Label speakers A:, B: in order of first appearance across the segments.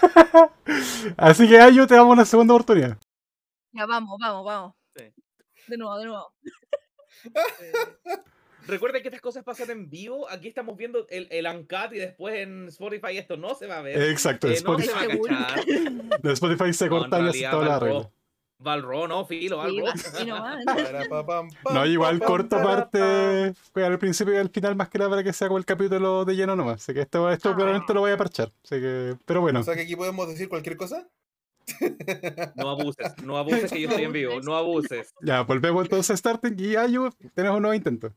A: Así que Ayu, te damos una segunda oportunidad.
B: Ya, vamos, vamos, vamos.
C: Sí.
B: De nuevo, de nuevo.
C: Eh, Recuerden que estas cosas pasan en vivo. Aquí estamos viendo el, el Uncut y después en Spotify esto no se va a ver.
A: Exacto,
C: Eh, no
A: Spotify,
C: se va a cachar.
A: de Spotify se
C: No,
A: cortan
C: realidad,
A: toda la regla.
C: Valro, no, filo, Valro.
A: No, igual corta parte fue al principio y al final más que nada para que sea como el capítulo de lleno nomás. Así que esto, esto
B: Ah.
A: probablemente lo voy a parchar. Así que, pero bueno.
D: O sea que aquí podemos decir cualquier cosa.
C: No abuses, no abuses que yo estoy en vivo, no abuses.
A: Ya, volvemos entonces a starting y Ayu, tenemos un nuevo intento.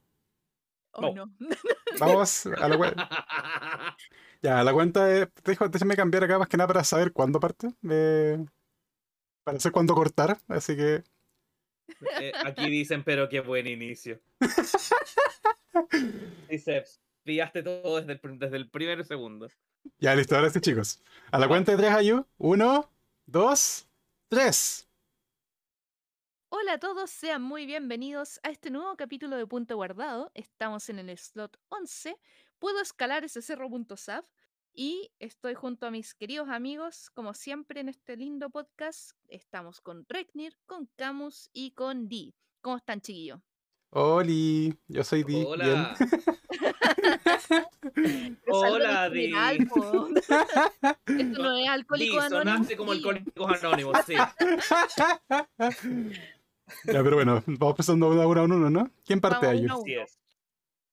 B: Oh,
C: No.
B: no.
A: Vamos a la cuenta. Ya, la cuenta de. dejo- Déjame cambiar acá más que nada para saber cuándo parte. eh, saber cuándo cortar. Así que.
C: Eh, aquí dicen, pero qué buen inicio. Dice, pillaste todo desde el, prim- desde el primer segundo.
A: Ya, listo, ahora sí, chicos. A la cuenta de tres, Ayu. Uno, dos, tres.
B: Hola a todos, sean muy bienvenidos a este nuevo capítulo de Punto Guardado. Estamos en el slot 11. Puedo escalar ese cerro.saf y estoy junto a mis queridos amigos, como siempre en este lindo podcast. Estamos con Reknir, con Camus y con Di. ¿Cómo están, chiquillos?
A: Oli, yo soy Di. Bien.
C: Hola.
B: Pero
C: Hola, Di.
B: Esto no es
C: Di,
B: alcohólico
C: sonaste
B: anónimo.
C: como
B: Di.
C: alcohólicos anónimos, sí.
A: Ya, pero bueno, vamos pasando de uno a uno, ¿no? ¿Quién parte,
B: Vamos a
C: Así
B: uno.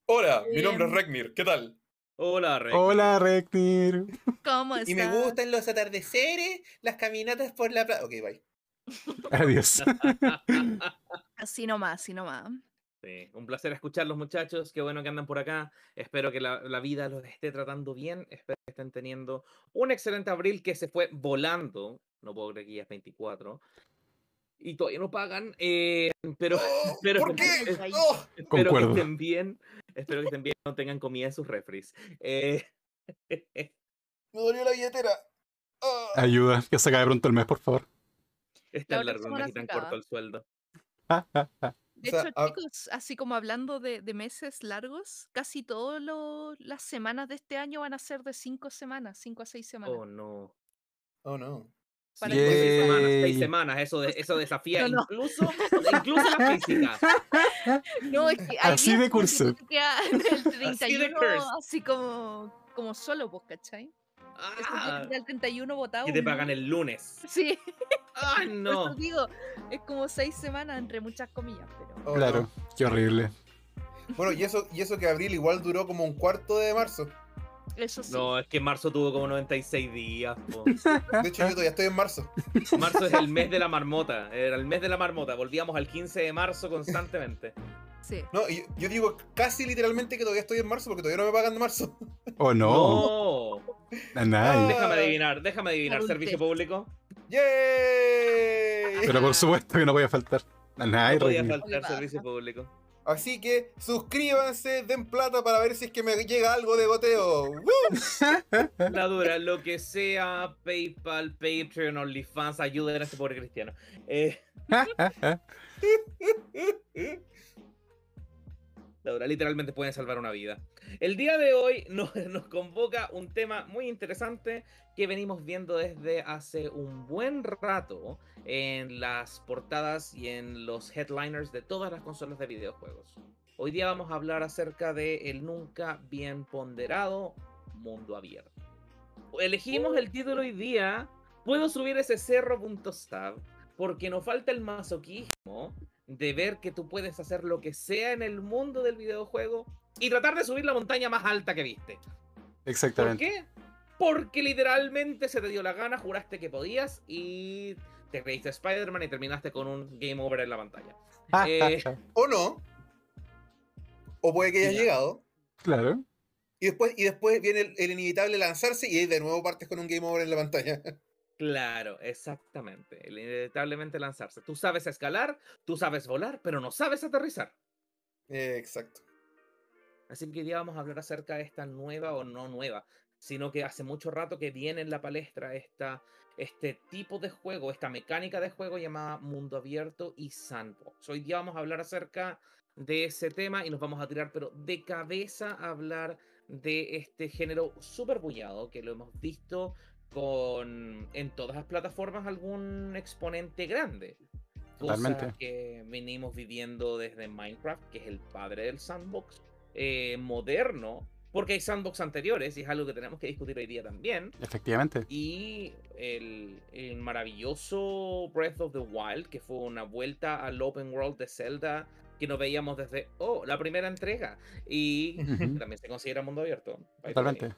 D: Hola, mi nombre es. Rekmir. ¿Qué tal?
C: Hola, Rey.
A: Hola, Reknir.
B: ¿Cómo
D: Y me gustan los atardeceres, las caminatas por la playa. Ok, bye.
A: Adiós.
B: Así nomás, así nomás.
C: Sí, un placer escucharlos, muchachos. Qué bueno que andan por acá. Espero que la, la vida los esté tratando bien. Espero que estén teniendo un excelente abril que se fue volando. No puedo creer que ya es 24. Y todavía no pagan. eh, pero
D: Oh,
C: pero
D: ¿Por qué? Oh,
C: espero que estén bien. Espero que estén bien. No tengan comida en sus refries. Eh,
D: me dolió la billetera. Ah.
A: Ayuda, que se acabe pronto el mes, por favor.
C: es
B: La
C: tan
B: otra
C: largo el mes tan corto el sueldo.
B: De
D: O sea,
B: hecho,
D: ah-
B: chicos, así como hablando de, de meses largos, casi todas las semanas de este año van a ser de cinco semanas, cinco a seis semanas.
C: Oh, no.
D: Oh, no.
B: Para
C: Cinco, seis semanas, seis semanas, eso, de- eso desafía
B: No, no.
C: incluso, incluso la física.
B: No, es que
A: Así de curso.
B: el 31
C: curse.
B: así como, como solo, pues, ¿cachai?
C: Ah,
B: el 31 votado.
C: que te pagan el lunes.
B: Sí,
C: ¡Ay,
B: por
C: no!
B: eso digo, es como seis semanas entre muchas comillas, pero...
D: Oh,
A: Claro, qué horrible.
D: Bueno, y eso, y eso que abril igual duró como un cuarto de marzo.
B: Eso sí.
C: No, es que marzo tuvo como 96 días. po.
D: De hecho, yo todavía estoy en marzo.
C: Marzo es el mes de la marmota. Era el mes de la marmota. Volvíamos al 15 de marzo constantemente.
B: Sí.
D: No, y yo digo casi literalmente que todavía estoy en marzo porque todavía no me pagan de marzo.
A: Oh, no.
C: No.
A: A.
C: Déjame adivinar, déjame adivinar. Servicio público.
D: ¡Yay!
A: Pero por supuesto que no voy a faltar. A nadie,
C: No podía
A: Reknir.
C: faltar servicio público.
D: Así que suscríbanse, den plata para ver si es que me llega algo de goteo.
C: La dura, lo que sea, PayPal, Patreon, OnlyFans, ayuden a este pobre cristiano. Eh, La dura, literalmente pueden salvar una vida. El día de hoy nos, nos convoca un tema muy interesante que venimos viendo desde hace un buen rato en las portadas y en los headliners de todas las consolas de videojuegos. Hoy día vamos a hablar acerca de el nunca bien ponderado mundo abierto. Elegimos el título hoy día. Puedo subir ese cerro.stab porque nos falta el masoquismo de ver que tú puedes hacer lo que sea en el mundo del videojuego y tratar de subir la montaña más alta que viste. ¿Por
A: Exactamente.
C: qué? Porque literalmente se te dio la gana, juraste que podías y te creíste Spider-Man y terminaste con un game over en la pantalla. Eh,
D: O no. O puede que hayas
C: Ya.
D: llegado.
A: Claro.
D: Y después, y después viene el, el inevitable lanzarse y de nuevo partes con un game over en la pantalla.
C: Claro, exactamente. El inevitablemente lanzarse. Tú sabes escalar, tú sabes volar, pero no sabes aterrizar.
D: Eh, exacto.
C: Así que hoy día vamos a hablar acerca de esta nueva o no nueva, sino que hace mucho rato que viene en la palestra esta, este tipo de juego, esta mecánica de juego llamada mundo abierto y sandbox. Hoy día vamos a hablar acerca de ese tema y nos vamos a tirar, pero de cabeza a hablar de este género súper bullado que lo hemos visto con en todas las plataformas algún exponente grande. Cosa
A: Totalmente.
C: que venimos viviendo desde Minecraft, que es el padre del sandbox eh, moderno, porque hay sandbox anteriores y es algo que tenemos que discutir hoy día también.
A: Efectivamente.
C: Y el, el maravilloso Breath of the Wild, que fue una vuelta al open world de Zelda que no veíamos desde, oh, la primera entrega. Y también se considera mundo abierto.
A: Totalmente.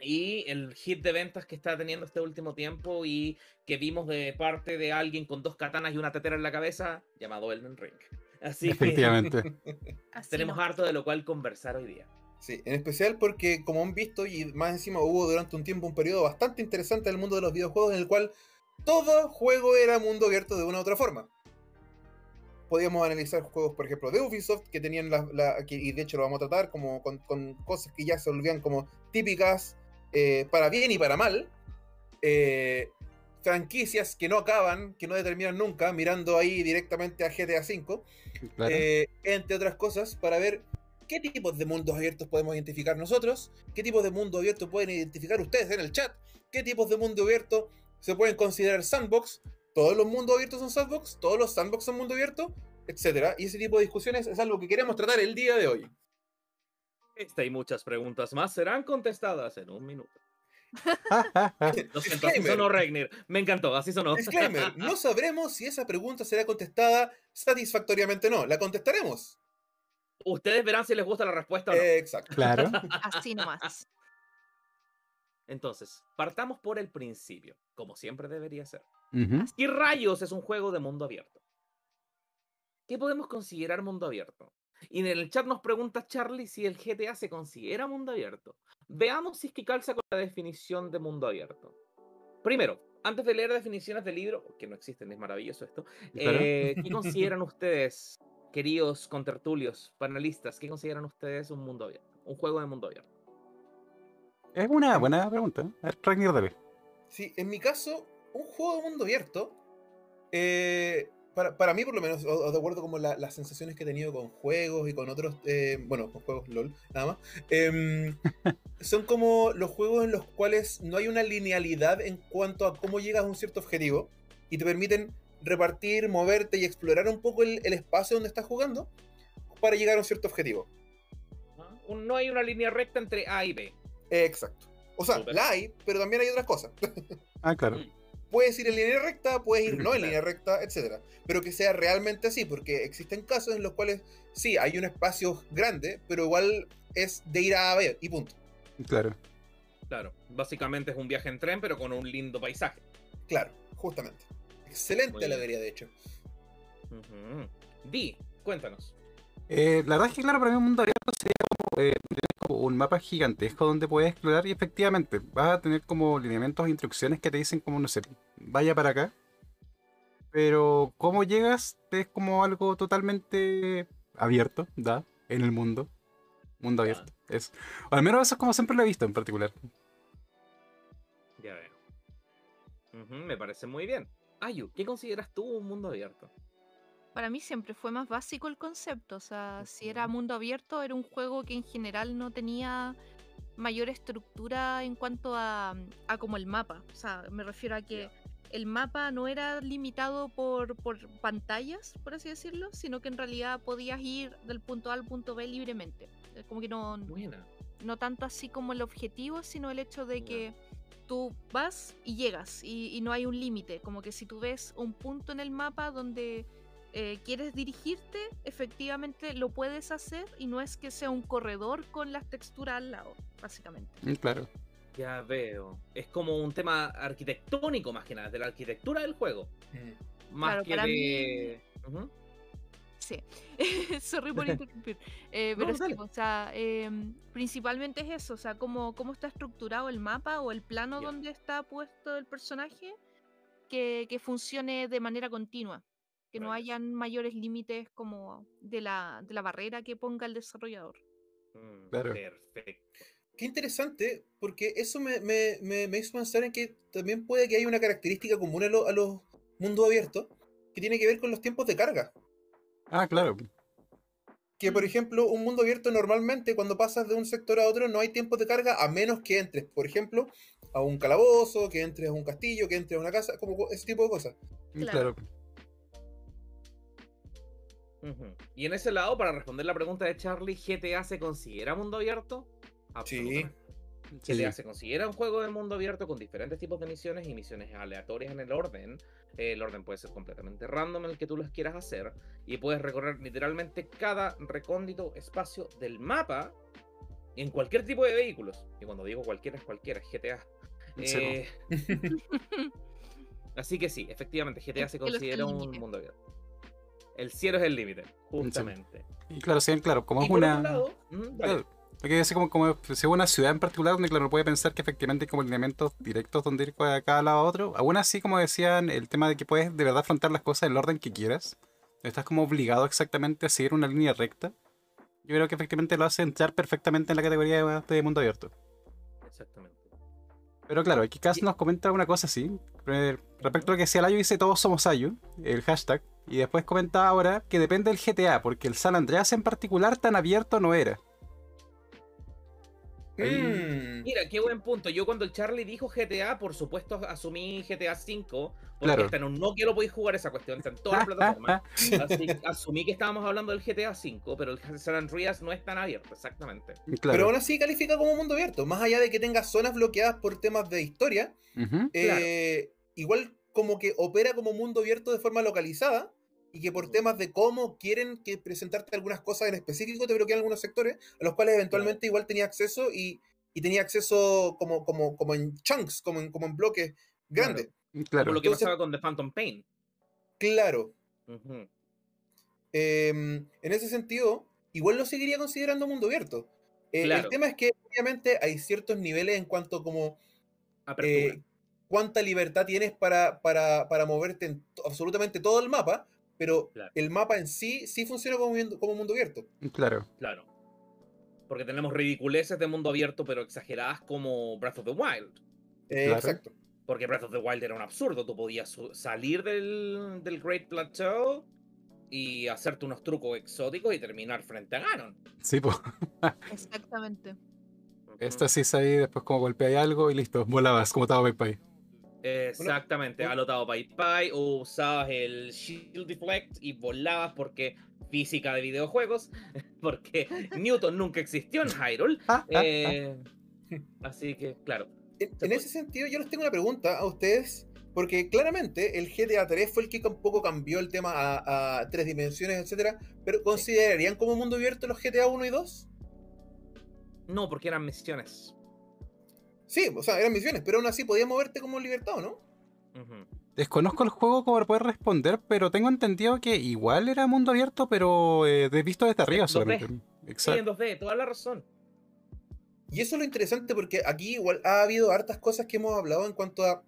C: Y el hit de ventas que está teniendo este último tiempo y que vimos de parte de alguien con dos katanas y una tetera en la cabeza, llamado Elden Ring. Así que
A: Efectivamente.
B: Así
C: tenemos harto de lo cual conversar hoy día.
D: Sí, en especial porque, como han visto, y más encima hubo durante un tiempo un periodo bastante interesante en el mundo de los videojuegos en el cual todo juego era mundo abierto de una u otra forma. Podíamos analizar juegos, por ejemplo, de Ubisoft, que tenían la, la- que- y de hecho lo vamos a tratar, como con, con cosas que ya se volvían como típicas eh, para bien y para mal. Eh, franquicias que no acaban, que no determinan nunca, mirando ahí directamente a GTA V.
A: Claro.
D: Eh, entre otras cosas, para ver qué tipos de mundos abiertos podemos identificar nosotros, qué tipos de mundo abierto pueden identificar ustedes en el chat, qué tipos de mundo abierto se pueden considerar sandbox, todos los mundos abiertos son sandbox, todos los sandbox son mundo abierto, etcétera. Y ese tipo de discusiones es algo que queremos tratar el día de hoy.
C: Esta y muchas preguntas más serán contestadas en un minuto. Lo siento, así sonó Regnir. Me encantó, así sonó.
D: Disclaimer, no sabremos si esa pregunta será contestada satisfactoriamente o no. La contestaremos.
C: Ustedes verán si les gusta la respuesta o no.
D: Exacto.
A: Claro.
B: Así nomás.
C: Entonces, partamos por el principio, como siempre debería ser. ¿Qué rayos es un juego de mundo abierto? ¿Qué podemos considerar mundo abierto? Y en el chat nos pregunta Charlie si el GTA se considera mundo abierto. Veamos si es que calza con la definición de mundo abierto. Primero, antes de leer definiciones del libro, que no existen, es maravilloso esto, eh, ¿qué consideran ustedes, queridos contertulios, panelistas, qué consideran ustedes un mundo abierto? Un juego de mundo abierto.
A: Es una buena pregunta. Ver, Ragnir, dale.
D: Sí, en mi caso, un juego de mundo abierto, eh, para, para mí por lo menos, o, o de acuerdo como la- las sensaciones que he tenido con juegos y con otros, eh, bueno, con juegos LOL, nada más, em, son como los juegos en los cuales no hay una linealidad en cuanto a cómo llegas a un cierto objetivo y te permiten repartir, moverte y explorar un poco el, el espacio donde estás jugando para llegar a un cierto objetivo.
C: ¿no? Hay una línea recta entre A y B.
D: Exacto. O sea,
C: Súper.
D: la hay, pero también hay otras cosas.
A: Ah, claro.
C: Mm.
D: puedes ir en línea recta, puedes ir no en línea recta, etcétera. Pero que sea realmente así, porque existen casos en los cuales sí, hay un espacio grande, pero igual es de ir a B y punto.
A: Claro.
C: Claro, básicamente es un viaje en tren, pero con un lindo paisaje.
D: Claro, justamente. Excelente
C: Muy bien.
D: alegoría, de hecho.
C: Ujú. Di, cuéntanos.
A: Eh, la verdad es que, claro, para mí un mundo abierto sería como, eh, como un mapa gigantesco donde puedes explorar y efectivamente vas a tener como lineamientos e instrucciones que te dicen como, no sé, vaya para acá. Pero cómo llegas es como algo totalmente abierto, ¿da? En el mundo. Mundo abierto. Es, o al menos eso es como siempre lo he visto en particular.
C: Ya veo. Me parece muy bien. Ayu, ¿qué consideras tú un mundo abierto?
B: Para mí siempre fue más básico el concepto. O sea, si era mundo abierto, era un juego que en general no tenía mayor estructura en cuanto a, a como el mapa. O sea, me refiero a que el mapa no era limitado por, por pantallas, por así decirlo, sino que en realidad podías ir del punto A al punto B libremente. Eh, Como que no,
C: Buena.
B: no tanto así como el objetivo, sino el hecho de que tú vas y llegas y, y no hay un límite. Como que si tú ves un punto en el mapa donde eh, quieres dirigirte, efectivamente lo puedes hacer y no es que sea un corredor con las texturas al lado, básicamente.
A: Mm, Claro.
C: Ya veo. Es como un tema arquitectónico más que nada, de la arquitectura del juego. Más
B: Claro,
C: que
B: para
C: de.
B: Sí, sorry por interrumpir. Eh,
C: No,
B: pero sí,
C: dale.
B: o sea, em, principalmente es eso, o sea, cómo, cómo está estructurado el mapa o el plano
C: Ya.
B: donde está puesto el personaje que, que funcione de manera continua, que no hayan mayores límites como de la, de la barrera que ponga el desarrollador.
C: Mm,
A: Claro.
C: Perfecto.
D: Qué interesante, porque eso me, me- me- me hizo pensar en que también puede que haya una característica común a, lo- a los mundos abiertos que tiene que ver con los tiempos de carga.
A: Ah, claro.
D: Que, por
B: Mm.
D: ejemplo, un mundo abierto normalmente cuando pasas de un sector a otro no hay tiempos de carga a menos que entres, por ejemplo, a un calabozo, que entres a un castillo, que entres a una casa, como co- ese tipo de cosas.
B: Claro.
A: Claro.
C: Y en ese lado, para responder la pregunta de Charlie, ¿GTA se considera mundo abierto? Absolutamente.
A: Sí.
C: GTA se considera un juego de mundo abierto con diferentes tipos de misiones y misiones aleatorias en el orden. Eh, el orden puede ser completamente random en el que tú las quieras hacer. Y puedes recorrer literalmente cada recóndito espacio del mapa en cualquier tipo de vehículos. Y cuando digo cualquiera es cualquiera, es GTA.
A: Sí,
C: Eh, Así que sí, efectivamente, GTA se considera un
B: límite.
C: mundo abierto. El cielo es el límite, justamente.
A: Y claro, sí, claro, como
C: Y
A: es
C: por
A: una.
C: lado, mm.
A: Porque es como, como si es una ciudad en particular donde, claro, puede pensar que efectivamente hay como lineamientos directos donde ir a cada lado a otro. Aún así, como decían, el tema de que puedes de verdad afrontar las cosas en el orden que quieras. No Estás como obligado exactamente a seguir una línea recta. Yo creo que efectivamente lo hace entrar perfectamente en la categoría de, de mundo abierto.
C: Exactamente.
A: Pero claro, aquí
C: Y-
A: nos comenta una cosa así. eh, Respecto a lo que decía Layo, dice todos somos Ayu, el hashtag. Y después comenta ahora que depende del GTA, porque el San Andreas en particular tan abierto no era.
D: Mm.
C: Mira, qué buen punto. Yo cuando el Charlie dijo GTA, por supuesto asumí GTA V, porque
A: Claro.
C: hasta en un Nokia lo podéis jugar esa cuestión, está en todas las plataformas. Así que asumí que estábamos hablando del GTA V, pero el San Andreas no es tan abierto, exactamente.
A: claro.
D: Pero aún así califica como mundo abierto. Más allá de que tenga zonas bloqueadas por temas de historia, eh, igual como que opera como mundo abierto de forma localizada y que por temas de cómo quieren que presentarte algunas cosas en específico te bloquean algunos sectores a los cuales eventualmente igual tenía acceso y, y tenía acceso como, como, como en chunks, como en, como en bloques grandes.
A: Claro.
C: Como lo que
D: Entonces-
C: pasaba con The Phantom Pain.
D: Claro. Em, en ese sentido, igual lo seguiría considerando mundo abierto. Eh,
C: Claro.
D: El tema es que obviamente hay ciertos niveles en cuanto como eh, cuánta libertad tienes para, para, para moverte en absolutamente todo el mapa, pero
C: Claro.
D: el mapa en sí sí funciona como, mundo- como mundo abierto.
A: Claro.
C: Claro. Porque tenemos ridiculeces de mundo abierto, pero exageradas como Breath of the Wild.
D: Eh,
A: Claro.
D: Exacto.
C: Porque Breath of the Wild era un absurdo. Tú podías salir del, del Great Plateau y hacerte unos trucos exóticos y terminar frente a Ganon.
A: Sí, pues.
B: Exactamente.
A: Esta sí es ahí, después como golpeáis algo y listo, volabas como estaba Pai.
C: Exactamente,
D: Bueno,
C: alotado Pai Pai, o usabas el Shield Deflect y volabas porque física de videojuegos, porque Newton nunca existió en Hyrule. eh, así que, claro.
D: En, ese sentido, yo les tengo una pregunta a ustedes, porque claramente el GTA 3 fue el que un poco cambió el tema a, a tres dimensiones, etcétera, pero ¿considerarían como mundo abierto los GTA 1 y 2?
C: No, porque eran misiones.
D: Sí, o sea, eran misiones, pero aún así podías moverte como libertad, ¿o ¿no?
A: Desconozco el juego como para poder responder, pero tengo entendido que igual era mundo abierto, pero eh, de visto desde arriba
C: 2D.
A: solamente.
C: Sí, en
A: Exacto.
C: 2D, toda la razón.
D: Y eso es lo interesante porque aquí igual ha habido hartas cosas que hemos hablado en cuanto a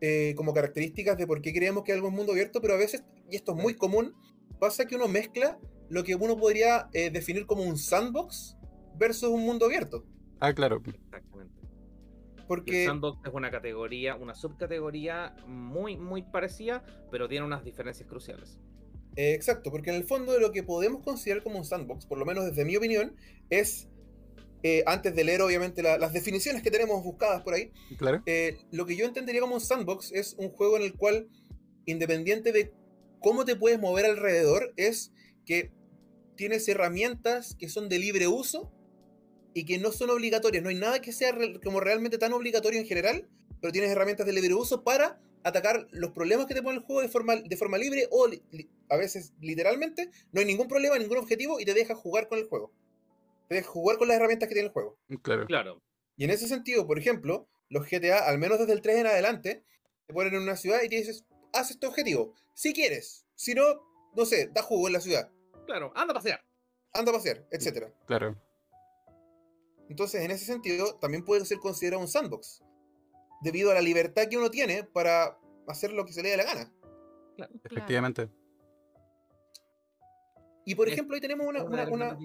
D: eh, como características de por qué creemos que algo es mundo abierto, pero a veces, y esto es muy común, pasa que uno mezcla lo que uno podría eh, definir como un sandbox versus un mundo abierto.
A: Ah, claro.
C: Exactamente. Y el
D: Porque
C: Sandbox es una categoría, una subcategoría muy, muy parecida, pero tiene unas diferencias cruciales.
D: Eh, exacto, porque en el fondo de lo que podemos considerar como un sandbox, por lo menos desde mi opinión, es, eh, antes de leer obviamente la- las definiciones que tenemos buscadas por ahí,
A: Claro.
D: eh, lo que yo entendería como un sandbox es un juego en el cual, independiente de cómo te puedes mover alrededor, es que tienes herramientas que son de libre uso y que no son obligatorias. No hay nada que sea re- como realmente tan obligatorio en general, pero tienes herramientas de libre uso para atacar los problemas que te pone el juego de forma, de forma libre o li- li- a veces literalmente. No hay ningún problema, ningún objetivo y te deja jugar con el juego. Te deja jugar con las herramientas que tiene el juego.
A: Claro.
C: Claro.
D: Y en ese sentido, por ejemplo, los GTA, al menos desde el 3 en adelante, te ponen en una ciudad y te dices, haz este objetivo, si quieres. Si no, no sé, da jugo en la ciudad,
C: Claro, anda a pasear.
D: anda a pasear, etc.
A: Claro.
D: Entonces, en ese sentido, también puede ser considerado un sandbox, debido a la libertad que uno tiene para hacer lo que se le dé la gana.
A: Efectivamente.
D: Y por ejemplo, ahí tenemos una, una-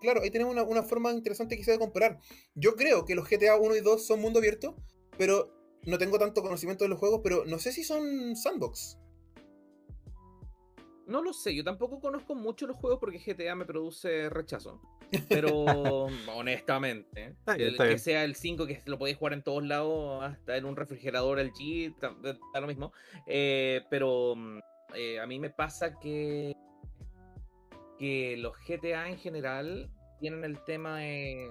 D: claro, ahí tenemos una, una forma interesante quizá de comparar. Yo creo que los GTA 1 y 2 son mundo abierto, pero no tengo tanto conocimiento de los juegos, pero no sé si son sandbox.
C: No lo sé, yo tampoco conozco mucho los juegos porque GTA me produce rechazo. Pero honestamente,
A: Está bien,
C: el
A: está
C: que sea el 5 que lo podéis jugar en todos lados, hasta en un refrigerador LG, ta- da lo mismo. Eh, pero mm, eh, a mí me pasa que, que los GTA en general tienen el tema de...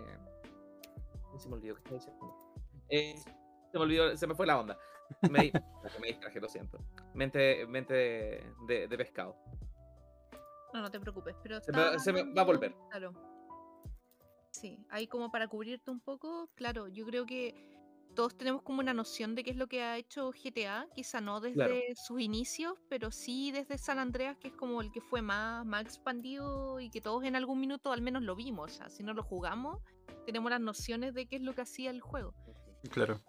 C: Se me olvidó que diciendo. Eh, se me olvidó, se me fue la onda. Me, di- me distraje, lo siento. Mente, mente de- de- de pescado.
B: No, no te preocupes, pero
C: Se me- se me va a volver.
B: Claro. Sí, ahí como para cubrirte un poco, claro, yo creo que todos tenemos como una noción de qué es lo que ha hecho GTA, quizá no desde
C: Claro.
B: sus inicios, pero sí desde San Andreas, que es como el que fue más, más expandido y que todos en algún minuto al menos lo vimos. O sea, si no lo jugamos, tenemos las nociones de qué es lo que hacía el juego.
A: Claro.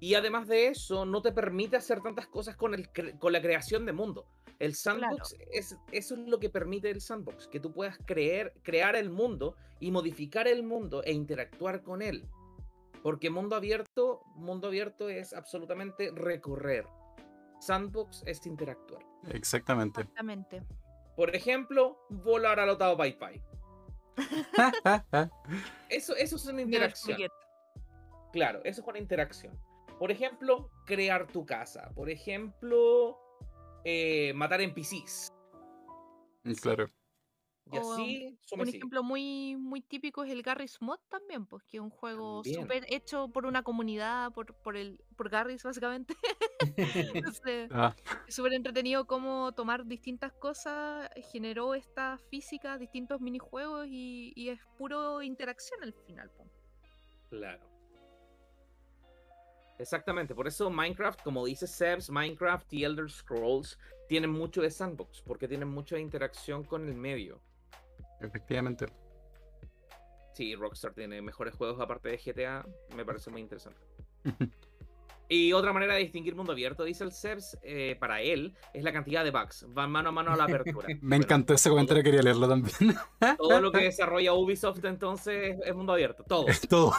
C: Y además de eso, no te permite hacer tantas cosas con, el, cre- con la creación de mundo. El sandbox, es, eso es lo que permite el sandbox, que tú puedas creer, crear el mundo y modificar el mundo e interactuar con él. Porque mundo abierto, mundo abierto es absolutamente recorrer. Sandbox es interactuar.
A: Exactamente.
B: Exactamente.
C: Por ejemplo, volar al Otao Pai Pai. Eso, eso es una interacción. Claro, eso es una interacción. Por ejemplo, crear tu casa. Por ejemplo, eh, matar NPCs.
A: claro.
C: Y
B: O,
C: así,
B: Un ejemplo muy, muy típico es el Garry's Mod también, pues que es un juego súper hecho por una comunidad, por, por el, por Garry's básicamente. Entonces,
A: Ah,
B: es súper entretenido cómo tomar distintas cosas, generó esta física, distintos minijuegos y, y es puro interacción al final.
C: Claro. Exactamente, por eso Minecraft, como dice Sebs, Minecraft y Elder Scrolls tienen mucho de sandbox, porque tienen mucha interacción con el medio.
A: efectivamente.
C: Sí, Rockstar tiene mejores juegos aparte de GTA, me parece muy interesante. Y otra manera de distinguir mundo abierto, dice el Sebs, eh, para él, es la cantidad de bugs. Van mano a mano a la apertura.
A: Me encantó ese comentario, quería leerlo también.
C: Todo lo que desarrolla Ubisoft entonces es mundo abierto, todo.
A: Es todo.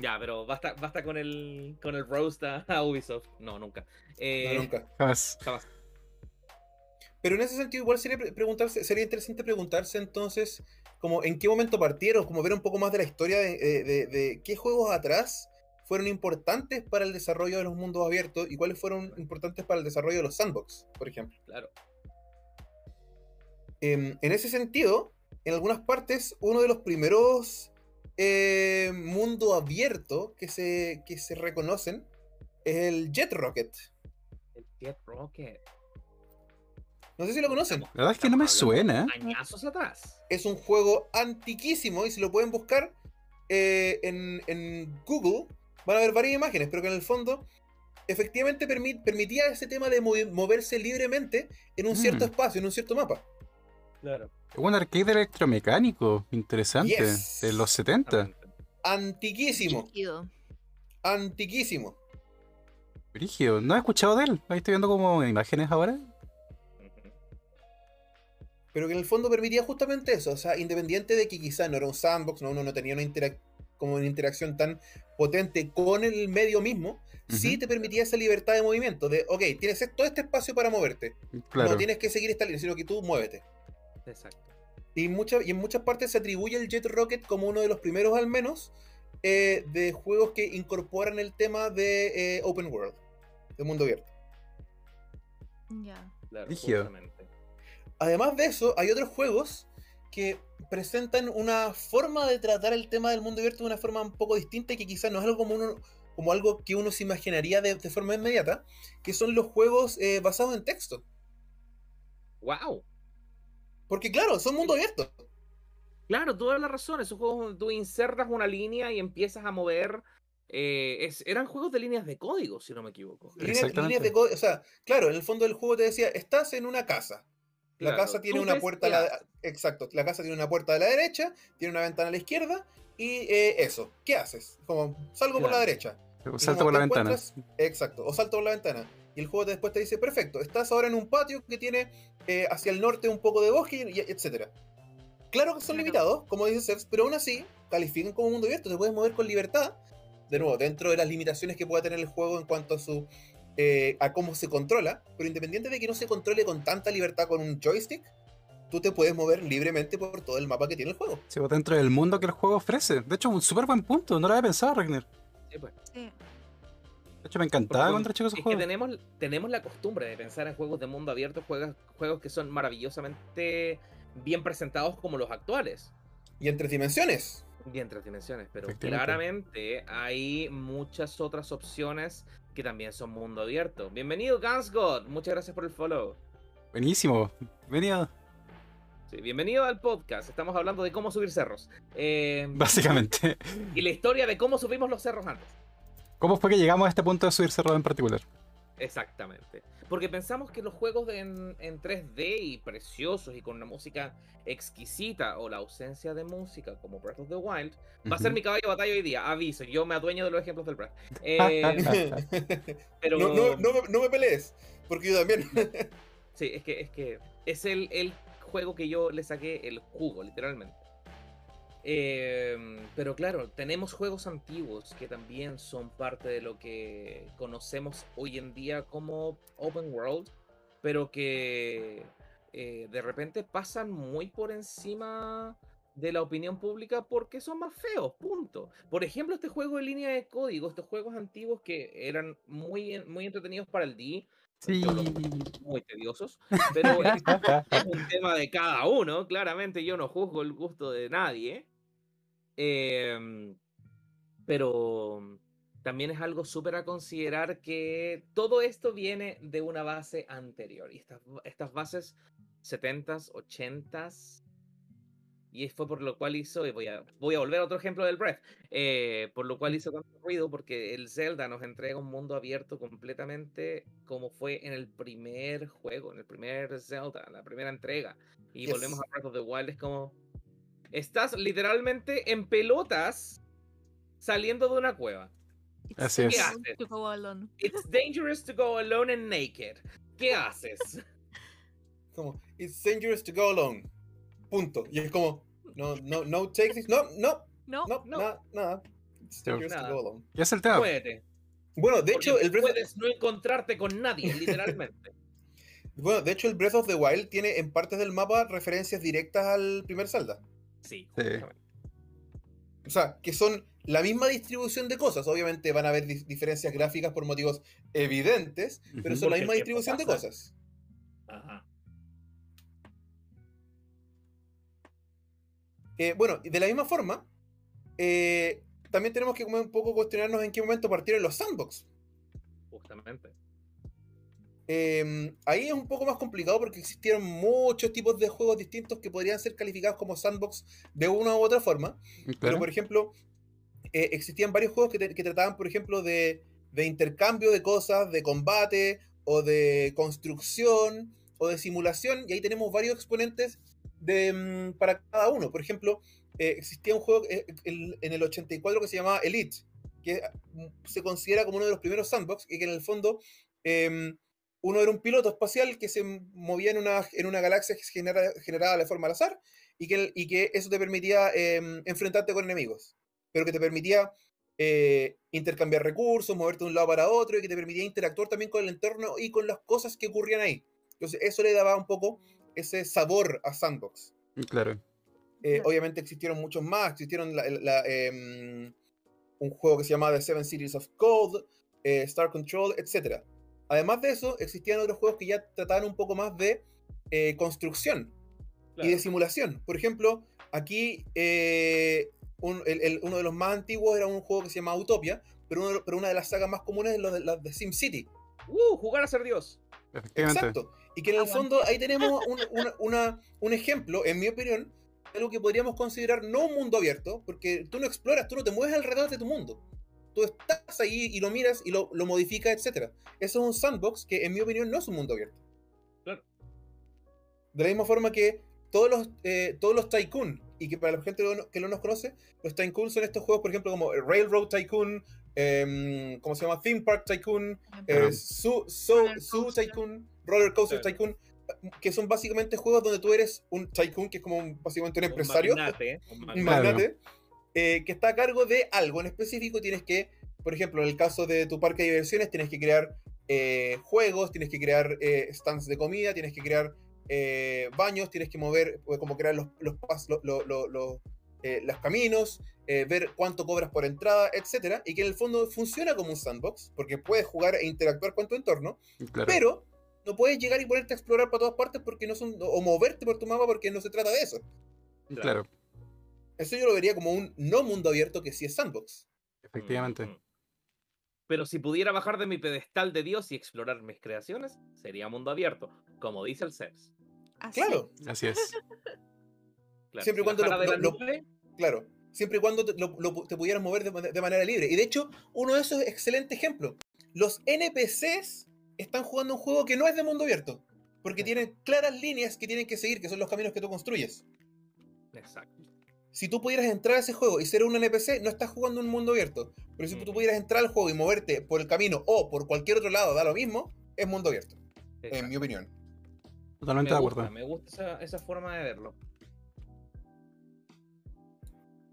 C: Ya, pero basta, basta con el con el roast a, a Ubisoft. No, nunca. Eh,
D: No, nunca.
A: Jamás.
C: jamás.
D: Pero en ese sentido, igual sería pre- preguntarse, sería interesante preguntarse entonces, como en qué momento partieron, como ver un poco más de la historia de, de- de- de qué juegos atrás fueron importantes para el desarrollo de los mundos abiertos y cuáles fueron importantes para el desarrollo de los sandbox, por ejemplo.
C: Claro.
D: Em, en ese sentido, en algunas partes, uno de los primeros eh, mundo abierto que se, que se reconocen es el Jet Rocket.
C: El Jet Rocket.
D: No sé si lo conocen.
A: La verdad es que no me suena.
C: Añazos atrás.
D: Es un juego antiquísimo y si lo pueden buscar eh, en, en Google, van a ver varias imágenes, pero que en el fondo efectivamente permi- permitía ese tema de moverse libremente en un cierto
A: Mm.
D: espacio, en un cierto mapa.
C: Claro.
A: Es un arcade electromecánico. Interesante.
D: Yes.
A: De los 70.
D: Antiquísimo,
B: Rígido.
D: antiquísimo.
A: Brigio. No he escuchado de él. Ahí estoy viendo como imágenes ahora.
D: Pero que en el fondo permitía justamente eso, o sea, independiente de que quizá no era un sandbox, no, uno no tenía una, interac- como una interacción tan potente con el medio mismo, sí te permitía esa libertad de movimiento, de, ok, tienes todo este espacio para moverte,
A: Claro.
D: no tienes que seguir esta línea, sino que tú muévete.
C: Exacto.
D: Y, mucha- y en muchas partes se atribuye el Jet Rocket como uno de los primeros al menos eh, de juegos que incorporan el tema de eh, Open World, de mundo abierto.
B: Ya.
C: Claro, justamente.
D: Además de eso, hay otros juegos que presentan una forma de tratar el tema del mundo abierto de una forma un poco distinta y que quizás no es algo como, uno, como algo que uno se imaginaría de, de forma inmediata, que son los juegos eh, basados en texto.
C: ¡Wow!
D: Porque claro, son mundo abierto.
C: Claro, toda la razón. Esos juegos donde tú insertas una línea y empiezas a mover. eh, es- eran juegos de líneas de código, si no me equivoco.
D: Líneas, de código, o sea, claro, en el fondo del juego te decía, estás en una casa. La
C: Claro,
D: casa tiene
C: tú
D: una
C: ves
D: puerta a la exacto, la casa tiene una puerta a la derecha, tiene una ventana a la izquierda y eh, eso, ¿qué haces? Como salgo por la derecha. Como
A: por la ventana.
D: Exacto, o salto por la ventana. Y el juego te- después te dice, perfecto, estás ahora en un patio que tiene eh, hacia el norte un poco de bosque, y, etcétera. Claro que son
B: Claro.
D: limitados, como dice Sebs, pero aún así califican como mundo abierto, te puedes mover con libertad. De nuevo, dentro de las limitaciones que pueda tener el juego en cuanto a su eh, a cómo se controla, pero independiente de que no se controle con tanta libertad con un joystick, tú te puedes mover libremente por todo el mapa que tiene el juego.
A: Sí, pues, dentro del mundo que el juego ofrece. De hecho, un súper buen punto. No lo había pensado, Ragnar.
C: Sí, pues.
B: Sí.
A: De hecho, me encantaba
C: Porque
A: contra chicos
C: Es
A: esos
C: que
A: juegos.
C: tenemos, tenemos la costumbre de pensar en juegos de mundo abierto, juegos, juegos que son maravillosamente bien presentados como los actuales.
D: Y en tres dimensiones.
C: Y en tres dimensiones, pero claramente hay muchas otras opciones que también son mundo abierto. Bienvenido, Gansgod. Muchas gracias por el follow.
A: Buenísimo. Venido.
C: Sí, bienvenido al podcast. Estamos hablando de cómo subir cerros. Eh,
A: Básicamente.
C: y la historia de cómo subimos los cerros antes.
A: ¿Cómo fue que llegamos a este punto de subir cerrado en particular?
C: Exactamente. Porque pensamos que los juegos en, en 3D y preciosos y con una música exquisita o la ausencia de música como Breath of the Wild va a ser mi caballo de batalla hoy día. Aviso, yo me adueño de los ejemplos del Breath. Eh, pero
D: no, no, no, me- no me pelees, porque yo también.
C: sí, es que es que es el, el juego que yo le saqué el jugo, literalmente. Eh, pero claro, tenemos juegos antiguos que también son parte de lo que conocemos hoy en día como Open World, pero que eh, de repente pasan muy por encima de la opinión pública porque son más feos, punto. Por ejemplo, este juego de línea de código, estos juegos antiguos que eran muy, muy entretenidos para el D,
A: Sí.
C: muy tediosos, pero es un tema de cada uno. Claramente yo no juzgo el gusto de nadie. Em, pero también es algo súper a considerar que todo esto viene de una base anterior. Y estas, estas bases 70s, 80s. Y fue por lo cual hizo, y voy a, voy a volver a otro ejemplo del Breath, eh, por lo cual hizo tanto ruido, porque el Zelda nos entrega un mundo abierto completamente como fue en el primer juego, en el primer Zelda, la primera entrega. Y
D: Yes.
C: volvemos a Breath of the Wild, es como, estás literalmente en pelotas saliendo de una cueva.
B: It's
A: Así
C: ¿Qué
B: to go alone.
C: It's dangerous to go alone and naked. ¿Qué haces?
D: como, it's dangerous to go alone. Punto. Y es como, no, no, no take this. No, no,
B: No,
D: no,
C: no.
D: nada, nada. It's dangerous
C: Nada.
D: to go alone.
A: Y es el tema.
C: Muévete.
D: Bueno, de
C: Porque
D: hecho, el Breath,
C: puedes no encontrarte con nadie, literalmente.
D: bueno, de hecho, el Breath of the Wild tiene en partes del mapa referencias directas al primer Zelda.
C: Sí,
A: Sí.
C: justamente.
D: O sea, que son la misma distribución de cosas. Obviamente van a haber di- diferencias gráficas por motivos evidentes, pero son la misma distribución de cosas.
C: Ajá.
D: Eh, bueno, y de la misma forma, eh, también tenemos que un poco cuestionarnos en qué momento partieron los sandbox.
C: Justamente.
D: Eh, ahí es un poco más complicado porque existieron muchos tipos de juegos distintos que podrían ser calificados como sandbox de una u otra forma. Pero,
A: Claro.
D: por ejemplo, eh, existían varios juegos que, te- que trataban, por ejemplo, de, de intercambio de cosas, de combate, o de construcción, o de simulación, y ahí tenemos varios exponentes de, mm, para cada uno. Por ejemplo, eh, existía un juego eh, en el 84 que se llamaba Elite, que mm, se considera como uno de los primeros sandbox, y que en el fondo em, uno era un piloto espacial que se movía en una, en una galaxia que se genera- generada de forma al azar, y que, y que eso te permitía em, enfrentarte con enemigos pero que te permitía eh, intercambiar recursos, moverte de un lado para otro y que te permitía interactuar también con el entorno y con las cosas que ocurrían ahí. Entonces eso le daba un poco ese sabor a Sandbox.
A: Claro.
D: Eh,
B: Claro.
D: Obviamente existieron muchos más, existieron la- la, em, un juego que se llamaba The Seven Cities of Gold, eh, Star Control, etc. Además de eso, existían otros juegos que ya trataban un poco más de eh, construcción y de
C: Claro.
D: simulación. Por ejemplo, aquí eh, un- el- el- uno de los más antiguos era un juego que se llama Utopia, pero, uno- pero una de las sagas más comunes es la de, de SimCity.
C: Uh, jugar a ser Dios.
A: Efectivamente.
D: Exacto. Y que en el fondo ahí tenemos un, una- una- un ejemplo, en mi opinión, de algo que podríamos considerar no un mundo abierto, porque tú no exploras, tú no te mueves alrededor de tu mundo. Tú estás ahí y lo miras y lo, lo modificas, etc. Eso es un sandbox que, en mi opinión, no es un mundo abierto.
C: Claro.
D: De la misma forma que todos los, eh, todos los Tycoon, y que para la gente que no- nos conoce, los Tycoon son estos juegos, por ejemplo, como Railroad Tycoon, em, ¿cómo se llama? Theme Park Tycoon, eh. Zoo, Zoo-
B: Roller
D: Zoo
B: Coaster.
D: Tycoon, Roller Coaster
C: Claro.
D: Tycoon, que son básicamente juegos donde tú eres un tycoon, que es como un- básicamente un empresario,
C: Un magnate. Un
D: un
C: magnate.
A: Claro.
D: magnate, eh, que está a cargo de algo en específico. Tienes que, por ejemplo, en el caso de tu parque de diversiones, tienes que crear eh, juegos, tienes que crear eh, stands de comida, tienes que crear eh, baños, tienes que mover, como crear los, los, pas- lo- lo- lo- lo- eh, los caminos, ver cuánto cobras por entrada, etcétera, y que en el fondo funciona como un sandbox, porque puedes jugar e interactuar con tu entorno,
A: Claro.
D: pero no puedes llegar y ponerte a explorar para todas partes porque no son, o moverte por tu mapa porque no se trata de eso.
A: claro,
D: Eso yo lo vería como un no mundo abierto que sí es sandbox.
A: efectivamente.
C: Pero si pudiera bajar de mi pedestal de Dios y explorar mis creaciones, sería mundo abierto, como dice el Ceps.
B: Así
D: Claro,
A: Así es.
C: Claro,
D: Siempre y cuando lo- lo- claro. Siempre y cuando te, lo- lo- te pudieras mover de, ma- de manera libre. Y de hecho, uno de esos excelentes ejemplos. Los NPCs están jugando un juego que no es de mundo abierto. Porque tienen claras líneas que tienen que seguir, que son los caminos que tú construyes.
C: Exacto.
D: Si tú pudieras entrar a ese juego y ser un NPC, no estás jugando un mundo abierto. Pero si tú
C: Ujú.
D: pudieras entrar al juego y moverte por el camino o por cualquier otro lado, da lo mismo, es mundo abierto, en mi opinión.
A: Totalmente
C: me
A: de
C: gusta,
A: acuerdo.
C: me gusta esa, esa forma de verlo.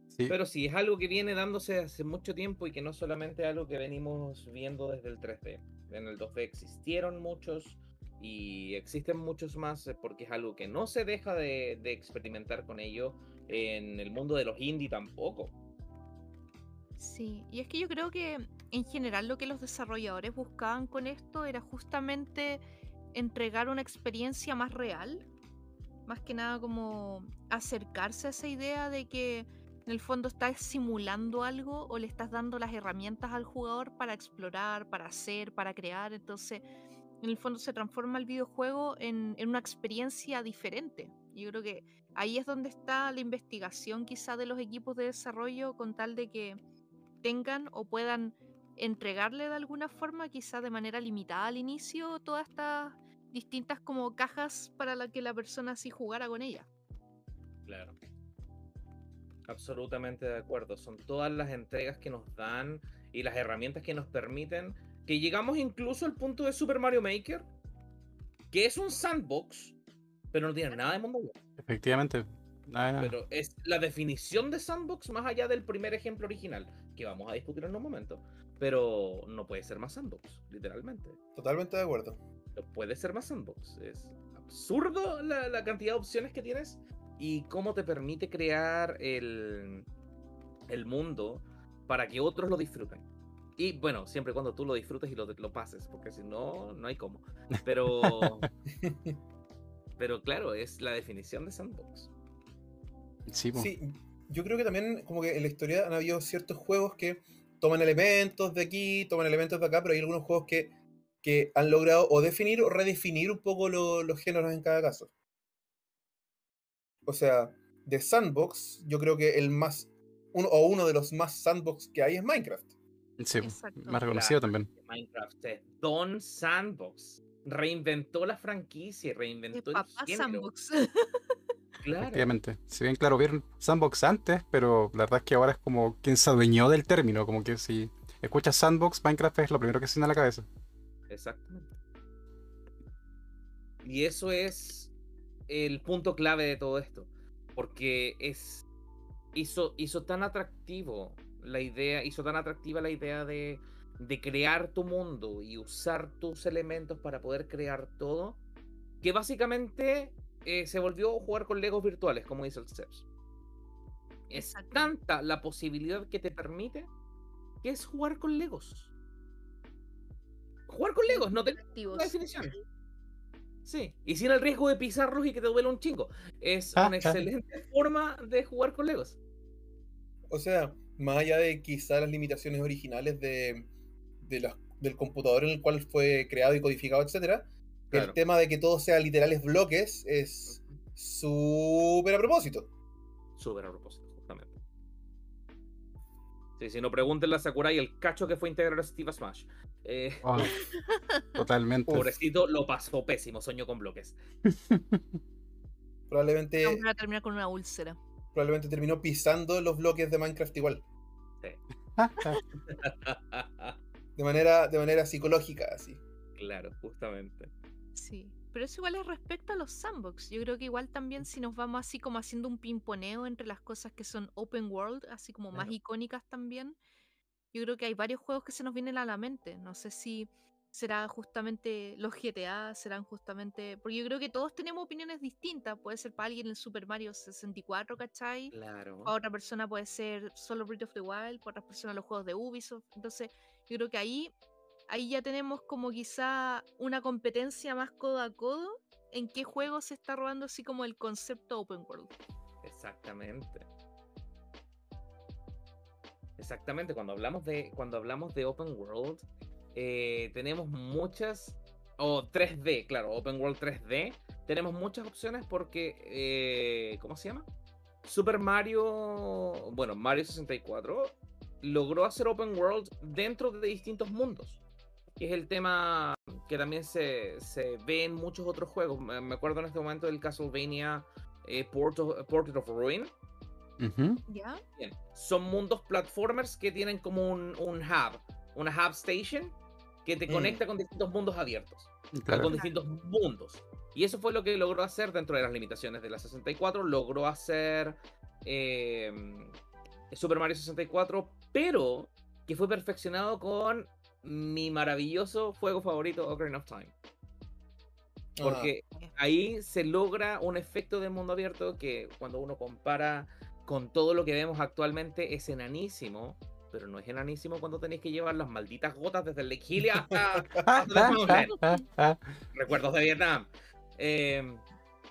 A: Sí.
C: Pero sí, es algo que viene dándose hace mucho tiempo y que no solamente es algo que venimos viendo desde el 3D. En el 2D existieron muchos y existen muchos más eh, porque es algo que no se deja de, de experimentar con ello. En el mundo de los indie tampoco.
B: Sí, y es que yo creo que en general lo que los desarrolladores buscaban con esto era justamente entregar una experiencia más real, más que nada como acercarse a esa idea de que en el fondo estás simulando algo o le estás dando las herramientas al jugador para explorar, para hacer, para crear, entonces en el fondo se transforma el videojuego en, en una experiencia diferente. Yo creo que ahí es donde está la investigación quizá de los equipos de desarrollo con tal de que tengan o puedan entregarle de alguna forma, quizá de manera limitada al inicio, todas estas distintas como cajas para la que la persona así jugara con ella.
C: Claro. Absolutamente de acuerdo. Son todas las entregas que nos dan y las herramientas que nos permiten que llegamos incluso al punto de Super Mario Maker, que es un sandbox, pero no tiene nada de mundo.
A: Efectivamente. Nada, nada.
C: Pero es la definición de sandbox más allá del primer ejemplo original, que vamos a discutir en un momento. Pero no puede ser más sandbox, literalmente.
D: Totalmente de acuerdo.
C: No puede ser más sandbox. Es absurdo la, la cantidad de opciones que tienes y cómo te permite crear el, el mundo para que otros lo disfruten. Y bueno, siempre y cuando tú lo disfrutes y lo, lo pases, porque si no, no hay cómo. Pero, pero claro, es la definición de sandbox.
D: Sí, yo creo que también como que en la historia han habido ciertos juegos que toman elementos de aquí, toman elementos de acá, pero hay algunos juegos que, que han logrado o definir o redefinir un poco lo- los géneros en cada caso. O sea, de sandbox, yo creo que el más, uno, o uno de los más sandbox que hay es Minecraft.
A: Sí.
B: Exacto.
A: más reconocido
C: Claro,
A: también.
C: Minecraft es Don Sandbox. Reinventó la franquicia, reinventó el
B: papá
C: género.
B: Sandbox.
C: Claro.
A: Efectivamente. Si bien, claro, vieron Sandbox antes, pero la verdad es que ahora es como quien se adueñó del término. Como que si escuchas Sandbox, Minecraft es lo primero que se viene a la cabeza.
C: Exactamente. Y eso es el punto clave de todo esto. Porque es. Hizo, hizo tan atractivo la idea. Hizo tan atractiva la idea de, de crear tu mundo y usar tus elementos para poder crear todo. Que básicamente eh, se volvió a jugar con Legos virtuales, como dice el Steps. Es tanta la posibilidad que te permite que es jugar con Legos. Jugar con Legos, no te
B: Activos.
C: la definición. Sí, y sin el riesgo de pisarlos y que te duele un chingo. Es
A: Ah,
C: una
A: ah.
C: excelente forma de jugar con Legos.
D: O sea, más allá de quizá las limitaciones originales de, de del computador en el cual fue creado y codificado, etcétera,
C: Claro.
D: el tema de que todo sea literales bloques es súper a propósito.
C: Súper a propósito, justamente. Sí, si no pregúntenle a Sakurai el cacho que fue integrar a Steve Smash. Eh,
A: Oh, totalmente.
C: pobrecito, lo pasó pésimo, soñó con bloques.
D: Probablemente,
B: a terminar con una úlcera.
D: probablemente terminó pisando los bloques de Minecraft igual. De manera, de manera psicológica, así.
C: claro, justamente.
B: Sí. Pero eso igual es respecto a los sandbox. Yo creo que igual también si nos vamos así como haciendo un pimponeo entre las cosas que son open world, así como más icónicas también, yo creo que hay varios juegos que se nos vienen a la mente. No sé si será justamente los GTA, serán justamente. Porque yo creo que todos tenemos opiniones distintas. Puede ser para alguien el Super Mario 64, ¿cachai?
C: Claro.
B: Para otra persona puede ser solo Breath of the Wild, para otras personas los juegos de Ubisoft. Entonces, yo creo que ahí, ahí ya tenemos como quizá una competencia más codo a codo en qué juego se está robando así como el concepto open world.
C: Exactamente. Exactamente, cuando hablamos de, cuando hablamos de open world, eh, tenemos muchas, o 3D, claro, open world 3D, tenemos muchas opciones porque, eh, ¿cómo se llama? Super Mario, bueno, Mario 64 logró hacer open world dentro de distintos mundos. Y es el tema que también se, se ve en muchos otros juegos. Me acuerdo en este momento del Castlevania eh, Port of, Portrait of Ruin.
A: Ujú.
B: ¿Ya?
C: Bien. Son mundos platformers que tienen como un, un hub, una hub station que te
D: Mm.
C: conecta con distintos mundos abiertos,
A: Claro.
C: con distintos mundos. Y eso fue lo que logró hacer dentro de las limitaciones de la 64. Logró hacer eh, Super Mario 64, pero que fue perfeccionado con mi maravilloso juego favorito, Ocarina of Time.
D: Ah,
C: Porque ahí se logra un efecto de mundo abierto que cuando uno compara con todo lo que vemos actualmente es enanísimo, pero no es enanísimo cuando tenéis que llevar las malditas gotas desde el Lake hasta hasta recuerdos de Vietnam. Eh,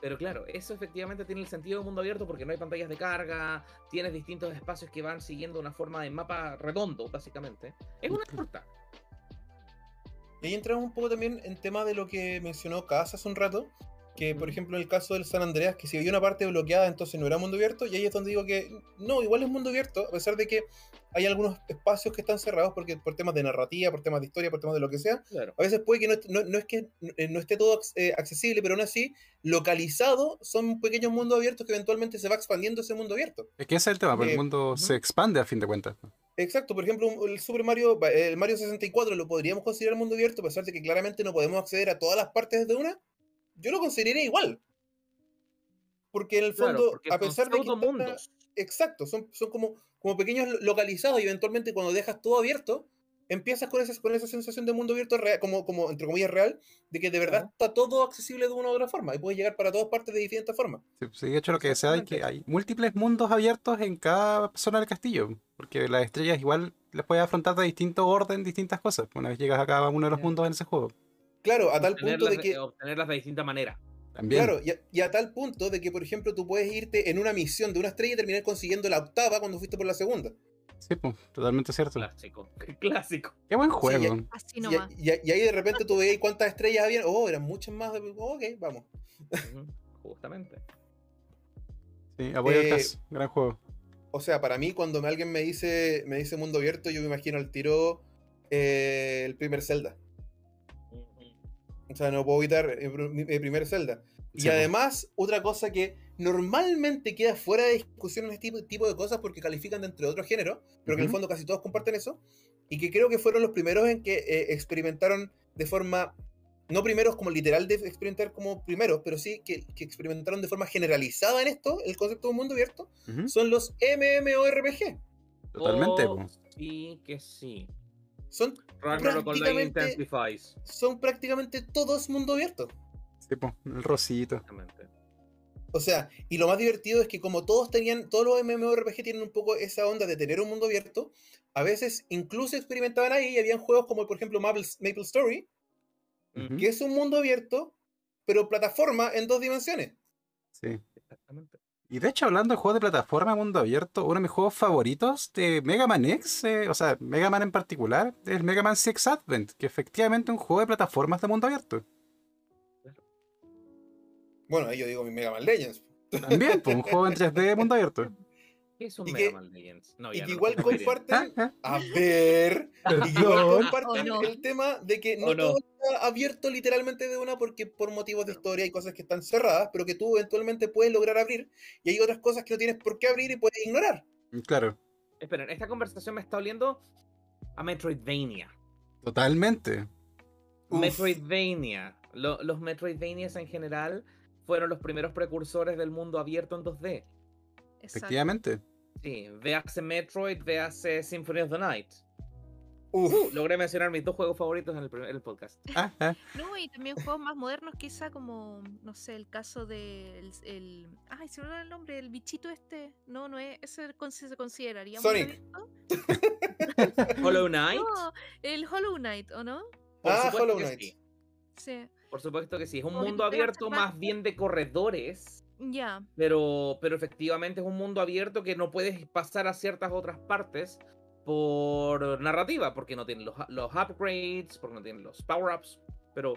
C: pero claro, eso efectivamente tiene el sentido de mundo abierto porque no hay pantallas de carga, tienes distintos espacios que van siguiendo una forma de mapa redondo, básicamente. Es una torta.
D: Y ahí entramos un poco también en tema de lo que mencionó Kaz hace un rato, que por ejemplo en el caso del San Andreas, que si había una parte bloqueada entonces no era mundo abierto, y ahí es donde digo que no, igual es mundo abierto, a pesar de que hay algunos espacios que están cerrados porque por temas de narrativa, por temas de historia, por temas de lo que sea,
C: Claro.
D: a veces puede que no, no- no es que eh, no esté todo eh, accesible, pero aún así, localizado, son pequeños mundos abiertos que eventualmente se va expandiendo ese mundo abierto.
A: Es que ese es el tema, porque
D: Eh,
A: el mundo se expande a fin de cuentas.
D: Exacto, por ejemplo, el Super Mario, el Mario 64 lo podríamos considerar mundo abierto, a pesar de que claramente no podemos acceder a todas las partes desde una. Yo lo consideraría igual. Porque en el fondo, a pesar de que. está-. Exacto, son, son como, como pequeños lo- localizados y eventualmente cuando dejas todo abierto, empiezas con esa, con esa sensación de mundo abierto real, como, como entre comillas real, de que de verdad está todo accesible de una u otra forma y puedes llegar para todas partes de diferentes formas.
A: Sí, sí, de hecho lo que decía es que hay múltiples mundos abiertos en cada zona del castillo, porque las estrellas igual las puedes afrontar de distinto orden, distintas cosas, una vez llegas a cada uno de los
C: Ya.
A: mundos en ese juego.
D: Claro, a tal punto de
C: de,
D: que.
C: obtenerlas de distinta manera.
A: También.
D: Claro, y a, y a tal punto de que, por ejemplo, tú puedes irte en una misión de una estrella y terminar consiguiendo la octava cuando fuiste por la segunda.
A: Sí, pues, totalmente cierto.
C: Clásico. Clásico.
A: Qué buen
D: Sí,
A: juego.
B: Así
D: Y,
B: nomás.
D: y- y ahí de repente tú veías cuántas estrellas habían. Oh, eran muchas más. Oh, ok, vamos.
C: Justamente.
A: Sí, apoyo
D: Eh,
A: caso. Gran juego.
D: O sea, para mí, cuando me- alguien me dice, me dice mundo abierto, yo me imagino al tiro eh, el primer Zelda. O sea, no puedo evitar pr- mi- primer Zelda. Y
A: Sí, po.
D: además, otra cosa que normalmente queda fuera de discusión en este tipo, tipo de cosas porque califican de entre otros géneros, pero que en el fondo casi todos comparten eso, y que creo que fueron los primeros en que eh, experimentaron de forma, no primeros como literal de experimentar como primeros, pero sí que, que experimentaron de forma generalizada en esto, el concepto de un mundo abierto,
A: Ujú,
D: son los MMORPG.
A: Totalmente.
C: Oh. Sí, que sí.
D: Son, Prácticamente- son prácticamente todos mundo abierto.
A: Sí, po, el rosito.
C: Exactamente.
D: O sea, y lo más divertido es que como todos tenían, todos los MMORPG tienen un poco esa onda de tener un mundo abierto, a veces incluso experimentaban ahí y habían juegos como por ejemplo Maple, Maple Story, que es un mundo abierto, pero plataforma en dos dimensiones.
A: Sí.
C: Exactamente.
A: Y de hecho, hablando de juegos de plataforma mundo abierto, uno de mis juegos favoritos de Mega Man X, eh, o sea, Mega Man en particular, es Mega Man 6 Advent, que efectivamente es un juego de plataformas de mundo abierto.
D: Bueno, ahí yo digo mi Mega Man Legends.
A: También, pues, un juego en 3D de mundo abierto.
C: ¿Qué es un
D: Y
C: Mega
D: que-
C: Man Legends? No,
D: y
C: ya
D: que
C: no,
D: igual comparten,
A: Ah,
D: a ver, y que igual
A: Perdón.
D: comparten
B: Oh, no.
D: el tema de que no
C: Oh, no.
D: Está abierto literalmente de una porque por motivos de historia hay cosas que están cerradas, pero que tú eventualmente puedes lograr abrir, y hay otras cosas que no tienes por qué abrir y puedes ignorar.
A: Claro,
C: Esperen, esta conversación me está oliendo a Metroidvania.
A: totalmente.
D: Uf.
C: Metroidvania. Lo- los Metroidvanias en general fueron los primeros precursores del mundo abierto en 2D.
B: Exacto.
A: Efectivamente.
C: Sí, véase Metroid, véase Symphony of the Night.
D: Uf,
C: Uh, logré mencionar mis dos juegos favoritos en el, primer- el podcast.
A: Ah, ah,
B: No, y también juegos más modernos, quizá como, no sé, el caso del. El, ay, se me olvidó el nombre, el bichito este. No, no es. Ese se consideraría.
D: Sonic.
C: Hollow Knight.
B: No, el Hollow Knight, ¿o no?
C: Por
D: Ah,
C: supuesto
D: Hollow
C: que
D: Knight.
C: sí.
B: Sí.
C: Por supuesto que sí. Es un mundo abierto más bien de corredores.
B: Ya.
C: Pero, pero efectivamente es un mundo abierto que no puedes pasar a ciertas otras partes por narrativa, porque no tienen los, los upgrades, porque no tienen los power-ups, pero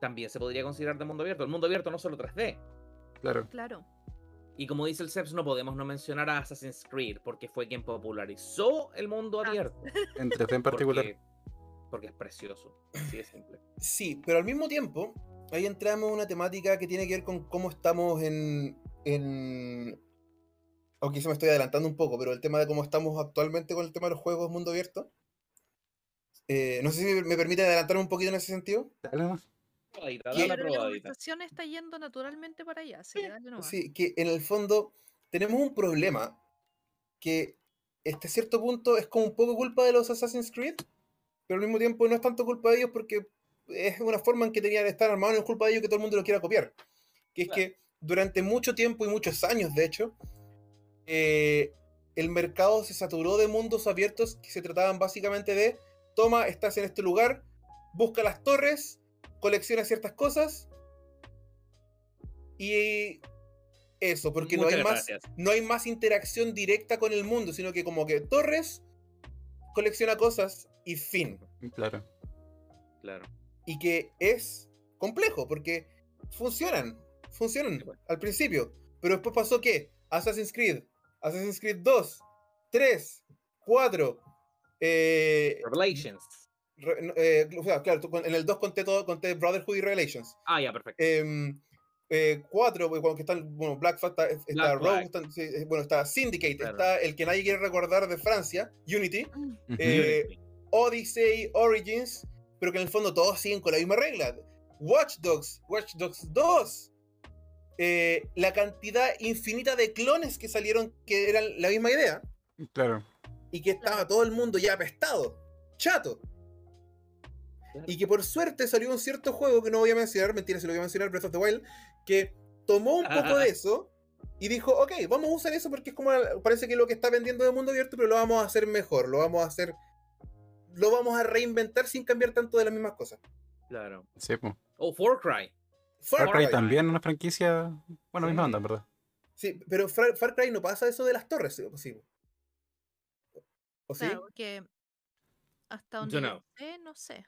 C: también se podría considerar de mundo abierto. El mundo abierto no solo 3D.
A: claro.
B: Claro.
C: Y como dice el Ceps, no podemos no mencionar a Assassin's Creed, porque fue quien popularizó el mundo
B: Ah.
C: abierto.
A: En 3D en particular.
C: Porque, porque es precioso. Así de simple.
D: Sí, pero al mismo tiempo, ahí entramos en una temática que tiene que ver con cómo estamos en. en... Aunque se me estoy adelantando un poco, pero el tema de cómo estamos actualmente con el tema de los juegos mundo abierto. Eh, no sé si me, me permite adelantarme un poquito en ese sentido.
A: Dale
C: dale la
B: Pero la
C: probadita.
B: conversación está yendo naturalmente para allá, así que dale nomás.
D: Sí, que en el fondo tenemos un problema que este cierto punto es como un poco culpa de los Assassin's Creed, pero al mismo tiempo no es tanto culpa de ellos porque es una forma en que tenían de estar armados, no es culpa de ellos que todo el mundo lo quiera copiar. Que es
C: Claro.
D: que durante mucho tiempo y muchos años, de hecho, eh, el mercado se saturó de mundos abiertos que se trataban básicamente de, toma, estás en este lugar, busca las torres, colecciona ciertas cosas y eso, porque no hay, más, no hay más interacción directa con el mundo, sino que como que torres, colecciona cosas y fin.
A: Claro.
C: Claro.
D: Y que es complejo, porque funcionan, funcionan
C: bueno.
D: al principio, pero después pasó que Assassin's Creed, Assassin's Creed 2, 3, 4, eh,
C: Revelations.
D: re- eh, o sea, claro, en el 2 conté todo, conté Brotherhood y Revelations.
C: Ah, ya, perfecto.
D: Em, eh, cuatro, pues, cuando que están, bueno, Black Flag, está, está
C: Black
D: Rogue, están- sí, bueno, está Syndicate,
C: Claro.
D: está el que nadie quiere recordar de Francia, Unity,
A: Ujú.
D: eh,
C: Unity.
D: Odyssey, Origins, pero que en el fondo todos siguen con la misma regla. Watch Dogs, Watch Dogs 2, eh, la cantidad infinita de clones que salieron que eran la misma idea
A: Claro.
D: y que estaba todo el mundo ya apestado, chato.
C: Claro.
D: Y que por suerte salió un cierto juego que no voy a mencionar, mentira, si lo voy a mencionar, Breath of the Wild, que tomó un poco de eso y dijo, ok, vamos a usar eso porque es como, parece que lo que está vendiendo de mundo abierto, pero lo vamos a hacer mejor, lo vamos a hacer, lo vamos a reinventar sin cambiar tanto de las mismas cosas.
C: Claro.
A: Sí, pues.
C: Oh, Far Cry.
D: Far,
A: Far Cry
D: Cry.
A: también, una franquicia. Bueno,
C: Sí.
A: misma onda, verdad.
D: Sí, pero Far, Far Cry no pasa eso de las torres, ¿sí? ¿O sí? ¿O sí?
B: Claro, porque hasta donde
C: Yo no.
B: sé, no sé.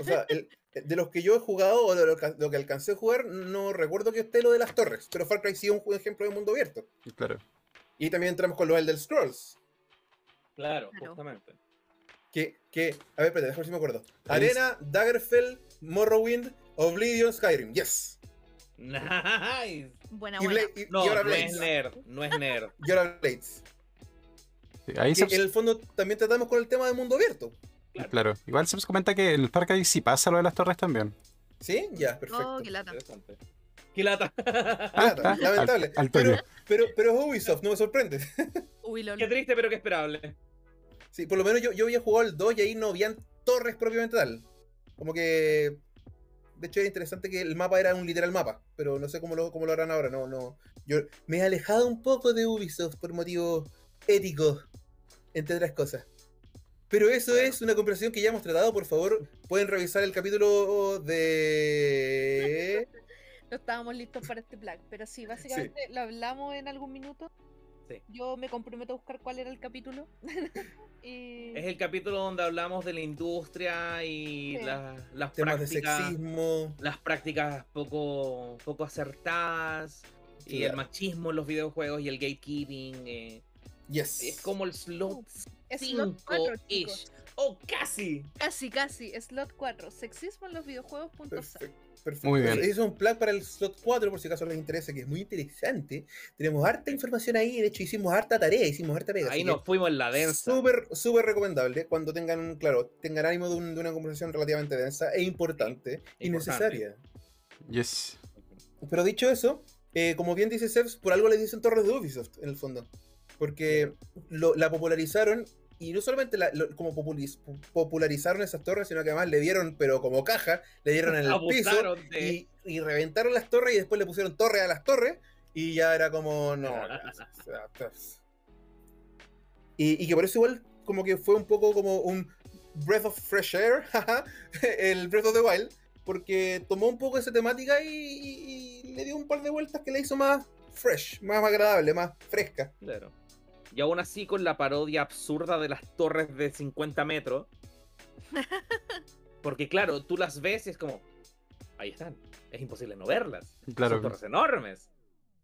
D: O sea, el- de los que yo he jugado o de lo que, lo que alcancé a jugar, no recuerdo que esté lo de las torres, pero Far Cry sí es un ejemplo de mundo abierto.
A: Claro.
D: Y también entramos con los Elder Scrolls.
C: Claro,
B: Claro.
C: justamente.
D: Que, que, a ver, espérate, déjame ver si me acuerdo.
A: Ahí
D: Arena, Daggerfell, Morrowind, Oblivion, Skyrim. Yes.
C: Nice.
B: Buena,
D: Y,
B: buena.
D: Bla- y-
C: No,
D: y ahora
C: no es nerd. No es nerd.
D: Y ahora Blades.
A: Sí, Ahí
D: Que
A: se,
D: en el fondo también tratamos con el tema de mundo abierto.
A: Claro. Igual se comenta que en el Far Cry sí pasa lo de las torres también.
D: ¿Sí? Ya, perfecto.
B: Oh, qué lata.
C: Qué lata.
D: Lata,
A: Ah, ah,
D: lamentable.
A: al- al
D: pero, pero, pero es Ubisoft, no me sorprende.
B: Uy.
C: Qué triste, pero qué esperable.
D: Sí, por lo menos yo, yo había jugado el 2 y ahí no habían torres propiamente tal. Como que. De hecho, era interesante que el mapa era un literal mapa, pero no sé cómo lo, cómo lo harán ahora. No, no. Yo me he alejado un poco de Ubisoft por motivos éticos, entre otras cosas. Pero eso
C: Claro.
D: es una conversación que ya hemos tratado. Por favor, pueden revisar el capítulo de.
B: No estábamos listos para este plan, pero sí, básicamente lo hablamos en algún minuto.
C: Sí.
B: Yo me comprometo a buscar cuál era el capítulo. y...
C: Es el capítulo donde hablamos de la industria y
B: Sí.
C: las, las
D: temas de
C: prácticas.
D: sexismo.
C: Las prácticas poco, poco acertadas. Y el machismo en los videojuegos y el gatekeeping. eh,
D: Yes.
C: es como el slot
B: Es slot 4, chicos.
C: 5-ish. ¡Oh, casi!
B: Casi, casi. Slot 4. Sexismo en los videojuegos.
D: Perfecto. Perfecto.
A: Muy bien.
D: Eso es un plan para el slot 4, por si acaso les interesa, que es muy interesante. Tenemos harta información ahí, de hecho hicimos harta tarea, hicimos harta pega.
C: Ahí nos fuimos en la densa.
D: Súper, súper recomendable cuando tengan, claro, tengan ánimo de, un- de una conversación relativamente densa e importante y necesaria.
A: Yes.
D: Pero dicho eso, eh, como bien dice Sebs, por algo le dicen torres de Ubisoft, en el fondo. Porque lo- la popularizaron y no solamente la- lo- como popularizaron esas torres, sino que además le dieron, pero como caja, le dieron en el piso
C: de...
D: y, y reventaron las torres y después le pusieron torres a las torres y ya era como, no. y, y que por eso igual como que fue un poco como un Breath of Fresh Air, el Breath of the Wild, porque tomó un poco esa temática y, y- y le dio un par de vueltas que le hizo más fresh, más agradable, más fresca.
C: Claro. Y aún así con la parodia absurda de las torres de 50 metros. Porque claro, tú las ves y es como, ahí están. Es imposible no verlas.
A: Claro.
C: Son torres enormes.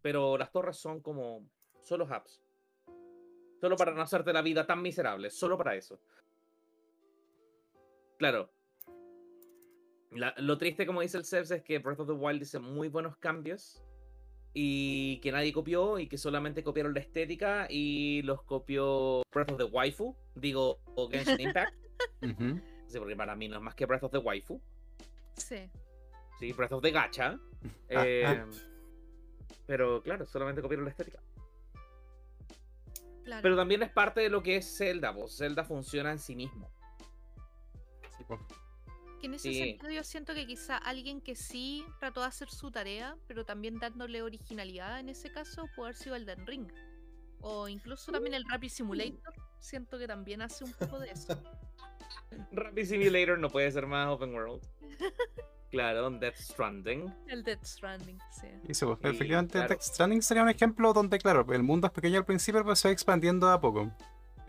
C: Pero las torres son como solo hubs. Solo para no hacerte la vida tan miserable. Solo para eso. Claro. La- lo triste, como dice el Sebs, es que Breath of the Wild dice muy buenos cambios. Y que nadie copió. Y que solamente copiaron la estética. Y los copió Breath of the Waifu. Digo, o Genshin Impact. Sí, porque para mí no es más que Breath of the Waifu.
B: Sí.
C: Sí, Breath of the Gacha.
A: Ah,
C: Eh,
A: ah.
C: pero claro, solamente copiaron la estética.
B: Claro.
C: Pero también es parte de lo que es Zelda, pues Zelda funciona en sí mismo.
A: Sí, po.
B: Que en ese
C: Sí.
B: sentido yo siento que quizá alguien que sí trató de hacer su tarea, pero también dándole originalidad en ese caso, puede haber sido Elden Ring. O incluso también el Rapid Simulator, siento que también hace un poco de eso.
C: Rapid Simulator no puede ser más open world. Claro, Death Stranding.
B: El Death Stranding, sí.
A: Y sí, pues,
C: Sí,
A: efectivamente,
C: claro.
A: Death Stranding sería un ejemplo donde, claro, el mundo es pequeño al principio, pero se va expandiendo a poco.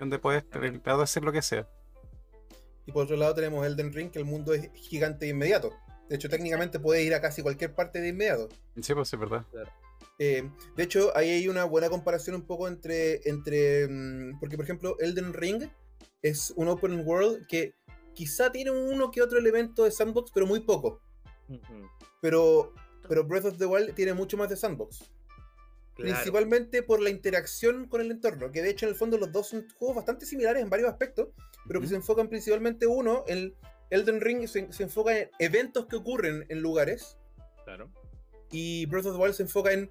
A: Donde puedes de hacer lo que sea.
D: Y por otro lado tenemos Elden Ring, que el mundo es gigante de inmediato. De hecho, técnicamente puedes ir a casi cualquier parte de inmediato.
A: Sí, pues sí, es verdad.
D: Eh, de hecho, ahí hay una buena comparación un poco entre, entre. mm, Porque, por ejemplo, Elden Ring es un open world que quizá tiene uno que otro elemento de sandbox, pero muy poco. Pero, pero Breath of the Wild tiene mucho más de sandbox.
C: claro.
D: Principalmente por la interacción con el entorno. Que de hecho, en el fondo, los dos son juegos bastante similares en varios aspectos, pero que se enfocan principalmente uno. El Elden Ring se, se enfoca en eventos que ocurren en lugares.
C: Claro.
D: Y Breath of the Wild se enfoca en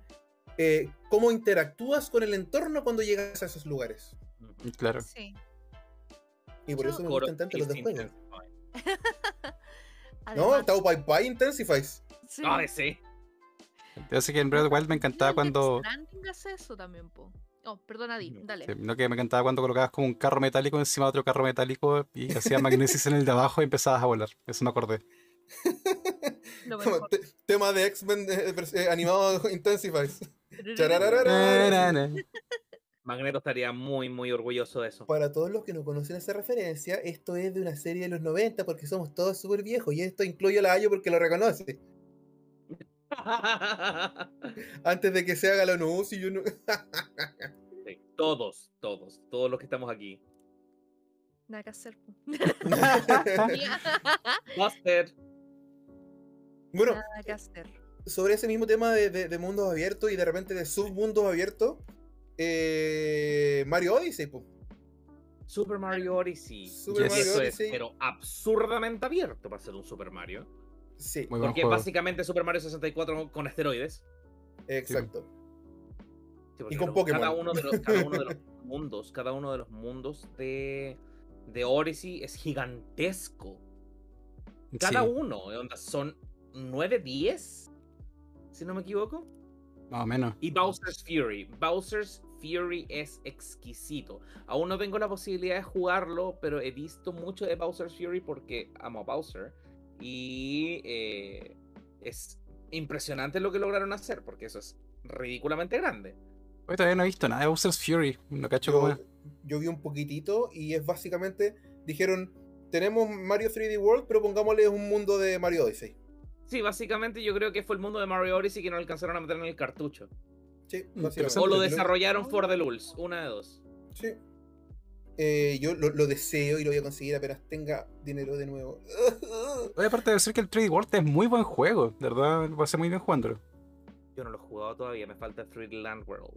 D: eh, cómo interactúas con el entorno cuando llegas a esos lugares.
A: Claro.
B: Sí.
D: Y por
B: Yo-
D: eso me gustan tanto los
C: is
D: de juego.
C: intensifying.
D: No, Tao Pai Pai Intensifies.
B: sí.
C: Ay, sí.
A: Yo sé que en Breath of the Wild me encantaba cuando.
B: Stranding hace eso también, po. Oh, perdona, Di,
C: Ujú.
B: dale.
A: Sí, no que me encantaba cuando colocabas como un carro metálico encima de otro carro metálico y hacías magnesis en el de abajo y empezabas a volar. Eso me acordé.
B: Lo
D: Como
B: mejor.
D: te- tema de X-Men eh, eh, animado Intensifies.
C: Magneto estaría muy, muy orgulloso de eso.
D: Para todos los que no conocen esa referencia, esto es de una serie de los 90 porque somos todos súper viejos y esto incluye a la Ayo porque lo reconoce. Antes de que se haga la anuncio y uno...
C: Sí, todos, todos, todos los que estamos aquí.
B: Nada que hacer, po.
C: Busted.
D: bueno,
B: Nada que hacer.
D: sobre ese mismo tema de, de- de mundos abiertos y de repente de submundos abiertos, eh, Mario Odyssey, po.
C: Super Mario Odyssey.
D: Super
A: Mario
C: eso
D: Odyssey.
C: es, pero absurdamente abierto para ser un Super Mario.
D: Sí,
A: Muy
C: Porque básicamente Super Mario 64 con esteroides.
D: exacto.
C: Sí,
D: Y con Pokémon.
C: Cada uno, de los, cada uno de los mundos, cada uno de los mundos de, de Odyssey es gigantesco. Cada
A: Sí,
C: uno, onda, son 9, 10, si no me equivoco.
A: más o menos.
C: Y Bowser's Fury. Bowser's Fury es exquisito. Aún no tengo la posibilidad de jugarlo, pero he visto mucho de Bowser's Fury porque amo a Bowser. Y eh, es impresionante lo que lograron hacer, porque eso es ridículamente grande.
A: Hoy todavía no he visto nada de Bowser's Fury. No cacho cómo
D: Yo,
A: es.
D: yo vi un poquitito y es básicamente, dijeron, tenemos Mario 3D World, pero pongámosle un mundo de Mario Odyssey.
C: Sí, básicamente yo creo que fue el mundo de Mario Odyssey que no alcanzaron a meter en el cartucho.
D: Sí, básicamente.
C: O lo desarrollaron for the lulz, una de dos.
D: Sí. Eh, yo lo, lo deseo y lo voy a conseguir apenas tenga dinero de nuevo.
A: Oye, aparte de decir que el 3D World es muy buen juego. De verdad, lo pasé muy bien jugándolo.
C: Yo no lo he jugado todavía, me falta 3D Land World.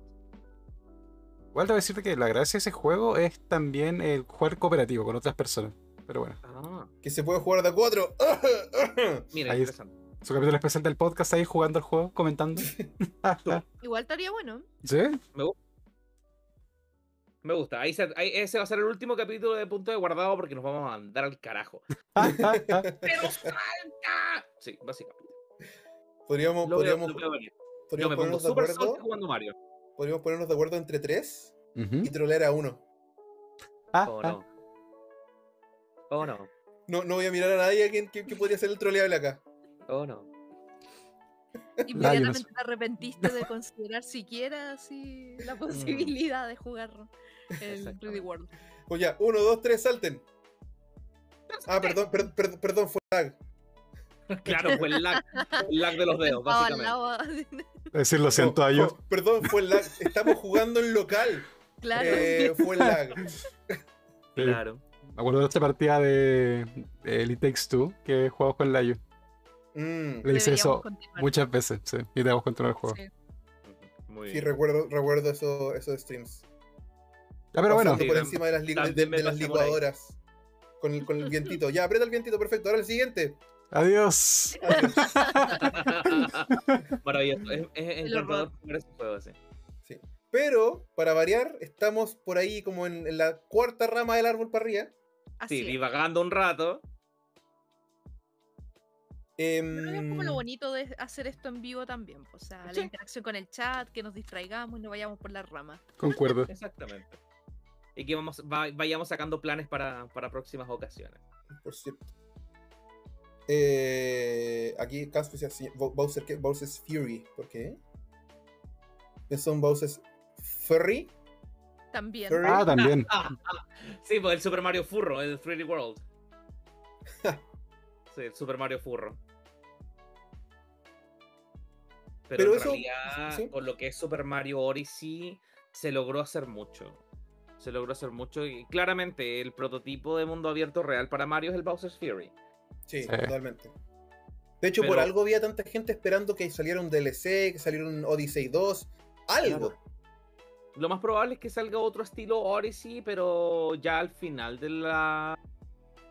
A: Igual debo decirte que la gracia de ese juego es también el jugar cooperativo con otras personas. Pero bueno,
C: Ah,
D: que se puede jugar de a cuatro.
C: mira,
A: Ahí es.
C: interesante.
A: su capítulo especial del podcast ahí jugando el juego, comentando.
B: Igual estaría bueno.
A: ¿Sí?
C: Me, gu- Me gusta. Ahí se- ahí- ese va a ser el último capítulo de Punto de Guardado porque nos vamos a mandar al carajo. ¡Pero salta! Sí, básicamente.
D: Podríamos,
C: Lo
D: podríamos,
C: veo venir. Yo
D: podríamos
C: me pongo
D: ponernos de acuerdo.
C: jugando Mario.
D: Podríamos ponernos de acuerdo entre tres y trolear a uno.
A: Ah,
C: Oh
A: ah.
C: no. Oh no.
D: No, no voy a mirar a nadie que, que podría ser el troleable acá.
C: Oh no.
B: Inmediatamente te arrepentiste de considerar siquiera así la posibilidad de jugar el
C: Exactamente.
B: 3D World.
D: Pues ya, uno, dos, tres, salten. Ah, perdón, per- per- perdón, fue lag.
C: Claro, fue el lag, el lag de los dedos, básicamente.
A: Decir lo siento a
D: Oh,
A: ellos.
D: oh, perdón, fue el lag. Estamos jugando en local.
B: claro.
D: Eh, fue el lag.
C: Claro.
A: Me acuerdo de esta partida de, de Elite Takes Two que jugamos con Layo.
D: Mm,
A: Le hice eso
B: continuar.
A: muchas veces, sí. Y debemos continuar el juego.
B: Sí.
C: Muy
D: sí,
C: bien.
D: recuerdo, recuerdo eso, esos streams.
A: Ya, pero bueno,
C: Sí,
D: por encima de las, de- de licuadoras. Con el, con el vientito. Ya, aprieta el vientito, perfecto. Ahora el siguiente.
A: adiós.
D: Adiós.
C: Maravilloso. Es, es
B: El
C: encantador jugar ese juego así.
D: Pero, para variar, estamos por ahí como en, en la cuarta rama del árbol para arriba.
B: Así
C: Sí,
B: es.
C: divagando un rato.
B: Pero es como lo
D: Em,
B: bonito de hacer esto en vivo también. O sea,
C: Sí.
B: la interacción con el chat, que nos distraigamos y no vayamos por las ramas.
A: Concuerdo.
C: Exactamente. Y que vamos, va- vayamos sacando planes para, para próximas ocasiones.
D: por cierto. Eh, aquí Casper dice así, Bo- Bowser, ¿qué? Bowser's Fury. ¿Por qué? ¿Qué son Bowser's Furry?
B: También.
D: Furry.
A: Ah, también.
C: Sí, pues el Super Mario Furro, el 3D World. sí, el Super Mario Furro. Pero,
D: Pero
C: en
D: eso-
C: realidad,
D: sí.
C: con lo que es Super Mario Odyssey, se logró hacer mucho. Se logró hacer mucho y claramente el prototipo de mundo abierto real para Mario es el Bowser's Fury.
D: Sí,
A: Sí.
D: totalmente. De hecho, por algo había tanta gente esperando que saliera un DLC, que saliera un Odyssey 2, algo.
C: Claro. Lo más probable es que salga otro estilo Odyssey, pero ya al final de la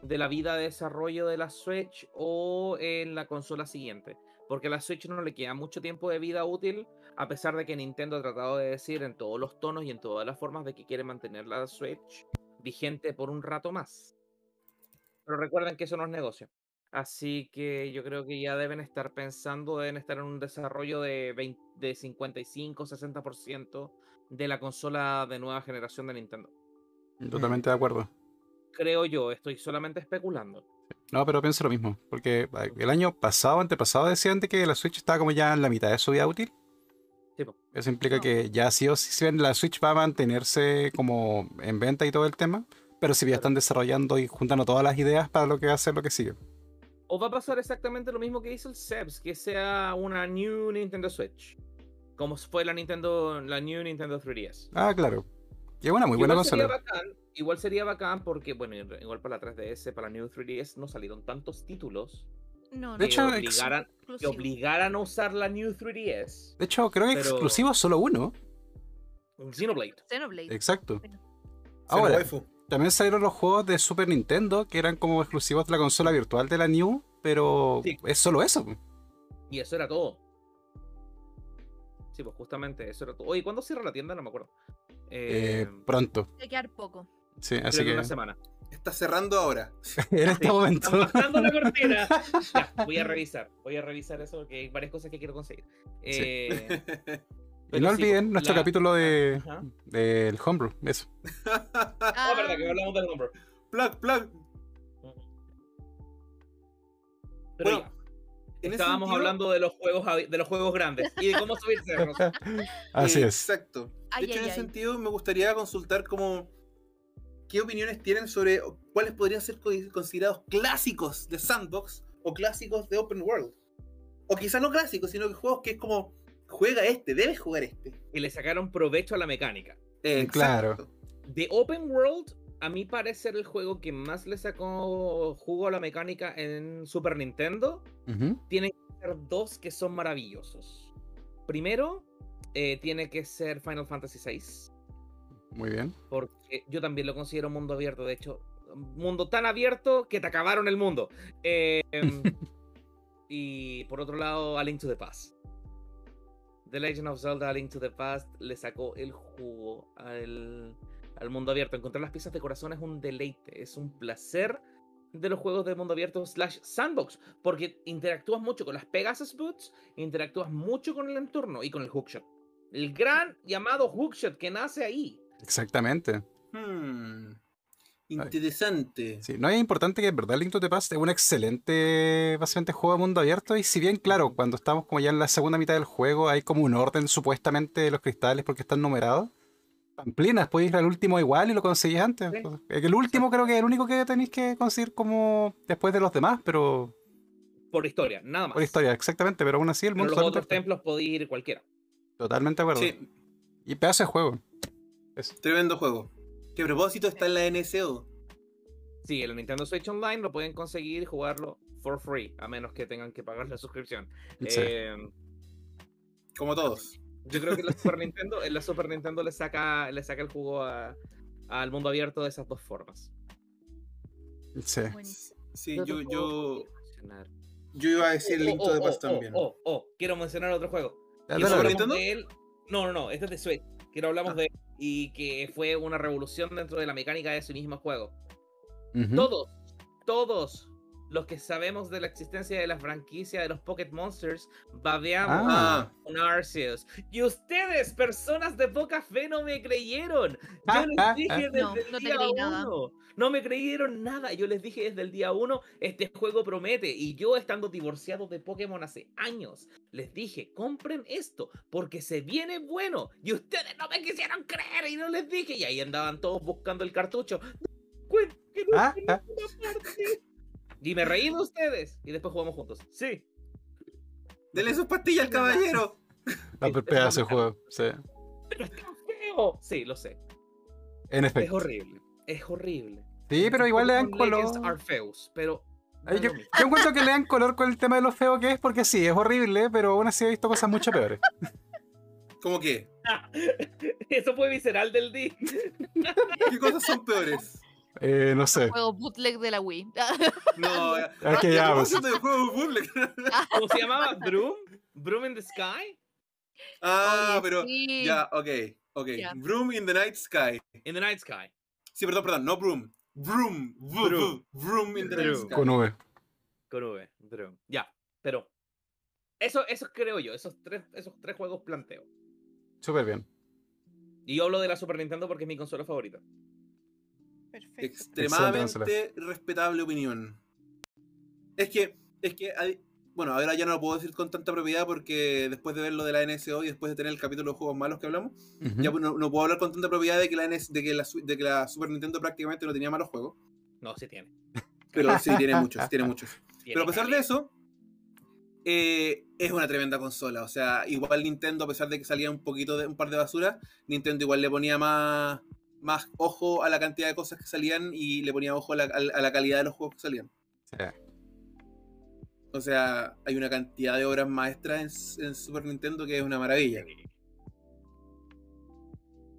C: de la vida de desarrollo de la Switch o en la consola siguiente. Porque a la Switch no le queda mucho tiempo de vida útil, a pesar de que Nintendo ha tratado de decir en todos los tonos y en todas las formas de que quiere mantener la Switch vigente por un rato más. Pero recuerden que eso no es negocio. Así que yo creo que ya deben estar pensando, deben estar en un desarrollo de, 20 de 55-60% de la consola de nueva generación de Nintendo.
A: Totalmente de acuerdo.
C: Creo yo, estoy solamente especulando.
A: No, pero pienso lo mismo. Porque ay, el año pasado, antepasado, decían de que la Switch estaba como ya en la mitad de su vida útil.
C: Sí.
A: Eso implica
B: No.
A: que ya sí o sí si bien la Switch va a mantenerse como en venta y todo el tema. Pero si ya están desarrollando y juntando todas las ideas para lo que va a ser lo que sigue.
C: O va a pasar exactamente lo mismo que hizo el Sebs, que sea una New Nintendo Switch. Como fue la Nintendo, la New Nintendo 3DS.
A: Ah, claro. Y es una muy buena
C: igual sería
A: consola.
C: bacán, igual sería bacán porque, bueno, igual para la 3DS, para la New 3DS no salieron tantos títulos
B: No, no.
A: De hecho,
C: obligaran, que obligaran a usar la New 3DS.
A: De hecho, creo que
C: Pero-
A: exclusivo es solo uno.
C: Un Xenoblade.
B: Xenoblade.
A: Exacto. Ahora, también salieron los juegos de Super Nintendo que eran como exclusivos de la consola virtual de la New, pero
C: Sí.
A: es solo eso.
C: Y eso era todo. Sí, pues justamente eso era todo. Oye, ¿cuándo cierra la tienda? No me acuerdo.
A: Eh,
C: Eh,
A: pronto.
B: Hay que quedar poco.
A: Sí,
C: creo
A: así
C: que
A: que
C: una semana.
D: Está cerrando ahora.
A: en este
C: Sí,
A: momento.
C: Bajando la cortina. Ya, voy a revisar. Voy a revisar eso porque hay varias cosas que quiero conseguir. Eh,
A: Y no olviden
C: pues,
A: nuestro
C: la-
A: capítulo de, del Homebrew. Eso.
C: Ah, verdad, que hablamos del nombre.
D: plug, plug.
C: Pero
D: Bueno,
C: ya,
D: En ese
C: estábamos
D: sentido-
C: hablando de los juegos de los juegos grandes y de cómo subir cerros.
A: Así
D: Eh,
A: es.
D: Exacto.
B: Ay,
D: de hecho,
B: ay,
D: en ese
B: ay.
D: sentido, me gustaría consultar como qué opiniones tienen sobre cuáles podrían ser co- considerados clásicos de Sandbox o clásicos de Open World. O quizás no clásicos, sino que juegos que es como, juega este, debes jugar este.
C: Y le sacaron provecho a la mecánica.
A: Claro.
C: De Open World, a mí parece el juego que más le sacó jugo a la mecánica en Super Nintendo.
A: Ujú.
C: Tienen que ser dos que son maravillosos. Primero, eh, tiene que ser Final Fantasy VI.
A: Muy bien.
C: Porque yo también lo considero mundo abierto. De hecho, mundo tan abierto que te acabaron el mundo. Eh, em, y por otro lado, A Link to the Past. The Legend of Zelda A Link to the Past le sacó el jugo al, al mundo abierto. Encontrar las piezas de corazón es un deleite, es un placer de los juegos de mundo abierto slash sandbox, porque interactúas mucho con las Pegasus Boots, interactúas mucho con el entorno y con el hookshot. El gran llamado hookshot que nace ahí.
A: Exactamente.
D: Hmm, Interesante.
A: Sí, no es importante que en verdad Link to the Past es un excelente básicamente juego de mundo abierto y si bien claro, cuando estamos como ya en la segunda mitad del juego hay como un orden supuestamente de los cristales porque están numerados. Pamplinas, podéis ir al último igual y lo conseguís antes.
C: Sí.
A: El último creo que es el único que tenéis que conseguir como después de los demás, pero
C: Por historia, nada más.
A: por historia, exactamente, pero aún así el
C: Pero
A: mundo
C: los
A: está
C: otros templos podéis ir cualquiera.
A: Totalmente de acuerdo.
D: Sí,
A: Y pedazo de juego.
D: Tremendo juego. Que a propósito está en la NSO.
C: Sí, el Nintendo Switch Online lo pueden conseguir y jugarlo for free, a menos que tengan que pagar la suscripción.
A: Sí.
C: Eh,
D: Como todos.
C: yo creo que la Super Nintendo, en la Super Nintendo le saca, le saca el jugo al mundo abierto de esas dos formas.
A: Sí.
D: Sí, yo, yo, yo iba a decir
C: Oh,
D: Link
C: oh,
D: to the
C: oh,
D: Past
C: oh,
D: también.
C: Oh, oh, quiero mencionar otro juego. Eso
D: Nintendo?
C: de él. No, no, no, este es de Switch. Quiero hablamos
D: Ah.
C: de él y que fue una revolución dentro de la mecánica de ese mismo juego. Todos, todos los que sabemos de la existencia de la franquicia de los Pocket Monsters, babeamos
D: Ah,
C: con Arceus. Y ustedes, personas de poca fe, no me creyeron. Yo les dije desde
B: No,
C: el
B: no
C: día uno. No me creyeron nada. Yo les dije desde el día uno, este juego promete. Y yo estando divorciado de Pokémon hace años, les dije, compren esto, porque se viene bueno. Y ustedes no me quisieron creer y no les dije. Y ahí andaban todos buscando el cartucho. Cuen- que no
A: Ah, ah.
C: parte. Y me reí de ustedes. Y después jugamos juntos. Sí.
D: dele sus pastillas al caballero.
A: La
C: no me
A: juego. Sí.
C: Pero es tan feo. Sí, lo sé.
A: En
C: Es
A: efecto.
C: horrible. Es horrible.
A: Sí, pero igual le dan color.
C: are feos, pero.
A: Ay,
C: da
A: yo, yo encuentro que le dan color con el tema de lo feo que es, porque sí, es horrible, pero aún así he visto cosas mucho peores.
D: ¿Cómo qué?
C: Eso fue visceral del D.
D: ¿Qué cosas son peores?
A: Eh, no sé.
B: Juego bootleg de la Wii.
D: No,
A: Es que ya, pues,
D: de juego bootleg.
C: ¿Cómo se llamaba? ¿Broom? ¿Broom in the Sky?
D: Ah,
B: Oye,
D: pero
B: sí.
D: ya, ok, ok. Broom in the night sky.
C: In the Night Sky.
D: Sí, perdón, perdón, no broom. Vroom, Vroom.
C: vroom
D: in the night sky.
A: con V.
C: Con V. Broom. Ya, pero. Eso, eso creo yo. Esos tres, esos tres juegos planteo.
A: Súper bien.
C: Y yo hablo de la Super Nintendo porque es mi consola favorita.
B: Perfecto.
D: Extremadamente respetable opinión. Es que, es que, hay- bueno, ahora ya no lo puedo decir con tanta propiedad porque después de ver lo de la NSO y después de tener el capítulo de juegos malos que hablamos, ya no, no puedo hablar con tanta propiedad de que, la NS de, que la, de que la Super Nintendo prácticamente no tenía malos juegos.
C: No, sí tiene.
D: Pero sí, tiene muchos, tiene muchos.
C: Tiene
D: Pero a pesar de eso, eh, es una tremenda consola. O sea, igual Nintendo, a pesar de que salía un poquito de un par de basura, Nintendo igual le ponía más, más ojo a la cantidad de cosas que salían y le ponía ojo a la, a la calidad de los juegos que salían.
A: Sí.
D: O sea, hay una cantidad de obras maestras en, en Super Nintendo que es una maravilla.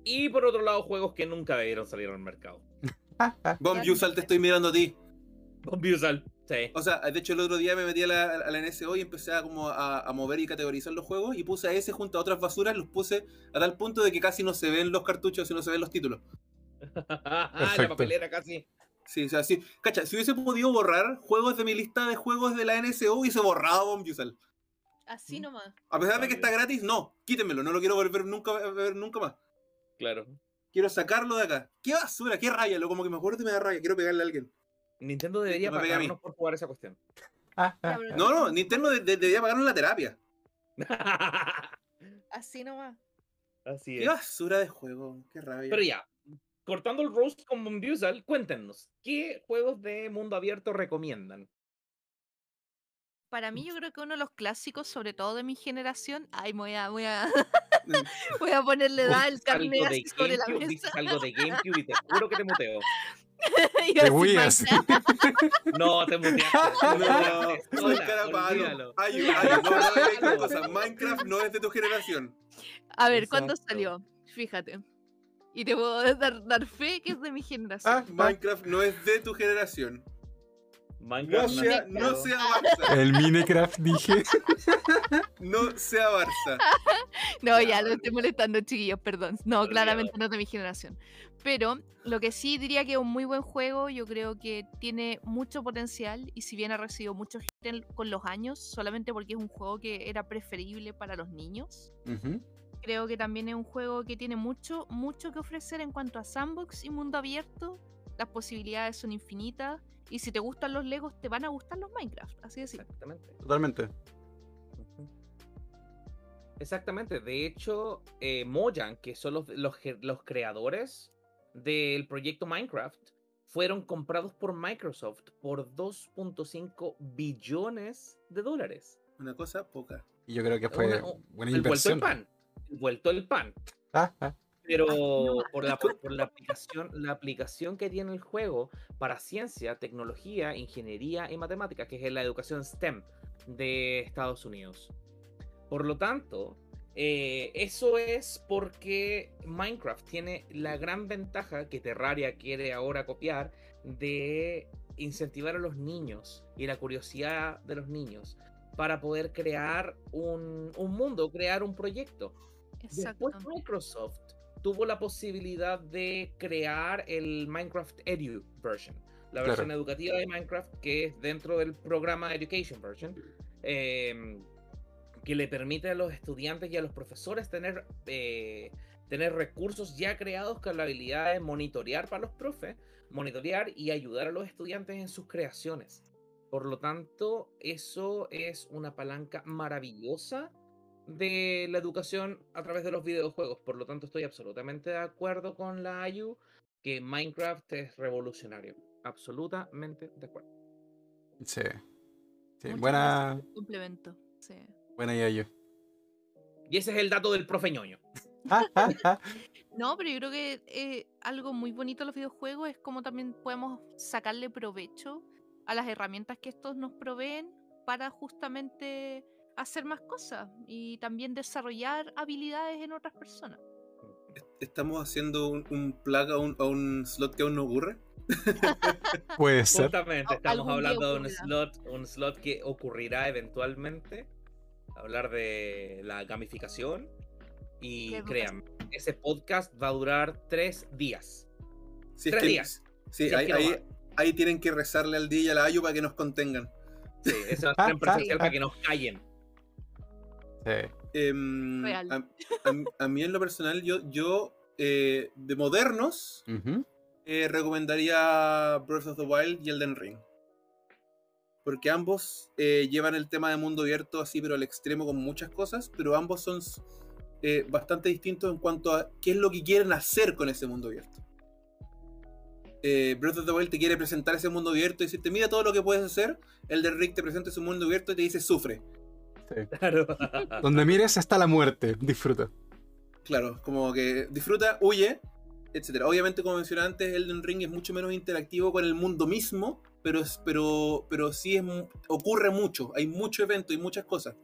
C: Y por otro lado, juegos que nunca debieron salir al mercado.
D: Bomb Yusal, te estoy mirando a ti.
C: Bombiusal. Sí.
D: O sea, de hecho el otro día me metí a la, a la NSO y empecé a, como a, a mover y categorizar los juegos y puse a ese junto a otras basuras, los puse a tal punto de que casi no se ven los cartuchos y no se ven los títulos.
C: la
A: Perfecto.
C: papelera casi.
D: Sí, o sea, sí. Cacha, si hubiese podido borrar juegos de mi lista de juegos de la NSO, hubiese borrado Bomb Yusal.
B: Así nomás.
D: A pesar de que está gratis, no, quítenmelo, no lo quiero volver nunca a ver nunca más.
C: Claro.
D: Quiero sacarlo de acá. ¡Qué basura! ¡Qué raya! Lo como que me acuerdo y me da raya. Quiero pegarle a alguien.
C: Nintendo debería
D: No
C: pagarnos por jugar esa cuestión.
A: Ah, ah, ah.
D: No, no, Nintendo de- de- debería pagarnos la terapia.
B: Así nomás.
C: Así
D: ¡Qué
C: es.
D: basura de juego! ¡Qué rabia!
C: Pero ya, cortando el roast con Bombiusal, cuéntenos, ¿qué juegos de mundo abierto recomiendan?
B: Para mí, yo creo que uno de los clásicos, sobre todo de mi generación. Ay, voy a, voy a, voy a ponerle edad
C: algo
B: carnet sobre la
C: dices
B: mesa.
C: algo de GameCube y te juro que te muteo.
B: Y
A: Te.
B: Minecraft.
C: No, te muteaste.
D: No, soy carapalo. Minecraft no es de tu generación.
B: A ver, ¿cuándo
C: Exacto.
B: salió? Fíjate. Y te puedo dar, dar fe que es de mi generación.
A: Ah, ah.
D: Minecraft no es de tu generación. No
C: Minecraft
D: sea,
C: nació-
D: no sea Barça.
A: El Minecraft dije.
D: No sea Barça.
B: No, ya
C: Claro.
B: lo estoy molestando, chiquillos, perdón. No, claramente no es de mi generación. Pero lo que sí diría que es un muy buen juego, yo creo que tiene mucho potencial y si bien ha recibido mucho hate con los años, solamente porque es un juego que era preferible para los niños,
A: Ujú.
B: creo que también es un juego que tiene mucho, mucho que ofrecer en cuanto a sandbox y mundo abierto. Las posibilidades son infinitas y si te gustan los Legos, te van a gustar los Minecraft. Así de simple.
C: Exactamente.
A: Totalmente.
C: Exactamente. De hecho, eh, Mojang, que son los, los, creadores del proyecto Minecraft, fueron comprados por Microsoft por 2.5 billones de dólares.
D: Una cosa poca.
A: Y yo creo que fue
C: Una- un-
A: buena
C: el vuelto el
A: inversión.
C: pan. El vuelto el pan.
A: Ah, ah.
C: Pero por la, por la aplicación, la aplicación que tiene el juego para ciencia, tecnología, ingeniería y matemáticas, que es la educación STEM de Estados Unidos. Por lo tanto, eh, eso es porque Minecraft tiene la gran ventaja que Terraria quiere ahora copiar de incentivar a los niños y la curiosidad de los niños para poder crear un, un mundo, crear un proyecto. Después
B: Exacto.
C: Microsoft tuvo la posibilidad de crear el Minecraft Edu version, la
A: Claro.
C: versión educativa de Minecraft que es dentro del programa Education version, em, que le permite a los estudiantes y a los profesores tener, eh, tener recursos ya creados con la habilidad de monitorear para los profes, monitorear y ayudar a los estudiantes en sus creaciones. Por lo tanto, eso es una palanca maravillosa de la educación a través de los videojuegos. Por lo tanto, estoy absolutamente de acuerdo con la AYU que Minecraft es revolucionario. Absolutamente de acuerdo.
A: Sí. Sí, buena,
B: complemento. Sí.
A: buena yo.
C: Y ese es el dato del profe ñoño.
B: No, pero yo creo que eh, algo muy bonito de los videojuegos es cómo también podemos sacarle provecho a las herramientas que estos nos proveen para justamente hacer más cosas y también desarrollar habilidades en otras personas.
D: ¿Estamos haciendo un, un plug a un, a un slot que aún no ocurre?
A: Puede ser.
C: Justamente, estamos hablando de un slot, un slot que ocurrirá eventualmente. Hablar de la gamificación. Y
B: Qué
C: créanme, ese podcast va a durar tres días.
D: Si es
C: Tres
D: que-
C: días.
D: Sí,
C: Si
D: ahí, ahí, tienen que rezarle al día y a la Ayu para que nos contengan.
C: Sí, eso va a ser en presencial para que nos callen.
A: Sí.
D: Em,
B: Real.
D: a, a- a mí en lo personal, yo, yo eh, de modernos, eh, recomendaría Breath of the Wild y Elden Ring. Porque ambos eh, llevan el tema de mundo abierto así, pero al extremo con muchas cosas, pero ambos son eh, bastante distintos en cuanto a qué es lo que quieren hacer con ese mundo abierto. Eh, Breath of the Wild te quiere presentar ese mundo abierto y decirte, mira todo lo que puedes hacer. Elden Ring te presenta ese mundo abierto y te dice, sufre.
A: Sí.
C: Claro.
A: Donde mires está la muerte. Disfruta.
D: Claro, como que disfruta, huye, etcétera. Obviamente, como mencioné antes, Elden Ring es mucho menos interactivo con el mundo mismo, pero, es, pero, pero sí es, ocurre mucho. Hay mucho evento y muchas cosas.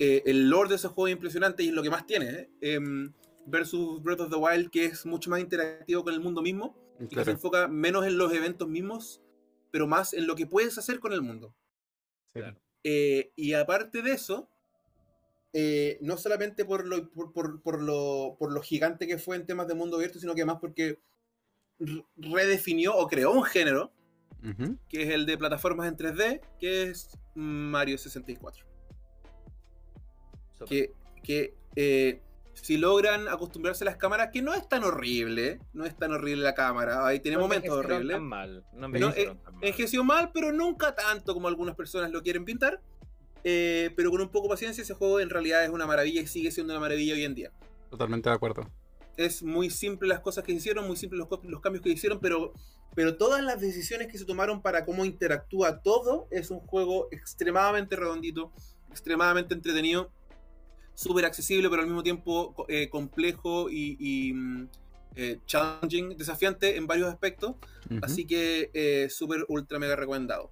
D: Eh, el lore de ese juego es impresionante y es lo que más tiene. ¿eh? Em, versus Breath of the Wild, que es mucho más interactivo con el mundo mismo y que se enfoca menos en los eventos mismos, pero más en lo que puedes hacer con el mundo.
A: Sí.
C: Claro.
D: Eh, y aparte de eso, eh, no solamente por lo, por, por- por lo, por lo gigante que fue en temas de mundo abierto, sino que además porque re- redefinió o creó un género, que es el de plataformas en 3D, que es Mario 64.
C: Súper.
D: Que, que eh, si logran acostumbrarse a las cámaras, que no es tan horrible, no es tan horrible la cámara, ahí tiene
C: No
D: momentos horribles.
C: tan mal, no
D: No,
C: envejecieron
D: eh,
C: tan mal.
D: envejeció mal, pero nunca tanto como algunas personas lo quieren pintar. Eh, pero con un poco de paciencia, ese juego en realidad es una maravilla y sigue siendo una maravilla hoy en día.
A: Totalmente de acuerdo.
D: Es muy simple las cosas que hicieron, muy simple los, los cambios que hicieron, pero, pero todas las decisiones que se tomaron para cómo interactúa todo es un juego extremadamente redondito, extremadamente entretenido, súper accesible, pero al mismo tiempo eh, complejo y, y, mm, eh, challenging, desafiante en varios aspectos. Así que eh, súper, ultra, mega recomendado.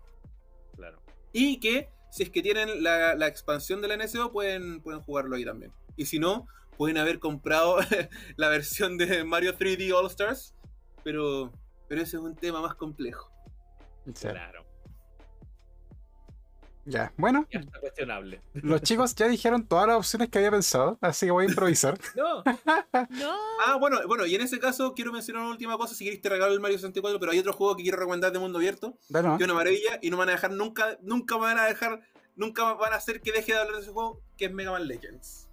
C: Claro.
D: Y que si es que tienen la, la expansión de la NSO, pueden, pueden jugarlo ahí también. Y si no, pueden haber comprado la versión de Mario 3D All Stars. Pero, pero ese es un tema más complejo.
C: Claro.
A: Ya, bueno,
C: Ya está cuestionable.
A: los chicos ya dijeron todas las opciones que había pensado, así que voy a improvisar.
C: No,
B: No.
D: Ah, bueno, bueno, y en ese caso quiero mencionar una última cosa. Si queréis te regalo el Mario 64, pero hay otro juego que quiero recomendar de mundo abierto.
A: Dale, ¿no?
D: Que es una maravilla y no me van a dejar nunca, nunca me van a dejar, nunca van a hacer que deje de hablar de ese juego, que es Mega Man Legends.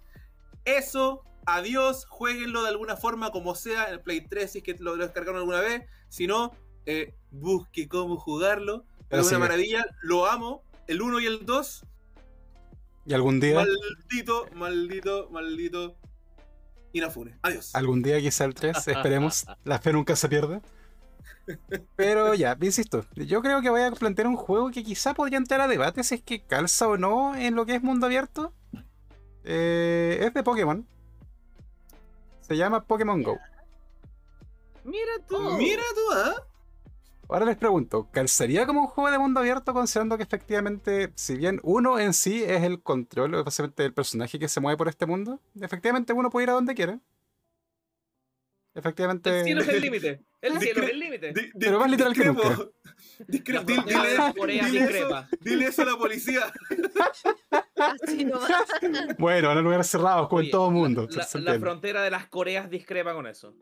D: Eso, adiós, jueguenlo de alguna forma, como sea, en el Play 3, si es que lo, lo descargaron alguna vez. Si no, eh, busque cómo jugarlo.
A: Pero
D: es una
A: sigue.
D: maravilla, lo amo. El 1 y el 2,
A: Y algún día,
D: maldito, maldito, maldito. Inafune. Adiós.
A: algún día quizá el 3, esperemos. La fe nunca se pierde. Pero ya, insisto, yo creo que voy a plantear un juego que quizá podría entrar a debate si es que calza o no en lo que es mundo abierto. Eh, es de Pokémon. Se llama Pokémon Go.
C: mira tú.
D: Mira tú, ¿ah?
A: Ahora les pregunto, ¿calzaría como un juego de mundo abierto considerando que efectivamente, si bien uno en sí es el control, básicamente el personaje que se mueve por este mundo, efectivamente uno puede ir a donde quiera? Efectivamente...
C: El cielo es el límite. El cielo es el límite.
A: Pero más literal que nunca.
D: Dile, dile eso,
C: discrepa.
D: dile eso a la policía.
A: Bueno, en lugares cerrados, como
C: Oye,
A: en todo el mundo.
C: La, frontera de las Coreas discrepa con eso.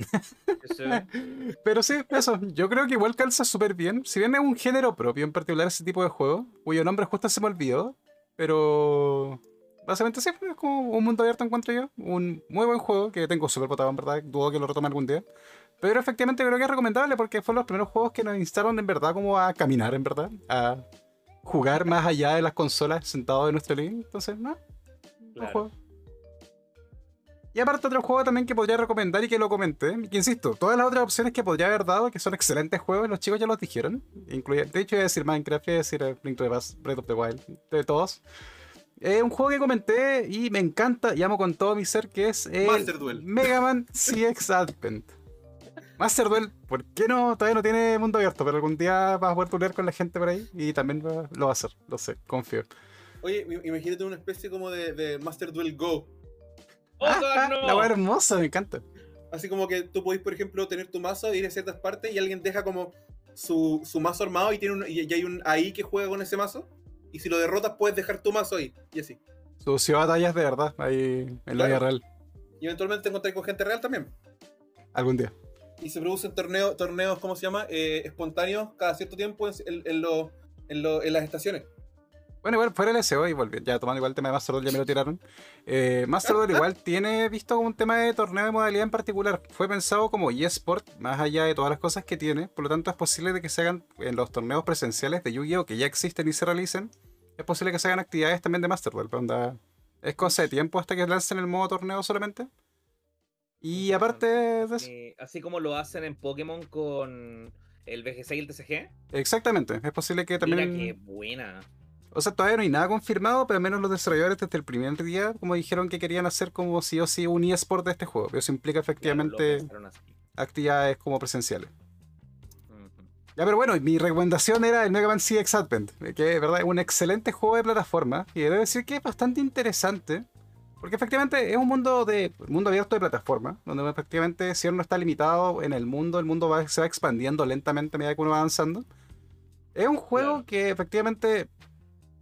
A: Pero sí, eso. Yo creo que igual calza súper bien. Si bien es un género propio en particular ese tipo de juego, cuyo nombre justo se me olvidó, pero básicamente sí, es como un mundo abierto encuentro yo. Un muy buen juego que tengo súper votado en verdad. Dudo que lo retome algún día. Pero efectivamente creo que es recomendable porque fueron los primeros juegos que nos instaron en verdad como a caminar en verdad. A jugar más allá de las consolas sentados en nuestro living. Entonces, no,
C: Claro.
A: juego. Y aparte otro juego también que podría recomendar y que lo comenté, que insisto, todas las otras opciones que podría haber dado, que son excelentes juegos, los chicos ya los dijeron. Incluye, de hecho, iba a decir Minecraft, iba a decir Link to the Past, Breath of the Wild, de todos. Es un juego que comenté y me encanta y amo con todo mi ser, que es
D: Master Duel.
A: Mega Man CX Advent. Master Duel, ¿por qué no? Todavía no tiene mundo abierto, pero algún día vas a poder tunear con la gente por ahí y también va- lo va a hacer, lo sé, confío.
D: Oye, im- imagínate una especie como de, de Master Duel Go.
C: ¡Oh, God, no!
A: La wea hermosa, me encanta.
D: Así como que tú podés, por ejemplo, tener tu mazo, ir a ciertas partes y alguien deja como su, su mazo armado y, tiene un, y, y hay un ahí que juega con ese mazo. Y si lo derrotas, puedes dejar tu mazo ahí. Y así.
A: Sucio batallas de verdad, ahí en la vida real,
D: Y eventualmente te encontrás con gente real también.
A: algún día.
D: Y se producen torneos, torneos ¿cómo se llama? Eh, espontáneos cada cierto tiempo en, en- en lo- en lo- en las estaciones.
A: Bueno, igual fuera el SEO y volviendo, ya tomando igual el tema de Master Duel, ya me lo tiraron. Eh, Master Duel igual tiene visto como un tema de torneo de modalidad en particular. Fue pensado como eSport, más allá de todas las cosas que tiene. Por lo tanto, es posible de que se hagan en los torneos presenciales de Yu-Gi-Oh! que ya existen y se realicen. Es posible que se hagan actividades también de Master Duel. pero onda, es cosa de tiempo hasta que lancen el modo torneo solamente. Y aparte de eso,
C: Eh, así como lo hacen en Pokémon con el VGC y el TCG.
A: exactamente, es posible que también...
C: Mira qué buena.
A: O sea, todavía no hay nada confirmado, pero al menos los desarrolladores desde el primer día, como dijeron que querían hacer como sí o sí un eSport de este juego. Pero eso implica efectivamente actividades como presenciales. Ya, pero bueno, mi recomendación era el Mega Man CX Advent, que de verdad es un excelente juego de plataforma y debo decir que es bastante interesante, porque efectivamente es un mundo de mundo abierto de plataforma, donde efectivamente si uno no está limitado en el mundo, el mundo va- se va expandiendo lentamente a medida que uno va avanzando. Es un juego
C: Claro.
A: que efectivamente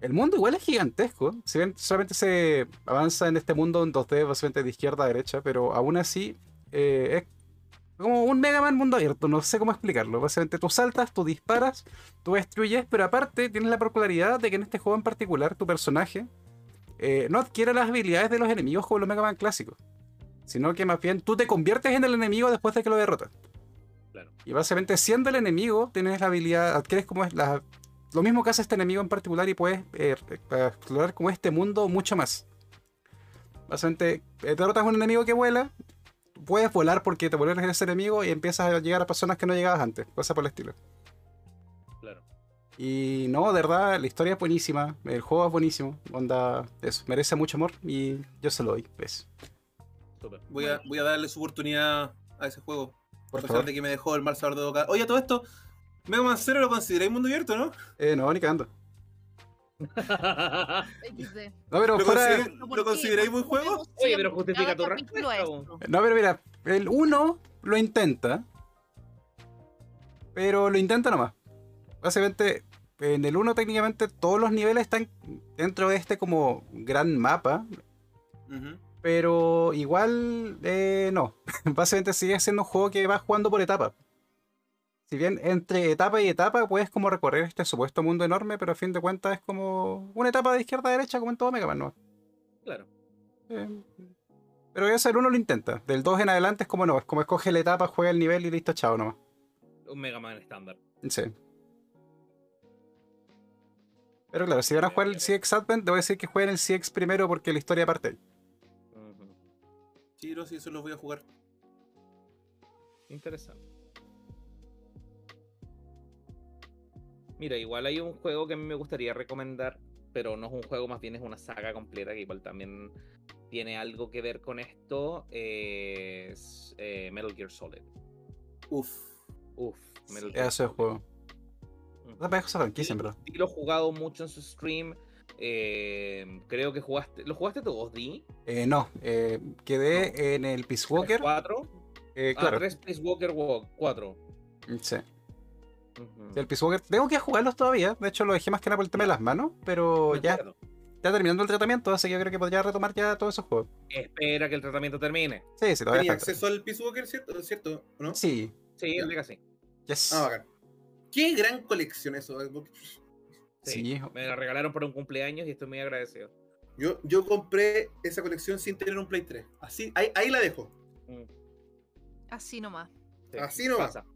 A: el mundo igual es gigantesco, si bien solamente se avanza en este mundo en 2D, básicamente de izquierda a derecha, pero aún así eh, es como un Mega Man mundo abierto, no sé cómo explicarlo. Básicamente tú saltas, tú disparas, tú destruyes, pero aparte tienes la particularidad de que en este juego en particular tu personaje eh, no adquiere las habilidades de los enemigos como los Mega Man clásicos, sino que más bien tú te conviertes en el enemigo después de que lo derrotas.
C: Claro.
A: Y básicamente siendo el enemigo tienes la habilidad, adquieres como es la, lo mismo que hace este enemigo en particular y puedes eh, explorar como este mundo mucho más. Básicamente eh, derrotas a un enemigo que vuela, puedes volar porque te vuelves ese enemigo y empiezas a llegar a personas que no llegabas antes, cosas por el estilo.
C: Claro.
A: Y no, de verdad, la historia es buenísima, el juego es buenísimo, onda, eso, merece mucho amor y yo se lo doy, pues.
C: Súper.
D: Voy a, voy a darle su oportunidad a ese juego.
A: Por
D: a pesar
A: favor.
D: de que me dejó el mal sabor de boca. Oye, todo esto, Mega Man Zero lo consideráis mundo abierto, ¿no?
A: Eh, no, ni cagando. No, pero
D: ¿Lo,
A: fuera...
D: consider-
B: ¿Pero por
D: ¿lo consideráis
B: ¿Por
D: buen juego?
C: Oye, pero justifica tu respuesta.
A: No, pero mira, el 1 lo intenta, pero lo intenta nomás. Básicamente, en el 1 técnicamente todos los niveles están dentro de este como gran mapa, pero igual eh, no. Básicamente sigue siendo un juego que va jugando por etapas. Si bien entre etapa y etapa puedes como recorrer este supuesto mundo enorme, pero a fin de cuentas es como una etapa de izquierda a derecha como en todo Mega Man, ¿no?
C: Claro.
A: Eh, pero eso el 1 lo intenta. Del 2 en adelante es como no, es como escoge la etapa, juega el nivel y listo, chao nomás.
C: Un Mega Man estándar.
A: Sí. Pero claro, si van a jugar el CX Advent, debo decir que jueguen el CX primero porque la historia parte. ahí.
C: Ujú.
D: Sí, no, sí, eso los voy a jugar.
C: Interesante. Mira, igual hay un juego que a mí me gustaría recomendar, pero no es un juego, más bien es una saga completa que igual también tiene algo que ver con esto. Es eh, Metal Gear Solid.
D: Uf.
C: Uf, Metal Gear
A: Eso es
C: Solid.
A: juego. Esa pedazo esa franquicia,
C: Sí,
A: verdad.
C: sí lo he jugado mucho en su stream. eh, creo que jugaste. ¿Lo jugaste todos, Di?
A: Eh, no, eh, quedé en el Peace Walker.
C: ¿Cuatro?
A: eh,
C: Ah,
A: claro,
C: tres Peace Walker Walk, cuatro.
A: sí. El Peace Walker. Tengo que jugarlos todavía. De hecho, lo dejé más que nada por el tema de las manos. Pero ya,
C: acuerdo.
A: ya terminando el tratamiento, así que yo creo que podría retomar ya todos esos juegos.
C: Espera que el tratamiento termine.
A: Sí, sí, todavía
D: Tenía acceso al Peace Walker, ¿cierto? ¿Cierto? ¿o ¿No?
A: Sí,
C: Sí, el Legacy.
A: yes.
D: Ah, bacán. Qué gran colección eso. eh,
C: Sí,
A: Sí.
C: Me la regalaron por un cumpleaños y estoy muy agradecido.
D: Yo, yo compré esa colección sin tener un Play 3. Así, ahí, ahí la dejo.
C: Mm,
B: Así nomás.
C: sí,
D: Así nomás.
C: pasa.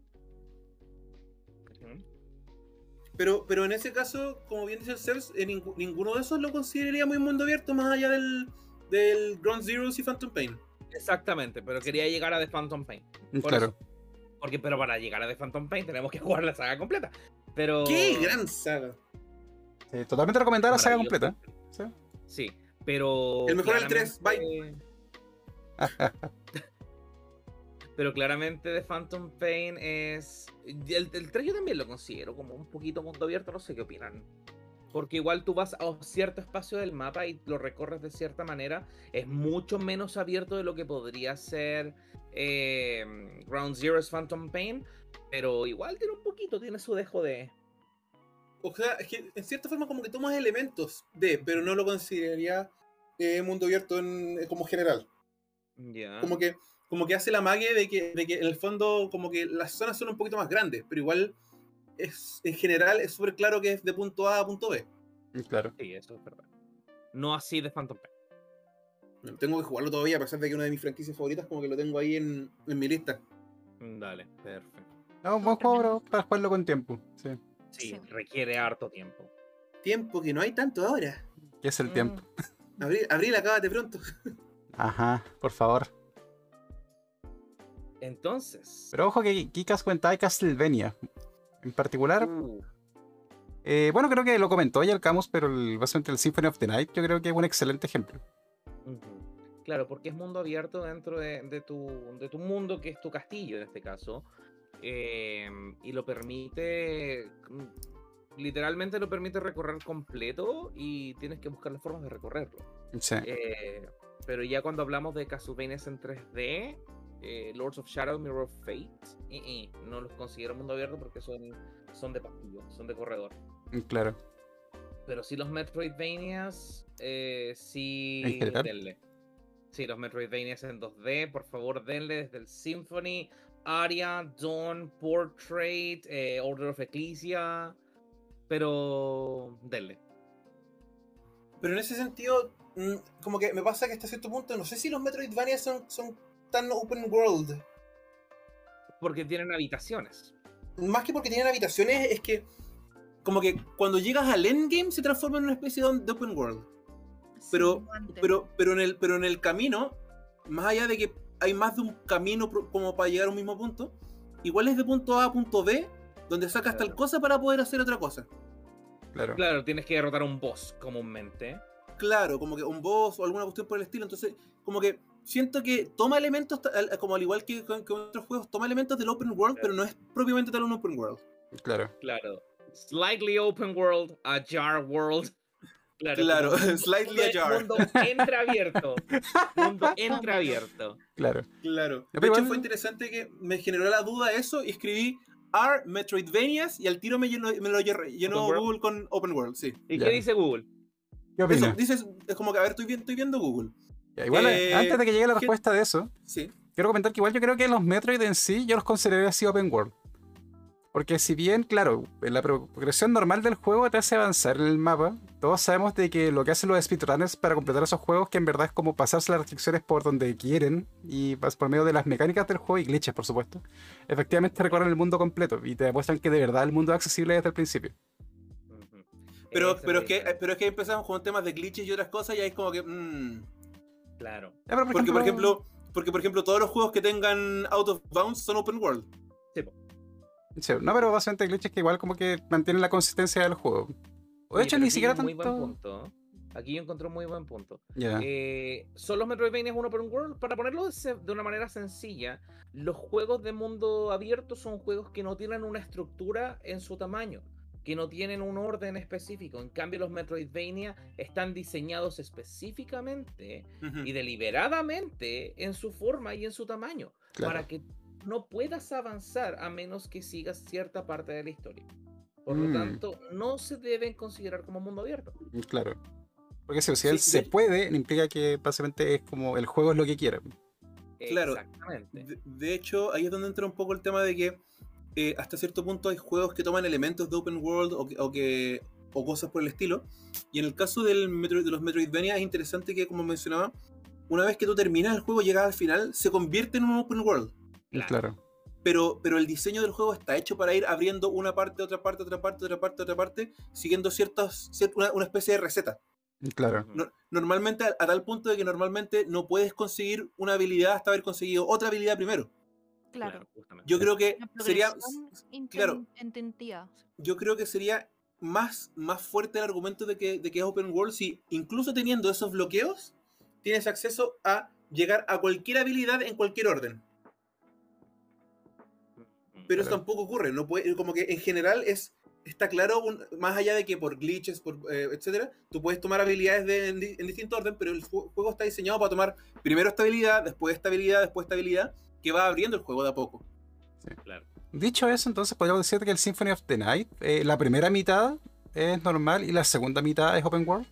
D: Pero, pero en ese caso, como bien dice el Cers, eh, ninguno de esos lo consideraría muy mundo abierto más allá del, del Ground Zeroes y Phantom Pain.
C: Exactamente, pero quería llegar a The Phantom Pain. por
A: claro.
C: eso. Porque, pero para llegar a The Phantom Pain tenemos que jugar la saga completa. Pero.
D: ¡Qué gran saga!
A: Sí, totalmente recomendada la saga completa.
C: Maravilloso. Sí, pero.
D: El mejor el tres,
C: claramente- Pero claramente The Phantom Pain es. El, el 3 yo también lo considero como un poquito mundo abierto, no sé qué opinan. Porque igual tú vas a cierto espacio del mapa y lo recorres de cierta manera. Es mucho menos abierto de lo que podría ser eh, Ground Zero's Phantom Pain. Pero igual tiene un poquito, tiene su dejo de.
D: O sea, es que en cierta forma como que tomas elementos de, pero no lo consideraría eh, mundo abierto en, como general.
C: Ya.
D: Como que, como que hace la magia de que, de que en el fondo como que las zonas son un poquito más grandes, pero igual es en general es súper claro que es de punto A a punto B.
A: Claro.
C: Sí, eso es verdad. No así de Phantom Pain.
D: Tengo que jugarlo todavía, a pesar de que una de mis franquicias favoritas como que lo tengo ahí en, en mi lista.
C: Dale, perfecto.
A: Es un buen juego para jugarlo con tiempo. Sí.
C: Sí,
B: Sí.
C: requiere harto tiempo.
D: Tiempo que no hay tanto ahora.
A: ¿Qué es el
B: Mm.
A: tiempo?
D: Abril, abril acábate pronto.
A: Ajá, por favor.
C: Entonces.
A: Pero ojo que Kikas cuenta de Castlevania. En particular,
C: Uh,
A: eh, bueno, creo que lo comentó ya el Camus, pero el, básicamente el Symphony of the Night yo creo que es un excelente ejemplo.
C: Claro, porque es mundo abierto dentro de, de tu, de tu mundo, que es tu castillo en este caso. eh, y lo permite. mm, Literalmente lo permite recorrer completo y tienes que buscar las formas de recorrerlo.
A: Sí.
C: Eh, pero ya cuando hablamos de Castlevania en 3D, eh, Lords of Shadow, Mirror of Fate, eh, eh, no los considero mundo abierto porque son, son de pasillo, son de corredor.
A: Claro.
C: Pero sí los Metroidvanias, eh, sí, denle. Sí, los Metroidvanias en 2D, por favor denle desde el Symphony, Aria, Dawn, Portrait, eh, Order of Ecclesia, pero denle.
D: Pero en ese sentido, mm, como que me pasa que hasta cierto punto, no sé si los Metroidvania son, son tan open world.
C: Porque tienen habitaciones.
D: Más que porque tienen habitaciones, es que como que cuando llegas al endgame se transforma en una especie de, open world. Pero-. Pero, pero, en el, pero en el camino, más allá de que hay más de un camino pro- como para llegar a un mismo punto, igual es de punto A a punto B, donde sacas tal cosa para poder hacer otra cosa.
A: Claro.
C: Claro, tienes que derrotar a un boss comúnmente.
D: Claro, como que un boss o alguna cuestión por el estilo. Entonces, como que siento que toma elementos, como al igual que con, con otros juegos, toma elementos del open world, pero no es propiamente tal un open world.
A: Claro.
C: Claro. Slightly open world, a jar world. Claro,
D: Claro, slightly ajar.
C: Mundo entreabierto. Mundo entreabierto.
A: Claro.
D: Claro. De hecho, fue interesante que me generó la duda eso y escribí are Metroidvanias y al tiro me lo llenó. Google con Open World, sí.
C: ¿Y qué dice Google?
A: ¿Qué
D: Eso,
A: opinas?
D: dices, es como que, a ver, estoy viendo Google.
A: Ya, igual,
D: Eh,
A: antes de que llegue la
D: ¿qué-
A: respuesta de eso,
D: Sí.
A: quiero comentar que igual yo creo que los Metroid en sí yo los consideraría así open world. Porque si bien, claro, la progresión normal del juego te hace avanzar en el mapa, todos sabemos de que lo que hacen los speedrunners para completar esos juegos, que en verdad es como pasarse las restricciones por donde quieren y por medio de las mecánicas del juego y glitches, por supuesto, efectivamente recorren el mundo completo y te demuestran que de verdad el mundo es accesible desde el principio.
D: Pero, pero, es que, pero es que empezamos con temas de glitches y otras cosas y ahí es como que... mm.
C: Claro.
A: Ya, pero
D: Porque, por ejemplo, porque, por ejemplo, todos los juegos que tengan Out of Bounds son open world.
C: Sí,
A: no, pero básicamente glitches que igual como que mantienen la consistencia del juego. O de hecho, ni
C: aquí
A: siquiera
C: un Muy buen
A: tanto...
C: punto. ¿eh? Aquí yo encontré un muy buen punto.
A: Ya.
C: Eh, ¿Son los Metroidvania un open world? Para ponerlo de una manera sencilla, los juegos de mundo abierto son juegos que no tienen una estructura en su tamaño, que no tienen un orden específico. En cambio, los Metroidvania están diseñados específicamente y deliberadamente en su forma y en su tamaño,
A: Claro.
C: para que no puedas avanzar a menos que sigas cierta parte de la historia. Por
A: Mm.
C: lo tanto, no se deben considerar como mundo abierto.
A: Claro. Porque si, si él
D: Sí,
A: se
D: de-
A: puede, implica que básicamente es como el juego es lo que quiera.
D: Claro.
C: Exactamente.
D: De, de hecho, ahí es donde entra un poco el tema de que eh, hasta cierto punto hay juegos que toman elementos de open world o, que, o, que- o cosas por el estilo. Y en el caso del Metroid- de los Metroidvania es interesante que, como mencionaba, una vez que tú terminas el juego, llegas al final, se convierte en un open world.
C: Claro.
A: Claro.
D: Pero, pero el diseño del juego está hecho para ir abriendo una parte, otra parte, otra parte, otra parte, otra parte, siguiendo ciertas, cier- una, una especie de receta.
A: Claro.
D: No- normalmente, a, a tal punto de que normalmente no puedes conseguir una habilidad hasta haber conseguido otra habilidad primero.
B: Claro.
C: justamente.
D: Yo creo que sería, claro. yo creo que sería más, más fuerte el argumento de que, de que es open world si incluso teniendo esos bloqueos tienes acceso a llegar a cualquier habilidad en cualquier orden.
C: Ujú.
D: Pero eso tampoco ocurre, no puede, como que en general es está claro, un- más allá de que por glitches, por, eh, etcétera, tú puedes tomar habilidades de- en, en distinto orden, pero el ju- juego está diseñado para tomar primero esta habilidad, después esta habilidad, después esta habilidad, que va abriendo el juego de a poco.
C: Claro.
A: Dicho eso, entonces podríamos decir que el Symphony of the Night, eh, la primera mitad es normal y la segunda mitad es open world.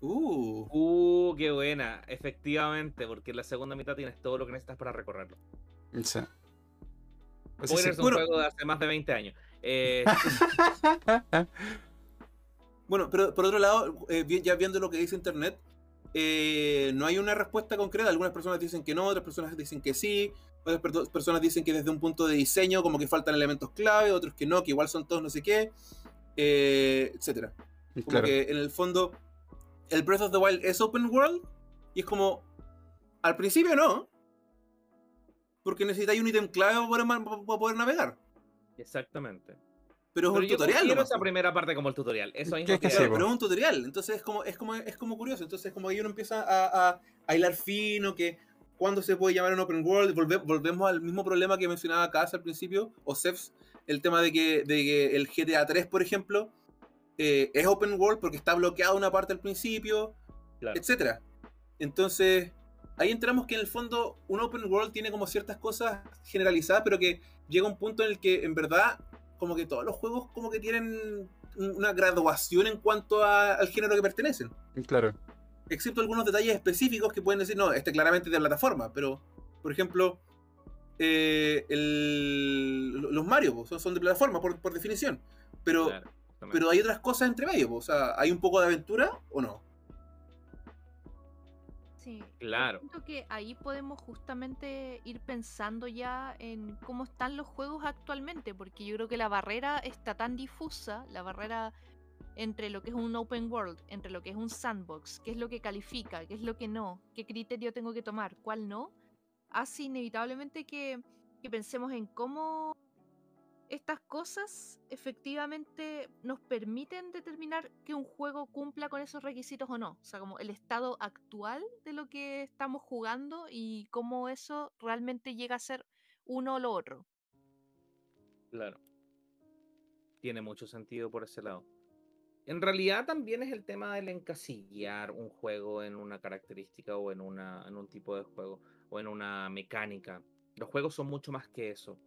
D: Uh,
C: Uh, qué buena. Efectivamente, porque en la segunda mitad tienes todo lo que necesitas para recorrerlo.
A: Sí. Pues sí, sí.
C: Es un
D: Bueno.
C: juego de hace más de 20 años. Eh,
D: Bueno, pero por otro lado, eh, ya viendo lo que dice Internet, eh, no hay una respuesta concreta. Algunas personas dicen que no, otras personas dicen que sí, otras per- personas dicen que desde un punto de diseño como que faltan elementos clave, otros que no, que igual son todos no sé qué, eh, etcétera. Como
A: Claro.
D: que en el fondo el Breath of the Wild es open world y es como al principio no, porque necesitáis un ítem clave para poder, ma- para poder navegar.
C: exactamente.
D: Pero es
C: Pero
D: un
C: yo
D: tutorial. nomás,
C: esa primera parte como el tutorial. Eso
A: es que.
D: Pero es un tutorial, entonces es como, es como, es como curioso. Entonces, como ahí uno empieza a, a, a hilar fino, que cuándo se puede llamar un open world. Volve- volvemos al mismo problema que mencionaba Kaz al principio, o Cephs, el tema de que, de que el GTA 3, por ejemplo, eh, es open world porque está bloqueado una parte al principio,
C: Claro.
D: etcétera. Entonces, ahí entramos que en el fondo un open world tiene como ciertas cosas generalizadas, pero que llega un punto en el que en verdad como que todos los juegos como que tienen una graduación en cuanto a- al género que pertenecen.
A: Claro.
D: Excepto algunos detalles específicos que pueden decir, no, este claramente es de plataforma, pero, por ejemplo, eh, el- los Mario po, son, son de plataforma por, por definición. Pero,
C: Claro,
D: pero hay otras cosas entre medio, po, o sea, ¿hay un poco de aventura o no?
B: Sí.
C: Claro.
B: Que ahí podemos justamente ir pensando ya en cómo están los juegos actualmente, porque yo creo que la barrera está tan difusa, la barrera entre lo que es un open world, entre lo que es un sandbox, qué es lo que califica, qué es lo que no, qué criterio tengo que tomar, cuál no, hace inevitablemente que, que pensemos en cómo estas cosas efectivamente nos permiten determinar que un juego cumpla con esos requisitos o no. O sea, como el estado actual de lo que estamos jugando y cómo eso realmente llega a ser uno o lo otro.
C: Claro. Tiene mucho sentido por ese lado. En realidad también es el tema del encasillar un juego en una característica o en, una, en un tipo de juego o en una mecánica. Los juegos son mucho más que eso.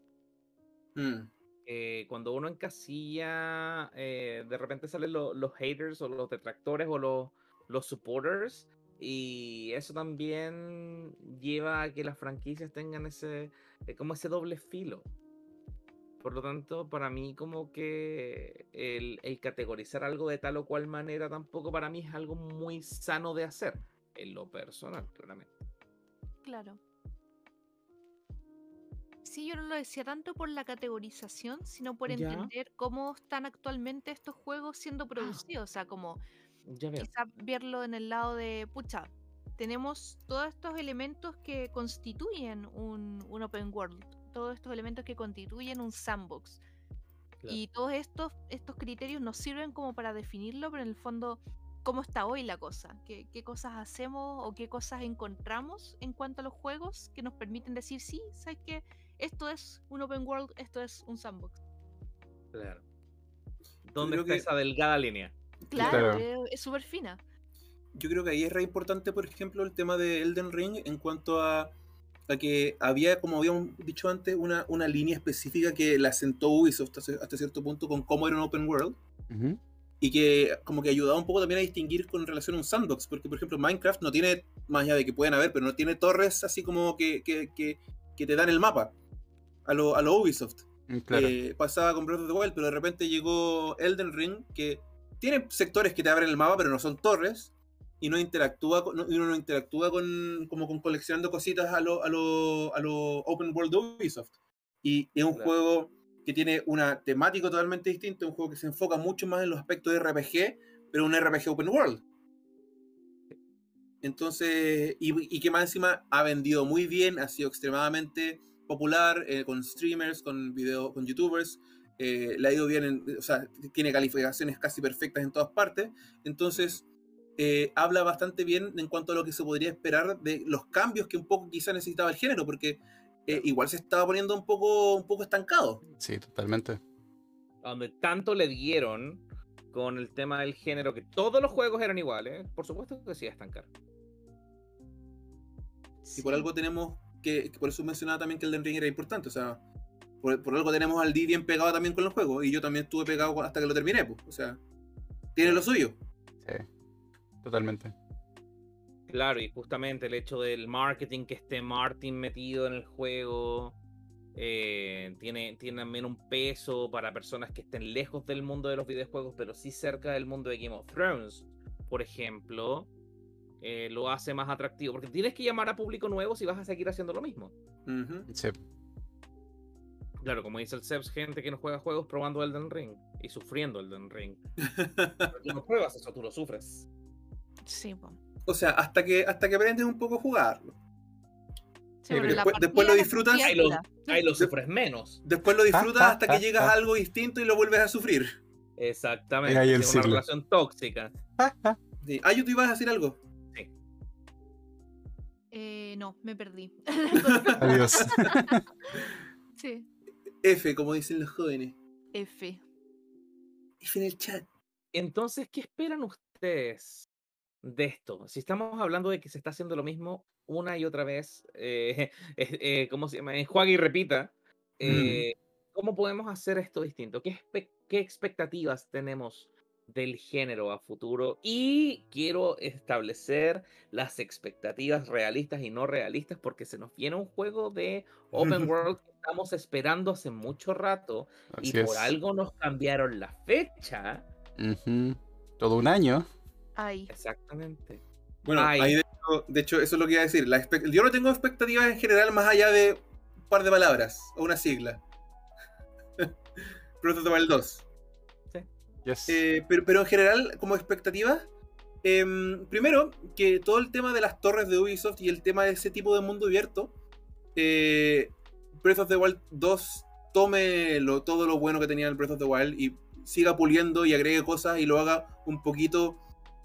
D: Mm.
C: Eh, cuando uno encasilla, eh, de repente salen lo- los haters o los detractores o los, los supporters. Y eso también lleva a que las franquicias tengan ese, eh, como ese doble filo. Por lo tanto, para mí como que el, el categorizar algo de tal o cual manera tampoco para mí es algo muy sano de hacer. En lo personal, claramente.
B: Claro. Sí, yo no lo decía tanto por la categorización, sino por
C: Ya.
B: entender cómo están actualmente estos juegos siendo producidos. O sea, como
C: Ya veo.
B: quizá verlo en el lado de, pucha, tenemos todos estos elementos que constituyen un, un open world, todos estos elementos que constituyen un sandbox.
C: Claro.
B: Y todos estos, estos criterios nos sirven como para definirlo, pero en el fondo, ¿cómo está hoy la cosa? ¿Qué, qué cosas hacemos o qué cosas encontramos en cuanto a los juegos que nos permiten decir, sí, ¿sabes qué? Esto es un open world, esto es un sandbox.
C: Claro. ¿Dónde está
D: que-
C: esa delgada línea?
B: Claro,
A: Claro.
B: es- es súper fina.
D: Yo creo que ahí es re importante, por ejemplo, el tema de Elden Ring en cuanto a, a que había, como habíamos dicho antes, una, una línea específica que la sentó Ubisoft hasta, hasta cierto punto con cómo era un open world
A: Ujú.
D: y que como que ayudaba un poco también a distinguir con relación a un sandbox, porque por ejemplo Minecraft no tiene, más allá de que pueden haber, pero no tiene torres así como que, que, que- que te dan el mapa a lo, a lo Ubisoft.
A: Mm, Claro.
D: Eh, pasaba con Breath of the Wild, pero de repente llegó Elden Ring, que tiene sectores que te abren el mapa, pero no son torres, y no interactúa no- uno no interactúa con, como con coleccionando cositas a lo, a lo, a lo Open World de Ubisoft. Y es un
C: Claro.
D: juego que tiene una temática totalmente distinta, un juego que se enfoca mucho más en los aspectos de RPG, pero un RPG Open World. Entonces, y, y que más encima ha vendido muy bien, ha sido extremadamente popular eh, con streamers, con video, con youtubers, eh, le ha ido bien, en- o sea, tiene calificaciones casi perfectas en todas partes, entonces eh, habla bastante bien en cuanto a lo que se podría esperar de los cambios que un poco quizá necesitaba el género, porque eh, igual se estaba poniendo un poco, un poco estancado.
A: Sí, totalmente.
C: Donde tanto le dieron con el tema del género, que todos los juegos eran iguales, por supuesto que sí a estancar.
D: Y por algo tenemos que, que por eso mencionaba también que el Den Ring era importante, o sea, por, por algo tenemos al D bien pegado también con los juegos, y yo también estuve pegado hasta que lo terminé, pues, o sea, tiene lo suyo.
A: Sí. Totalmente.
C: Claro, y justamente el hecho del marketing que esté Martin metido en el juego eh, tiene, tiene también un peso para personas que estén lejos del mundo de los videojuegos, pero sí cerca del mundo de Game of Thrones, por ejemplo, eh, lo hace más atractivo, porque tienes que llamar a público nuevo si vas a seguir haciendo lo mismo.
A: Sí.
C: Claro, como dice el Sebs, gente que no juega juegos probando Elden Ring y sufriendo Elden Ring. Pero tú no pruebas eso, tú lo sufres.
B: Sí, po.
D: O sea, hasta que, hasta que aprendes un poco a jugarlo.
B: Sí, pero la
D: después- después lo disfrutas.
C: Ahí lo, ahí lo sufres menos.
D: Después lo disfrutas
A: ah,
D: hasta que
A: ah,
D: llegas
A: ah.
D: a algo distinto y lo vuelves a sufrir.
C: Exactamente. es una relación tóxica.
D: Sí. Ah, yo te ibas a decir algo.
B: Eh, no, me perdí.
A: Adiós.
B: sí.
D: F, como dicen los jóvenes.
B: F.
D: F en el chat.
C: Entonces, ¿qué esperan ustedes de esto? Si estamos hablando de que se está haciendo lo mismo una y otra vez, eh, eh, eh, ¿cómo se llama? Enjuague y repita. eh, ¿Cómo podemos hacer esto distinto? ¿Qué, ¿Qué expectativas tenemos del género a futuro? Y quiero establecer las expectativas realistas y no realistas porque se nos viene un juego de Open World que estamos esperando hace mucho rato
A: Así
C: y por
A: es.
C: algo nos cambiaron la fecha.
A: Ujú. Todo un año.
B: Ay.
C: Exactamente.
D: Bueno,
C: Ay.
D: ahí de hecho, de hecho, eso es lo que iba a decir. La yo no tengo expectativas en general más allá de un par de palabras o una sigla. Breath of the Wild 2.
A: Yes.
D: Eh, pero, pero en general, como expectativas, em, primero, que todo el tema de las torres de Ubisoft y el tema de ese tipo de mundo abierto, eh, Breath of the Wild 2 tome lo- todo lo bueno que tenía el Breath of the Wild y siga puliendo y agregue cosas y lo haga un poquito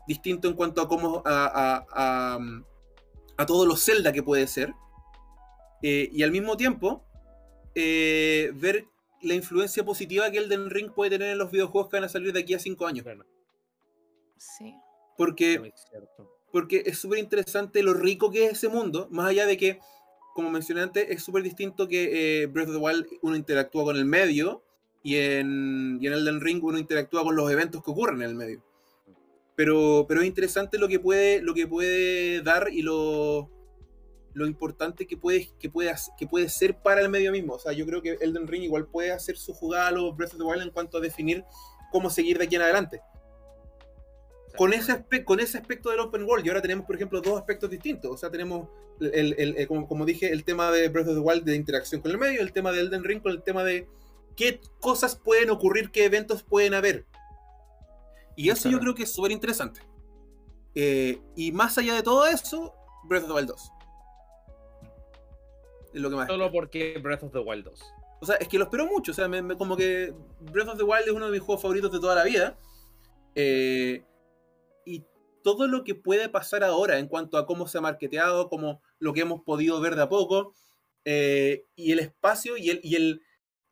D: distinto en cuanto a cómo a, a, a, a todos los Zelda que puede ser. Eh, y al mismo tiempo, eh, ver la influencia positiva que Elden Ring puede tener en los videojuegos que van a salir de aquí a 5 años.
C: Bueno,
B: Sí.
D: Porque, porque es súper interesante lo rico que es ese mundo, más allá de que, como mencioné antes, es súper distinto que eh, Breath of the Wild uno interactúa con el medio y en, y en Elden Ring uno interactúa con los eventos que ocurren en el medio. Pero, pero es interesante lo que puede, lo que puede dar y lo, lo importante que puede, que, puede, que puede ser para el medio mismo. O sea, yo creo que Elden Ring igual puede hacer su jugada a los Breath of the Wild en cuanto a definir cómo seguir de aquí en adelante. Con ese, con ese aspecto del open world, y ahora tenemos, por ejemplo, dos aspectos distintos. O sea, tenemos, el, el- el- como, como dije, el tema de Breath of the Wild de interacción con el medio, el tema de Elden Ring con el tema de qué cosas pueden ocurrir, qué eventos pueden haber. Y eso yo creo que es súper interesante. Eh, y más allá de todo eso, Breath of the Wild 2. Es lo que más.
C: Solo porque Breath of the Wild 2.
D: O sea, es que lo espero mucho. O sea, me- me- como que Breath of the Wild es uno de mis juegos favoritos de toda la vida. Eh, y todo lo que puede pasar ahora en cuanto a cómo se ha marketeado, como lo que hemos podido ver de a poco, eh, y el espacio y, el, y el,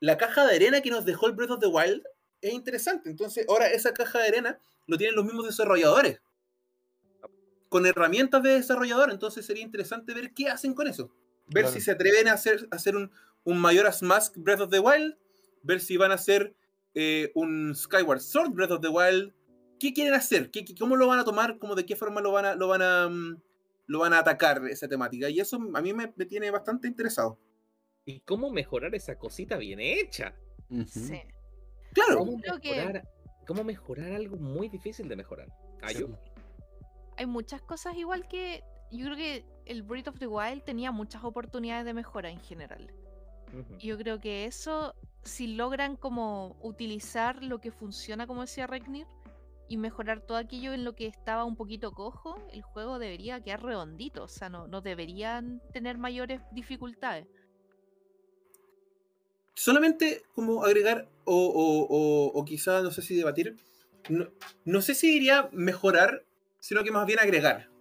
D: la caja de arena que nos dejó el Breath of the Wild es interesante. Entonces, ahora esa caja de arena lo tienen los mismos desarrolladores. Con herramientas de desarrollador. Entonces sería interesante ver qué hacen con eso. Ver
A: Claro.
D: si se atreven a hacer, a hacer un, un Majora's Mask Breath of the Wild. Ver si van a hacer eh, un Skyward Sword Breath of the Wild. ¿Qué quieren hacer? ¿Qué, qué- cómo lo van a tomar? ¿Cómo, ¿De qué forma lo van a, lo van a, mm, lo van a atacar esa temática? Y eso a mí me, me tiene bastante interesado.
C: ¿Y cómo mejorar esa cosita bien hecha?
B: Sí.
D: Claro.
C: ¿Cómo
B: Creo que-
C: mejorar, cómo mejorar algo muy difícil de mejorar?
A: Sí.
B: Hay muchas cosas igual que yo creo que el Breath of the Wild tenía muchas oportunidades de mejora en general. Yo creo que eso, si logran como utilizar lo que funciona, como decía Regnir, y mejorar todo aquello en lo que estaba un poquito cojo, el juego debería quedar redondito. O sea, no, no deberían tener mayores dificultades.
D: solamente como agregar o, o, o, o quizá no sé si debatir, no, no sé si diría mejorar, sino que más bien agregar.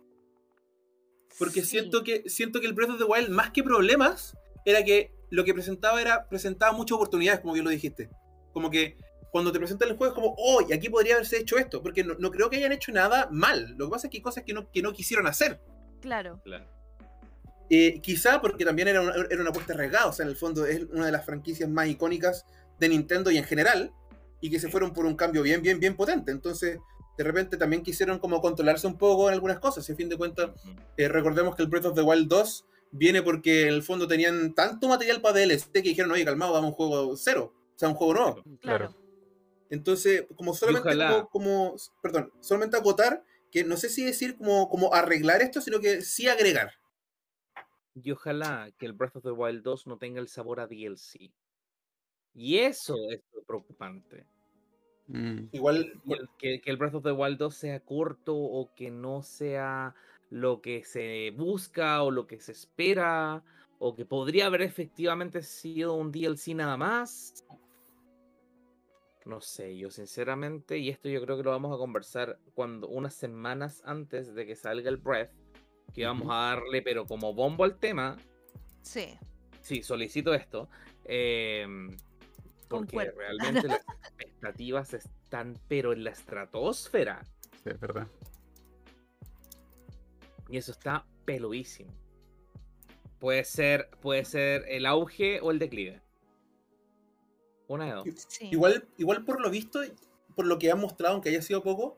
D: Porque
B: Sí,
D: siento, que, siento que el Breath of the Wild, más que problemas, era que lo que presentaba era presentaba muchas oportunidades, como bien lo dijiste. Como que cuando te presentan el juego es como, oh, y aquí podría haberse hecho esto, porque no, no creo que hayan hecho nada mal. Lo que pasa es que hay cosas que no, que no quisieron hacer.
B: Claro.
C: Claro.
D: Eh, quizá porque también era una, era una apuesta arriesgada, o sea, en el fondo es una de las franquicias más icónicas de Nintendo y en general, y que se fueron por un cambio bien, bien, bien potente. Entonces, de repente también quisieron como controlarse un poco en algunas cosas, y a fin de cuentas, eh, recordemos que el Breath of the Wild 2 viene porque en el fondo tenían tanto material para DLC que dijeron, oye, calmado, dame un juego cero, o sea, un juego nuevo.
B: Claro.
D: Entonces, como solamente como, como- perdón, solamente acotar que no sé si decir como, como arreglar esto, sino que sí agregar.
C: Y ojalá que el Breath of the Wild 2 no tenga el sabor a DLC. Y eso es lo preocupante.
A: Mm.
D: Igual,
C: que, que el Breath of the Wild 2 sea corto o que no sea lo que se busca o lo que se espera o que podría haber efectivamente sido un DLC nada más. No sé, yo sinceramente, y esto yo creo que lo vamos a conversar cuando unas semanas antes de que salga el Breath, que vamos a darle pero como bombo al tema,
B: Sí.
C: sí, solicito esto. em, porque
B: Concuerdo.
C: realmente las expectativas están, pero en la estratosfera.
A: Sí, es verdad.
C: Y eso está peludísimo. Puede ser, puede ser el auge o el declive. Una de dos.
B: sí.
D: igual, igual por lo visto, por lo que han mostrado, aunque haya sido poco,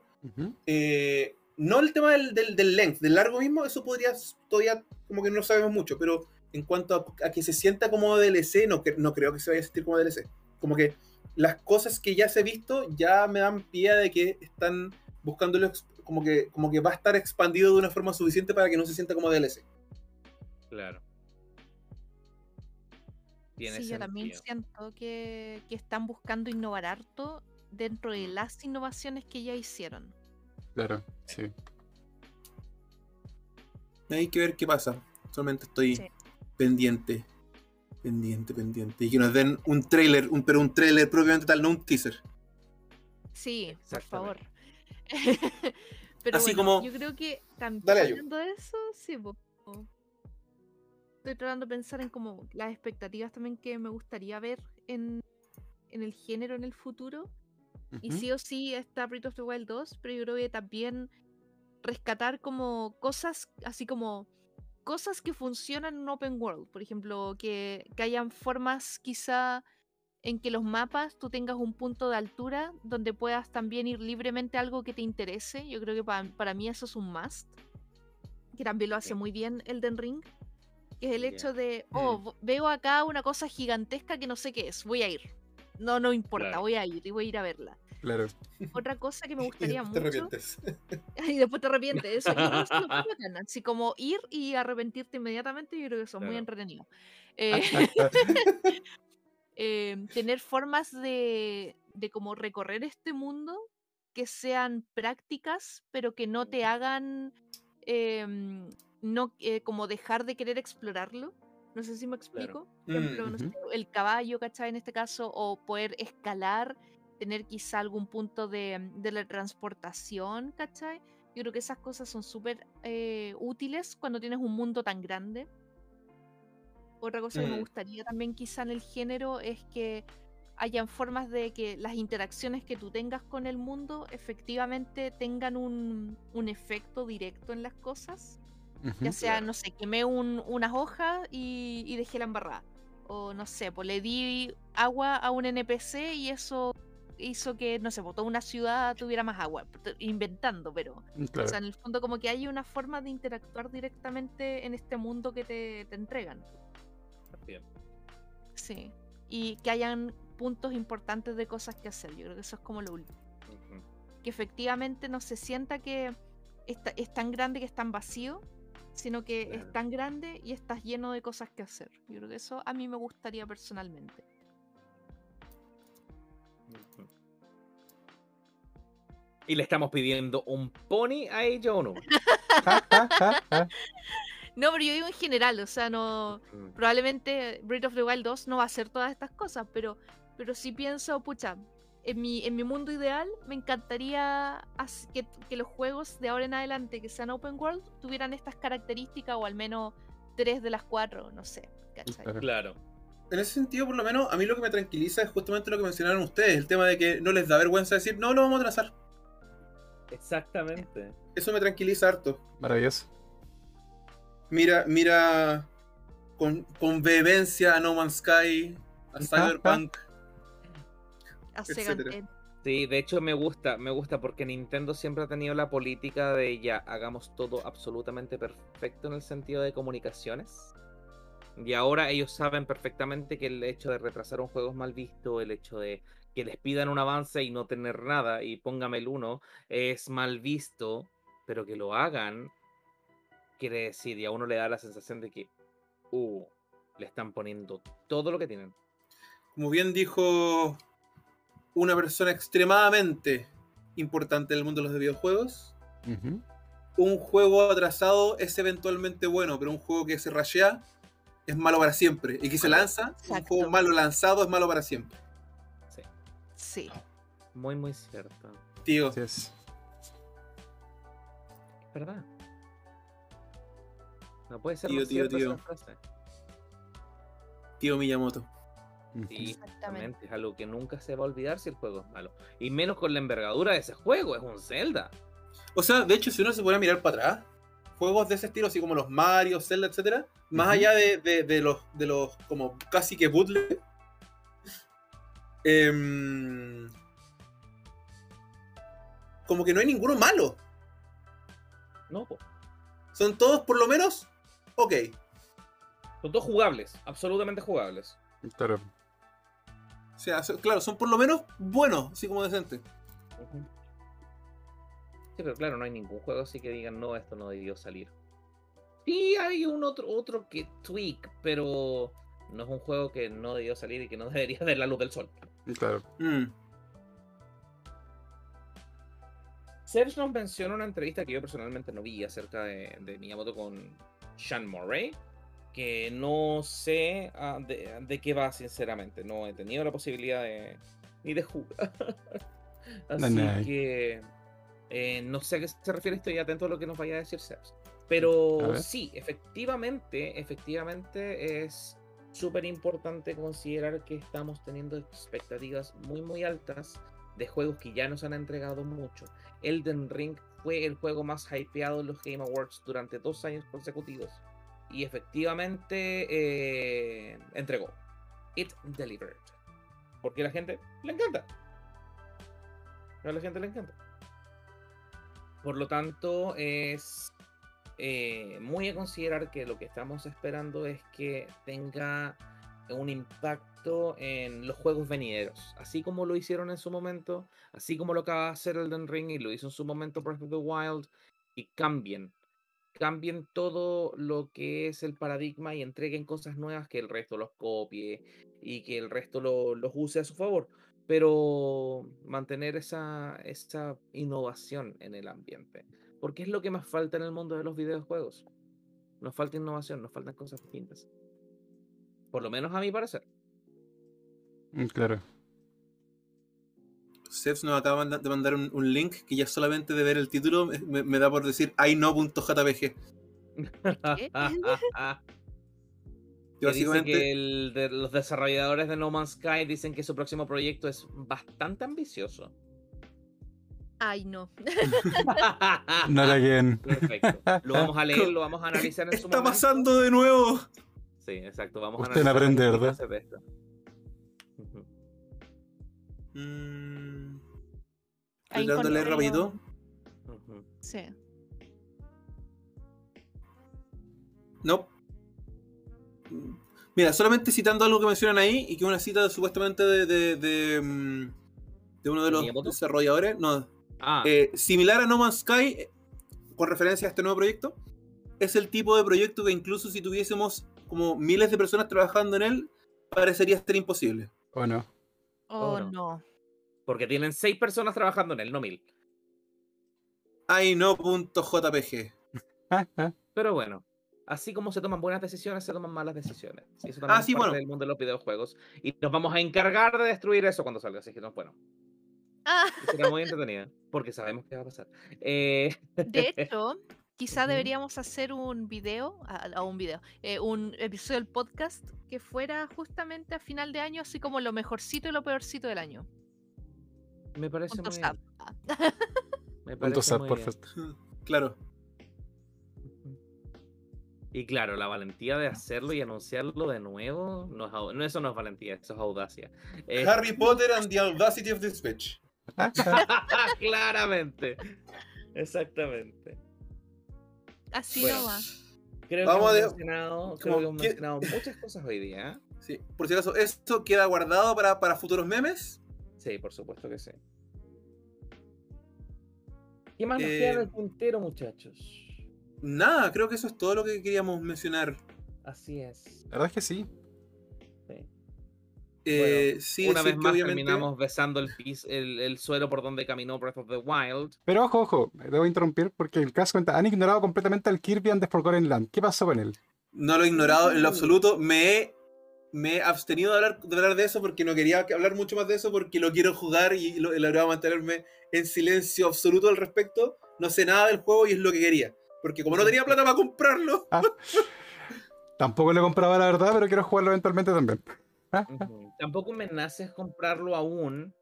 D: eh, no el tema del, del, del length, del largo mismo, eso podría todavía como que no sabemos mucho, pero en cuanto a, a que se sienta como DLC, no creo que se vaya a sentir como DLC. Como que las cosas que ya se he visto ya me dan pie de que están buscándolo como que, como que va a estar expandido de una forma suficiente para que no se sienta como DLC.
C: Claro. Tiene
B: Sí, yo también
C: sentido.
B: siento que, que están buscando innovar harto dentro de las innovaciones que ya hicieron.
A: Claro, sí.
D: Hay que ver qué pasa. Solamente estoy
B: Sí.
D: pendiente. Pendiente, pendiente. Y que nos den un trailer, un, pero un trailer propiamente tal, no un teaser.
B: Sí, por favor. Pero
D: Así
B: bueno,
D: como-
B: yo creo que también hablando de eso, sí, po, estoy tratando de pensar en como las expectativas también que me gustaría ver en, en el género en el futuro. Y sí o sí está Breath of the Wild 2, pero yo creo que también rescatar como cosas, así como cosas que funcionan en un open world. Por ejemplo, que, que hayan formas quizá en que los mapas tú tengas un punto de altura donde puedas también ir libremente a algo que te interese. Yo creo que pa- para, mí eso es un must. Que también lo hace
C: Sí.
B: muy bien Elden Ring. Que es el hecho de, oh,
D: Mm.
B: veo acá una cosa gigantesca que no sé qué es, voy a ir. No, no importa,
C: Claro.
B: voy a ir y voy a ir a verla.
A: Claro.
B: Otra cosa que me
D: Y
B: gustaría
D: te
B: mucho.
D: arrepientes.
B: Y después te arrepientes. Eso, y eso es lo más bacán, Así como ir y arrepentirte inmediatamente, yo creo que eso es muy
C: Claro.
B: entretenido. Eh, eh, tener formas de, de como recorrer este mundo que sean prácticas, pero que no te hagan em, no eh, como dejar de querer explorarlo. No sé si me explico. Por ejemplo, no sé, el caballo, ¿cachai? En este caso, o poder escalar, tener quizá algún punto de, de la transportación, ¿cachai? Yo creo que esas cosas son súper eh, útiles cuando tienes un mundo tan grande. Otra cosa que me
D: Mm.
B: gustaría también quizá en el género es que hayan formas de que las interacciones que tú tengas con el mundo efectivamente tengan un, un efecto directo en las cosas. Ya sea,
C: Claro.
B: no sé, quemé un- unas hojas y, y dejé la embarrada. O no sé, pues le di agua a un NPC y eso hizo que, no sé, toda una ciudad tuviera más agua. Inventando, pero. O
A: Claro.
B: sea, en el fondo, como que hay una forma de interactuar directamente en este mundo que te, te entregan.
C: Bien.
B: Sí. Y que hayan puntos importantes de cosas que hacer. Yo creo que eso es como lo último. Que efectivamente no se sienta que está- es tan grande que es tan vacío, sino que
C: Claro.
B: es tan grande y estás lleno de cosas que hacer. Yo creo que eso a mí me gustaría personalmente.
C: Y le estamos pidiendo un pony a ella o no.
B: No, pero yo digo en general, o sea, no.
C: Mm,
B: Probablemente Breath of the Wild 2 no va a hacer todas estas cosas, pero, pero sí pienso, pucha, en mi, en mi mundo ideal me encantaría que, que los juegos de ahora en adelante que sean open world tuvieran estas características o al menos tres de las cuatro, no sé. ¿cachai?
A: Claro.
D: En ese sentido, por lo menos, a mí lo que me tranquiliza es justamente lo que mencionaron ustedes, el tema de que no les da vergüenza decir, no, lo vamos a trazar.
C: Exactamente.
D: Eso me tranquiliza harto.
A: Maravilloso.
D: Mira, mira con, con vehemencia a No Man's Sky, a Cyberpunk.
B: A
C: Sí, de hecho me gusta, me gusta porque Nintendo siempre ha tenido la política de ya hagamos todo absolutamente perfecto en el sentido de comunicaciones. Y ahora ellos saben perfectamente que el hecho de retrasar un juego es mal visto, el hecho de que les pidan un avance y no tener nada y póngame el uno es mal visto, pero que lo hagan quiere decir y a uno le da la sensación de que uh, le están poniendo todo lo que tienen.
D: Como bien dijo una persona extremadamente importante en el mundo de los videojuegos, un juego atrasado es eventualmente bueno, pero un juego que se rashea es malo para siempre. Y que se lanza, un juego malo lanzado es malo para siempre.
C: Sí, muy muy cierto.
D: Tío,
A: es.
C: ¿Verdad? No puede ser
D: Tío,
C: más
D: tío, tío.
C: esa frase.
D: tío Miyamoto.
C: Sí,
B: Exactamente.
C: exactamente. Es algo que nunca se va a olvidar si el juego es malo. Y menos con la envergadura de ese juego, es un Zelda.
D: O sea, de hecho, si uno se pone a mirar para atrás, juegos de ese estilo, así como los Mario, Zelda, etcétera, más allá de, de- de los, de los como casi que bootleg, em, como que no hay ninguno malo.
C: No, po.
D: Son todos por lo menos ok.
C: son todos jugables, absolutamente jugables.
A: Claro.
D: O sea, son- claro, son por lo menos buenos, así como decentes.
C: Sí, pero claro, no hay ningún juego así que digan, no, esto no debió salir. Sí, hay un otro, otro que tweak, pero no es un juego que no debió salir y que no debería ver la luz del sol.
A: Claro.
D: Mm.
C: Serge nos menciona una entrevista que yo personalmente no vi acerca de, de Miyamoto con Sean Murray, que no sé ah, de, de qué va, sinceramente. No he tenido la posibilidad de, ni de jugar. Así que eh, no sé a qué se refiere, estoy atento a lo que nos vaya a decir Serge. Pero
A: A
C: sí, efectivamente, efectivamente es súper importante considerar que estamos teniendo expectativas muy, muy altas de juegos que ya nos han entregado mucho. Elden Ring fue el juego más hypeado en los Game Awards durante dos años consecutivos. Y efectivamente eh, entregó. It delivered. Porque a la gente le encanta. A la gente le encanta. Por lo tanto, es eh, muy a considerar que lo que estamos esperando es que tenga un impacto en los juegos venideros. Así como lo hicieron en su momento, así como lo acaba de hacer Elden Ring y lo hizo en su momento Breath of the Wild, y cambien. Cambien todo lo que es el paradigma y entreguen cosas nuevas que el resto los copie y que el resto lo- los use a su favor. Pero mantener esa, esa innovación en el ambiente. Porque es lo que más falta en el mundo de los videojuegos. Nos falta innovación, nos faltan cosas distintas. Por lo menos a mi parecer.
A: Mm, Claro.
D: Sebs nos acaba de mandar un, un link que ya solamente de ver el título me, me- da por decir no.jpg.
B: ¿Qué?
D: Que básicamente
C: que el de- los desarrolladores de No Man's Sky dicen que su próximo proyecto es bastante ambicioso.
B: Ay, no.
A: Not again.
C: Perfecto. Lo vamos a leer, lo vamos a analizar en su
D: está
C: momento.
D: pasando de nuevo.
C: Sí, exacto. Vamos
A: Usted
C: a analizar
A: aprende, ¿verdad?
D: Mm, rapidito.
C: Ujú.
B: Sí.
D: No. Mira, solamente citando algo que mencionan ahí y que es una cita supuestamente de, de, de, mm, de uno de los desarrolladores. No,
C: Ah,
D: Eh, similar a No Man's Sky, con referencia a este nuevo proyecto, es el tipo de proyecto que incluso si tuviésemos como miles de personas trabajando en él, parecería ser imposible.
A: ¿O no?
B: Oh,
C: Oh, no.
B: no.
C: porque tienen seis personas trabajando en él, no mil.
D: Ay, no.jpg.
C: Pero bueno, así como se toman buenas decisiones, se toman malas decisiones. Y eso
D: Ah,
C: también
D: sí,
C: es parte
D: bueno.
C: del mundo de los videojuegos. Y nos vamos a encargar de destruir eso cuando salga. Así que no, bueno,
B: Ah,
C: será muy entretenida. Porque sabemos qué va a pasar. Eh,
B: de hecho, quizá deberíamos hacer un video, a, a un video, eh, un episodio del podcast que fuera justamente a final de año, así como lo mejorcito y lo peorcito del año.
C: me parece
B: Punto
C: muy
B: sap.
C: bien. Me
A: Punto
C: parece
A: sad,
C: muy bien.
A: perfecto.
D: Claro.
C: Y claro, la valentía de hacerlo y anunciarlo de nuevo, no es au- no, eso no es valentía, eso es audacia. Eh,
D: Harry Potter and the Audacity of this bitch.
C: claramente. Exactamente.
B: Así
C: Bueno.
B: no va.
C: Creo
D: Vamos
C: que hemos mencionado, creo
D: como
C: que hemos
D: que-
C: mencionado muchas cosas hoy día. ¿eh?
D: Sí, por si acaso, esto queda guardado para, para futuros memes.
C: Sí, por supuesto que sí. ¿Qué más nos queda en
D: Eh,
C: el puntero, muchachos?
D: Nada, creo que eso es todo lo que queríamos mencionar.
C: Así es.
A: La verdad es que sí.
D: Eh, sí,
C: Una vez más
D: obviamente-
C: terminamos besando el, pis- el, el suelo por donde caminó Breath of the Wild.
A: Pero ojo, ojo, debo interrumpir porque el caso cuenta, han ignorado completamente al Kirby and the Forgotten Land. ¿Qué pasó con él?
D: No lo he ignorado en lo absoluto. Me he, me he abstenido de hablar, de hablar de eso porque no quería que- hablar mucho más de eso porque lo quiero jugar y lo, lograba mantenerme en silencio absoluto al respecto. No sé nada del juego y es lo que quería. Porque como no tenía plata para comprarlo,
A: Tampoco le compraba la verdad, pero quiero jugarlo eventualmente también.
C: Ujú. Tampoco me nace comprarlo aún,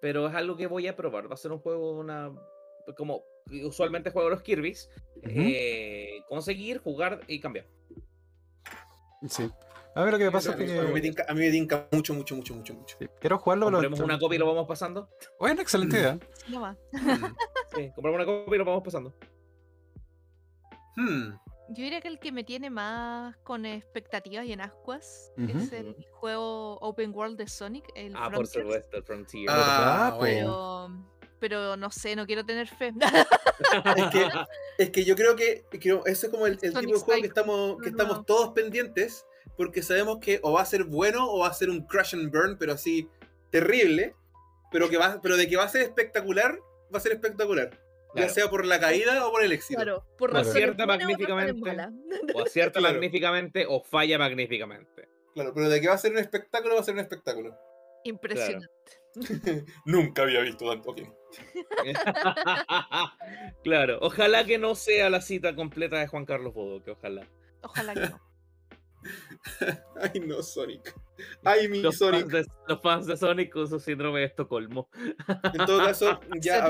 C: pero es algo que voy a probar. Va a ser un juego, una como usualmente juego los Kirby's. Eh, conseguir, jugar y cambiar.
A: Sí. A ver, lo que pasa es
C: que
D: a mí me tinca, a mí me tinca mucho, mucho, mucho, mucho, mucho.
A: sí, quiero jugarlo.
C: Compremos una copia y lo vamos pasando.
A: Bueno, excelente idea.
B: No va.
C: Sí, compramos una copia y lo vamos pasando.
D: Hmm.
B: Yo diría que el que me tiene más con expectativas y en ascuas
A: Ujú.
B: es el juego Open World de Sonic, el
C: Ah, por supuesto, el Frontier.
D: Ah, bueno.
B: Pero, pero no sé, no quiero tener fe.
D: Es que, es que yo creo que, que ese es como el, el tipo de juego que estamos, que
B: no.
D: estamos todos pendientes, porque sabemos que o va a ser bueno o va a ser un crash and burn, pero así terrible, pero, que va, pero de que va a ser espectacular, va a ser espectacular. Ya sea por la caída o por el éxito.
B: Claro, por
A: Claro.
C: Acierta magníficamente. O acierta
D: Claro.
C: magníficamente o falla magníficamente.
D: Claro, pero de que va a ser un espectáculo, va a ser un espectáculo.
B: Impresionante.
D: Nunca había visto tanto. ok.
C: claro, ojalá que no sea la cita completa de Juan Carlos Bodoque, ojalá.
B: Ojalá que no.
D: Ay, no, Sonic. Ay, mi
C: Los
D: Sonic.
C: fans, de, los fans de Sonic con su síndrome de Estocolmo.
D: En todo caso, ya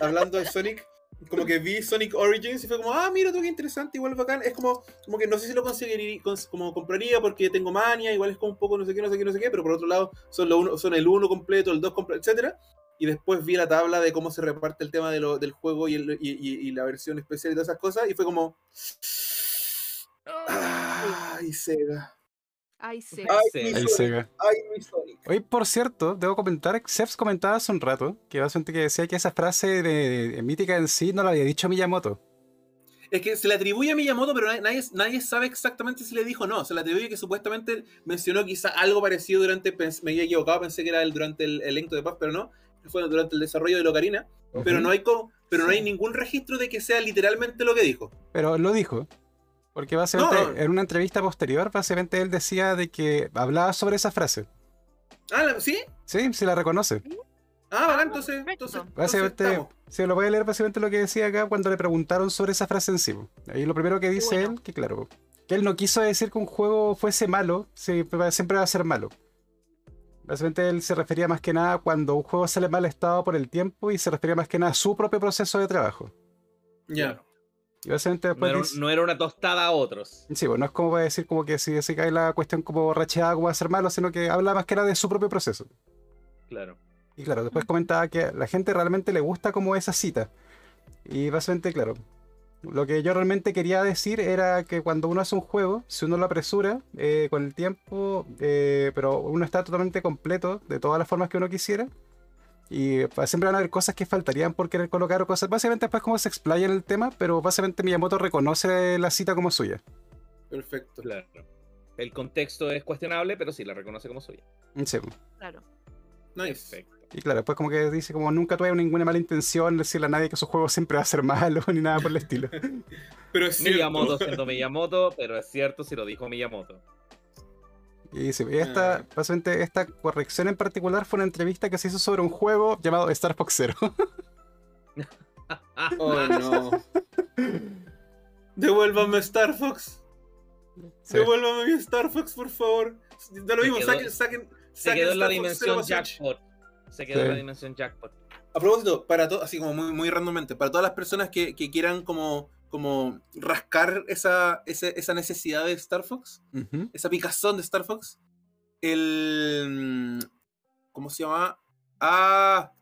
D: hablando de Sonic, como que vi Sonic Origins y fue como, ah, mira, todo que interesante, igual bacán. Es como, como que no sé si lo conseguiría, cons- como compraría porque tengo mania, igual es como un poco no sé qué, no sé qué, no sé qué, pero por otro lado son, lo uno, son el 1 completo, el 2 completo, etcétera. Y después vi la tabla de cómo se reparte el tema de lo- del juego y, el- y- y- y la versión especial y todas esas cosas, y fue como, ay, Sega,
B: Ay, sí.
D: Ay, mi
A: Sega.
D: ay, mi Sonic.
A: Hoy, por cierto, debo comentar, Seps comentaba hace un rato que básicamente que decía que esa frase de, de mítica en sí no la había dicho Miyamoto.
D: Es que se le atribuye a Miyamoto, pero nadie, sabe exactamente si le dijo o no. Se le atribuye que supuestamente mencionó quizá algo parecido durante. pens- Me había equivocado, pensé que era el, durante el elenco de paz, pero no. Fue durante el desarrollo de Locarina. Pero no hay co- pero no hay ningún registro de que sea literalmente lo que dijo.
A: Pero lo dijo. Porque básicamente
D: No,
A: en una entrevista posterior, básicamente él decía de que hablaba sobre esa frase.
D: Ah, ¿la- ¿sí?
A: Sí, sí la reconoce.
D: Ah, vale, entonces. entonces,
A: Básicamente, se lo voy a leer básicamente lo que decía acá cuando le preguntaron sobre esa frase en sí. Ahí lo primero que dice
B: Bueno.
A: él, que claro, que él no quiso decir que un juego fuese malo, sí, siempre va a ser malo. Básicamente él se refería más que nada cuando un juego sale mal estado por el tiempo y se refería más que nada a su propio proceso de trabajo.
D: Ya.
A: Y básicamente
C: No
A: después
C: era,
A: dice-
C: no era una tostada a otros.
A: Sí, pues no es como para decir como que si se cae la cuestión como racheada como va a ser malo, sino que habla más que nada de su propio proceso.
C: Claro.
A: Y claro, después comentaba que a la gente realmente le gusta como esa cita. Y básicamente, claro, lo que yo realmente quería decir era que cuando uno hace un juego, si uno lo apresura eh, con el tiempo, eh, pero uno está totalmente completo de todas las formas que uno quisiera, y pues, siempre van a haber cosas que faltarían por querer colocar o cosas. Básicamente después como se explaya en el tema, pero básicamente Miyamoto reconoce la cita como suya.
D: Perfecto.
C: Claro. El contexto es cuestionable, pero sí la reconoce como suya.
A: Sí.
B: Claro.
D: Nice.
C: Perfecto.
A: Y claro, después como que dice como nunca tuve ninguna mala intención decirle a nadie que su juego siempre va a ser malo ni nada por el estilo.
D: Pero es cierto.
C: Miyamoto siendo Miyamoto, pero es cierto si lo dijo Miyamoto.
A: Y sí, y esta,
D: Ah.
A: básicamente esta corrección en particular fue una entrevista que se hizo sobre un juego llamado Star Fox Zero.
D: Oh, no. Devuélvame Star Fox.
A: Sí.
D: Devuélvame mi Star Fox, por favor. Da lo
C: Se
D: mismo,
C: quedó-
D: saquen, saquen,
C: Se quedó en la dimensión jackpot. Se quedó en
A: Sí.
C: la dimensión jackpot.
D: A propósito, para todos, así como muy, muy randommente, para todas las personas que, que quieran como, como rascar esa, ese- esa necesidad de Star Fox, esa picazón de Star Fox, el... ¿Cómo se llama? Ah...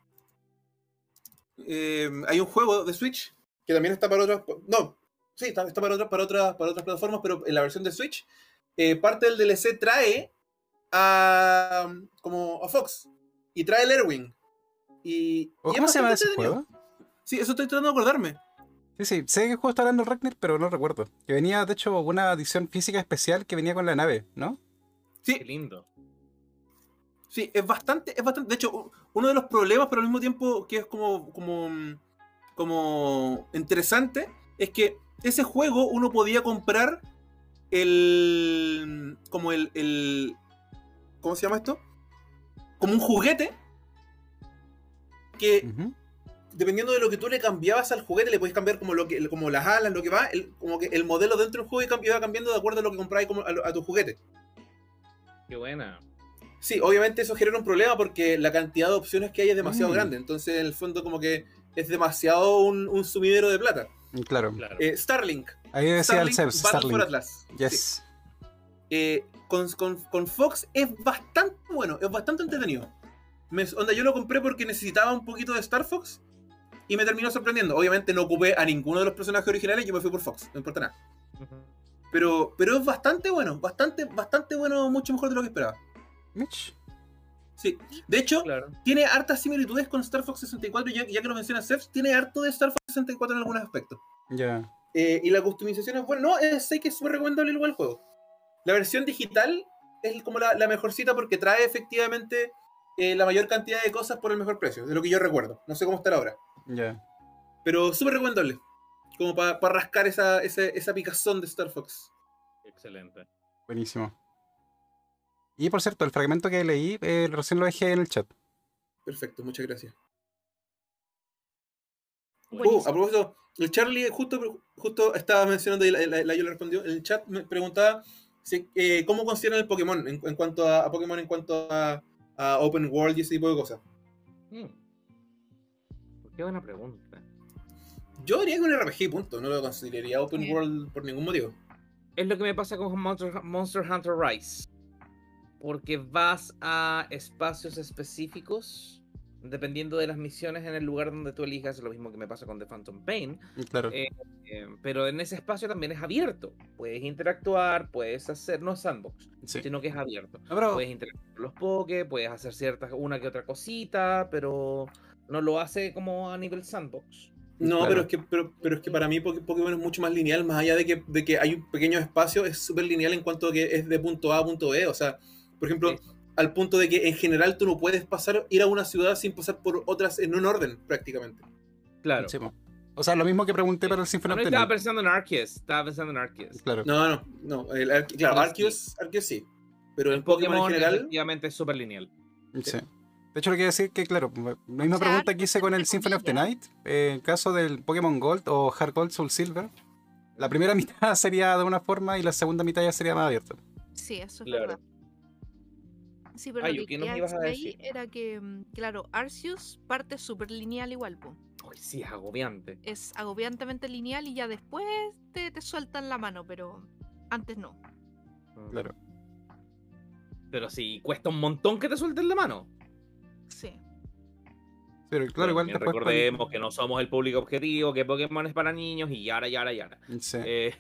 D: eh, hay un juego de Switch que también está para otras... No, sí, está, está para, otras, para, otras, para otras plataformas, pero en la versión de Switch, eh, parte del DLC trae a, como a Fox y trae el Airwing. Y, y
A: ¿O
D: es
A: ¿Cómo se llama ese juego?
D: Sí, eso estoy tratando de acordarme.
A: Sí, sí, sé que el juego está hablando el Ragnar, pero no recuerdo. Que venía, de hecho, una edición física especial que venía con la nave, ¿no?
D: Sí,
C: Qué lindo.
D: Sí, es bastante, es bastante. De hecho, uno de los problemas, pero al mismo tiempo que es como, como, como interesante, es que ese juego uno podía comprar el, como el, el, ¿cómo se llama esto? Como un juguete que. Dependiendo de lo que tú le cambiabas al juguete, le podías cambiar como lo que, como las alas, lo que va, el- como que el modelo dentro del juego iba cam- iba cambiando de acuerdo a lo que comprabas como a, a tu juguete.
C: Qué buena.
D: Sí, obviamente eso genera un problema porque la cantidad de opciones que hay es demasiado
A: Mm.
D: grande. Entonces, en el fondo, como que es demasiado un, un sumidero de plata.
A: Y Claro.
C: Claro.
D: Eh, Starlink.
A: Ahí decía el
D: Starlink
A: Sebs,
D: Battle for
A: Starlink.
D: Atlas. Sí.
A: Yes.
D: Eh, con, con- con Fox es bastante bueno, es bastante entretenido. Me- onda, yo lo compré porque necesitaba un poquito de Star Fox y me terminó sorprendiendo. Obviamente no ocupé a ninguno de los personajes originales, yo me fui por Fox, no importa nada. Pero, pero es bastante bueno, bastante, bastante bueno, mucho mejor de lo que esperaba.
A: Mitch.
D: Sí. De hecho,
C: Claro.
D: tiene hartas similitudes con Star Fox 64, ya, ya que lo menciona Ceps, tiene harto de Star Fox 64 en algunos aspectos.
A: Ya.
D: Eh, y la customización es buena. No, es, sé que es súper recomendable igual el juego. La versión digital es como la, la mejorcita porque trae efectivamente eh, la mayor cantidad de cosas por el mejor precio, de lo que yo recuerdo. No sé cómo está ahora.
A: Ya.
D: Pero súper recomendable. Como para rascar esa, esa, esa picazón de Star Fox.
C: Excelente.
A: Buenísimo. Y por cierto, el fragmento que leí, eh, recién lo dejé en el chat.
D: Perfecto, muchas gracias. Uh, a propósito, el Charlie justo, justo estaba mencionando y la, la, la- yo le respondió. En el chat me preguntaba si, eh, cómo consideran el Pokémon en, en cuanto a, a Pokémon, en cuanto a, a Open World y ese tipo de cosas.
C: Mm. Qué buena pregunta.
D: Yo diría que un RPG, punto. No lo consideraría open world por ningún motivo.
C: Es lo que me pasa con Monster, Monster Hunter Rise. Porque vas a espacios específicos, dependiendo de las misiones en el lugar donde tú elijas, lo mismo que me pasa con The Phantom Pain.
A: Claro.
C: Eh, eh, pero en ese espacio también es abierto. Puedes interactuar, puedes hacer, no es sandbox,
A: sí.
C: sino que es abierto.
A: No, pero-
C: Puedes interactuar con los Poké, puedes hacer ciertas, una que otra cosita, pero no lo hace como a nivel sandbox.
D: No,
A: Claro.
D: pero, es que, pero, pero es que para mí Poké- Pokémon es mucho más lineal, más allá de que, de que hay un pequeño espacio, es súper lineal en cuanto a que es de punto A a punto B. O sea, por ejemplo,
C: Sí.
D: Al punto de que en general tú no puedes pasar, ir a una ciudad sin pasar por otras en un orden, prácticamente.
C: Claro.
A: Sí. O sea, lo mismo que pregunté para el Symphony
C: no
A: of the
C: estaba
A: Night.
C: pensando en Arceus, estaba pensando en Arceus.
A: Claro.
D: No, no, no. el Ar- claro, Arceus, Arceus sí. Pero en Pokémon,
C: Pokémon
D: en general,
C: efectivamente es súper lineal.
A: Sí. De hecho, le quiero decir que, claro, la misma
B: O sea,
A: pregunta que hice con el Symphony of the. Night, eh, en caso del Pokémon Gold o Hard Gold Soul Silver, la primera mitad sería de una forma y la segunda mitad ya sería más abierta.
B: Sí, eso es
C: Claro.
B: verdad. Sí, pero lo que
C: ¿qué nos
B: quería
C: ibas a
B: decir ahí era que, mm, claro, Arceus parte súper lineal igual, po.
C: Uy, sí, es agobiante.
B: Es agobiantemente lineal y ya después te, te sueltan la mano, pero antes no.
C: Mm.
A: Claro.
C: Pero sí, cuesta un montón que te suelten la mano.
B: Sí.
A: Pero claro,
C: Pero
A: igual después.
C: recordemos que no somos el público objetivo, que Pokémon es para niños y yara, yara, yara.
A: Sí.
C: Eh,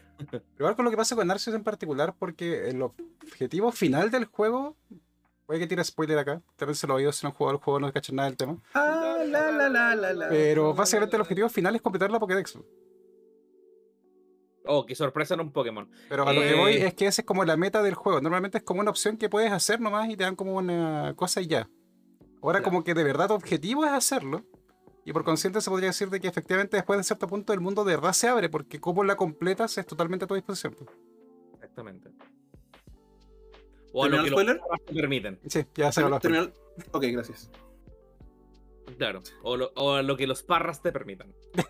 A: Igual con lo que pasa con Arceus en particular, porque el objetivo final del juego. Puede que tire spoiler acá. También se lo oído si no han jugado el juego, no cachan nada del tema.
D: Ah, la, la, la, la, la.
A: Pero básicamente el objetivo final es completar la Pokédex.
C: oh, qué sorpresa en un Pokémon.
A: Pero a lo que voy
C: Eh.
A: es que esa es como la meta del juego. Normalmente es como una opción que puedes hacer nomás y te dan como una cosa y ya. Ahora
C: Claro.
A: como que de verdad tu objetivo es hacerlo. Y por consciente se podría decir de que efectivamente después de cierto punto el mundo de verdad se abre, porque como la completas es totalmente a tu disposición.
C: Exactamente. O a
D: ¿Terminó
C: lo que los
D: spoiler?
C: parras te permiten.
A: Sí, ya se.
D: Terminal- Ok, gracias.
C: Claro. O, lo, o a lo que los parras te permitan.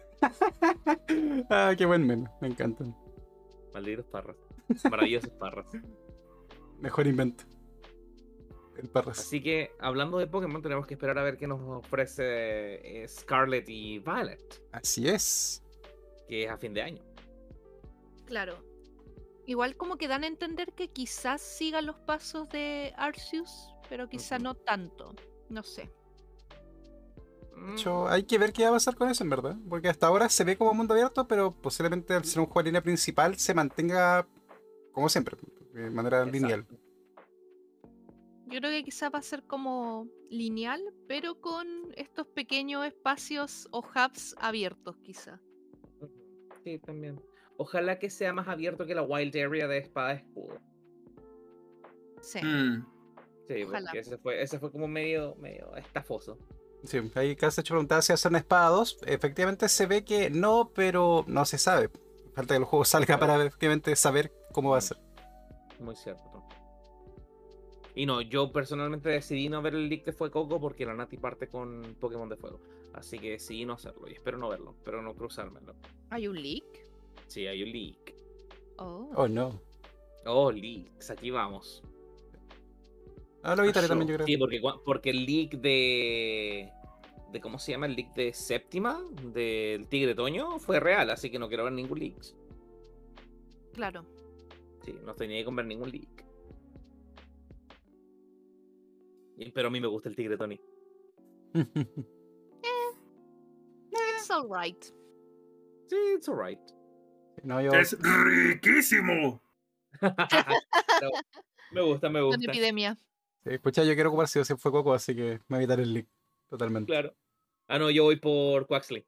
A: Ah, qué buen meme, me encantan.
C: Malditos parras. Maravillosos parras.
A: Mejor invento. El Parras.
C: Así que, hablando de Pokémon, tenemos que esperar a ver qué nos ofrece eh, Scarlet y Violet,
A: Así es.
C: que es a fin de año.
B: Claro. Igual como que dan a entender que quizás sigan los pasos de Arceus, pero quizá no tanto. No sé.
C: Mm,
A: De hecho, hay que ver qué va a pasar con eso, en verdad. Porque hasta ahora se ve como mundo abierto, pero posiblemente al ser un juego de línea principal se mantenga como siempre, de manera
C: Exacto.
A: lineal.
B: Yo creo que quizá va a ser como lineal, pero con estos pequeños espacios o hubs abiertos, quizá.
C: Sí, también. Ojalá que sea más abierto que la Wild Area de Espada Escudo.
B: Sí.
D: Mm.
C: Sí,
B: Ojalá.
C: porque ese fue, ese fue como medio, medio estafoso.
A: Sí, ahí casi hecho preguntaba si hacer una espada 2. Efectivamente se ve que no, pero no se sabe. Falta que el juego salga para efectivamente saber cómo va a ser.
C: Muy cierto. Y no, yo personalmente decidí no ver el leak de Fuecoco porque la Nati parte con Pokémon de Fuego. Así que decidí no hacerlo y espero no verlo, pero no cruzármelo.
B: ¿Hay un leak?
C: Sí, hay un leak.
B: Oh.
A: Oh, no.
C: Oh, leaks, aquí vamos.
A: Ah, lo evitaré también, yo creo.
C: Sí, porque, porque el leak de, de. ¿Cómo se llama? El leak de Séptima, del Tigre Toño, fue real, así que no quiero ver ningún leak.
B: Claro.
C: Sí, no estoy ni ahí con ver ningún leak. Pero a mí me gusta el Tigre Tony.
B: It's alright.
C: Sí, it's alright.
A: No, yo.
D: Es riquísimo.
C: Pero me gusta, me
B: Una
C: gusta.
B: epidemia.
A: Sí, escucha, yo quiero ocupar si fue Coco, así que me voy a evitar el leak. Totalmente.
C: Claro. Ah, no, yo voy por Quaxley.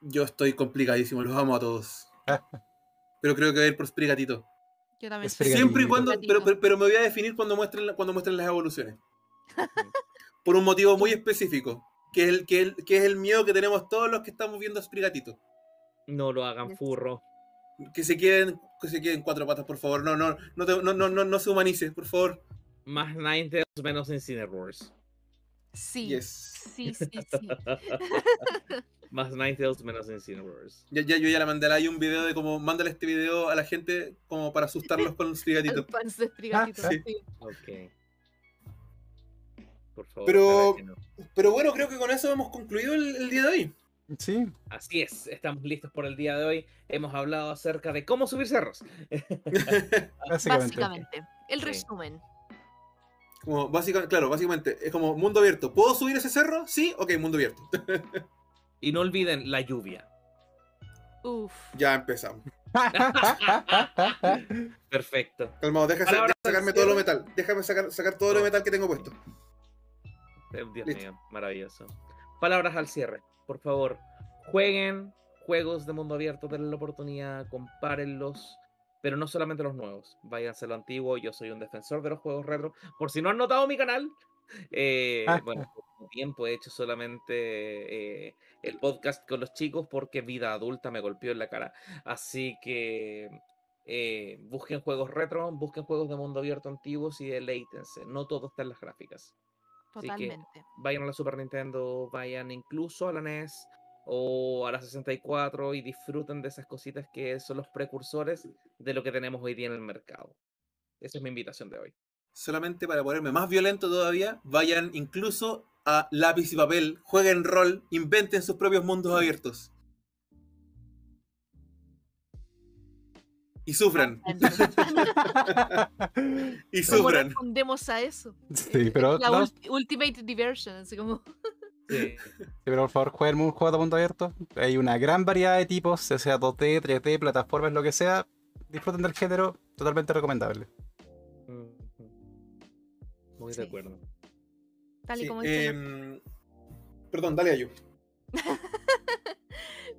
D: Yo estoy complicadísimo, los amo a todos. Pero creo que voy a ir por Sprigatito.
B: Yo también.
D: Siempre y cuando. Pero, pero, pero me voy a definir cuando muestren, cuando muestren las evoluciones. Por un motivo muy específico. Que es, el, que, el- que es el miedo que tenemos todos los que estamos viendo a Sprigatito.
C: No lo hagan furro.
D: Que se queden, que se queden cuatro patas, por favor. No, no, no, te- no, no, no, no se humanice, por favor.
C: Más Ninetales, menos Incineroars.
B: Sí.
D: Yes.
B: Sí, sí, sí.
C: Más Ninetales, menos Incineroars.
D: Ya, ya, yo ya le mandé a Lai un video de cómo mándale este video a la gente como para asustarlos con Sprigatito.
B: El fans de Sprigatito,
A: Ah,
D: sí.
B: sí.
C: Ok. Por favor.
D: Pero-
C: no.
D: Pero bueno, creo que con eso hemos concluido el, el día de hoy.
A: Sí,
C: Así es, estamos listos por el día de hoy. Hemos hablado acerca de cómo subir cerros.
A: básicamente.
B: Básicamente. El
C: Sí.
B: resumen.
D: como básicamente, claro, básicamente es como mundo abierto. ¿Puedo subir ese cerro? Sí, ok, mundo abierto.
C: Y no olviden la lluvia.
B: Uf.
D: ya empezamos.
C: Perfecto.
D: Calmado, deja,
C: Palabras
D: deja sacarme todo lo metal. Déjame sacar, sacar todo lo metal que tengo puesto.
C: Eh, Dios
D: Listo.
C: mío, maravilloso. Palabras al cierre. Por favor, jueguen juegos de mundo abierto, denle la oportunidad, compárenlos. Pero no solamente los nuevos, váyanse a lo antiguo. Yo soy un defensor de los juegos retro. Por si no han notado mi canal, eh, bueno, por tiempo he hecho solamente eh, el podcast con los chicos porque vida adulta me golpeó en la cara. Así que eh, busquen juegos retro, busquen juegos de mundo abierto antiguos y deleítense. No todo está en las gráficas. Así que-
B: Totalmente.
C: vayan a la Super Nintendo, vayan incluso a la NES o a la 64 y disfruten de esas cositas que son los precursores de lo que tenemos hoy día en el mercado. Esa es mi invitación de hoy.
D: Solamente para ponerme más violento todavía, vayan incluso a lápiz y papel, jueguen rol, inventen sus propios mundos abiertos. Y sufran, y
B: ¿Cómo
D: sufran.
B: respondemos a eso?
A: sí, pero,
B: La
A: no,
B: Ultimate Diversion, así como.
C: Sí.
A: sí, pero por favor, jueguen un juego de mundo abierto. Hay una gran variedad de tipos, ya sea 2D, 3D, plataformas, lo que sea. Disfruten del género, totalmente recomendable.
C: Ujú. Muy
B: Sí.
C: de acuerdo.
B: Tal y
D: Sí,
B: como dice.
D: em, Perdón, dale Ayu.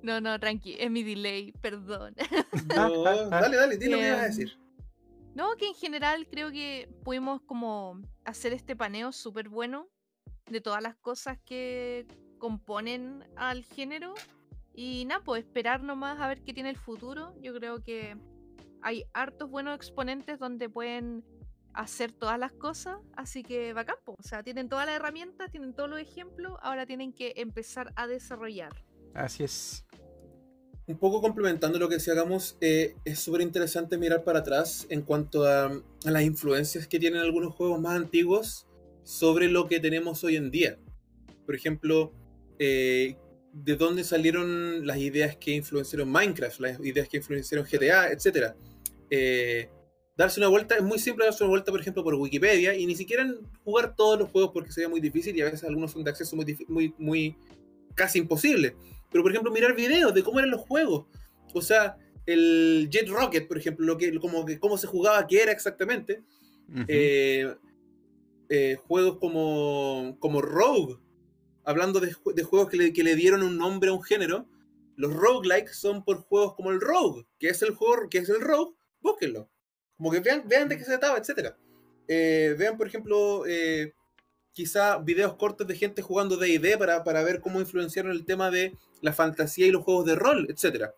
B: No, no, tranqui, es mi delay, perdón.
D: No, dale, dale, di lo que ibas a
B: Em,
D: decir.
B: No, que en general creo que pudimos como hacer este paneo súper bueno de todas las cosas que componen al género. Y nada, pues esperar nomás a ver qué tiene el futuro. Yo creo que hay hartos buenos exponentes donde pueden hacer todas las cosas, así que bacán, po. o sea, tienen todas las herramientas, tienen todos los ejemplos, ahora tienen que empezar a desarrollar.
A: Así es.
D: Un poco complementando lo que si hagamos, eh, es súper interesante mirar para atrás en cuanto a, las influencias que tienen algunos juegos más antiguos sobre lo que tenemos hoy en día. Por ejemplo, eh, de dónde salieron las ideas que influenciaron Minecraft, las ideas que influenciaron GTA, etc. Eh, darse una vuelta, es muy simple darse una vuelta, por ejemplo, por Wikipedia y ni siquiera jugar todos los juegos porque sería muy difícil y a veces algunos son de acceso muy, muy, muy casi imposible. Pero, por ejemplo, mirar videos de cómo eran los juegos. O sea, el Jet Rocket, por ejemplo, lo que, como que, cómo se jugaba, qué era exactamente. Eh, eh, juegos como, como Rogue, hablando de, ju- de juegos que le, que le dieron un nombre a un género, los roguelikes son por juegos como el Rogue, que es el juego, que es el Rogue, búsquenlo. Como que vean, vean de qué se trataba, etc. vean, por ejemplo, eh, quizá videos cortos de gente jugando D&D para, para ver cómo influenciaron el tema de la fantasía y los juegos de rol, etc.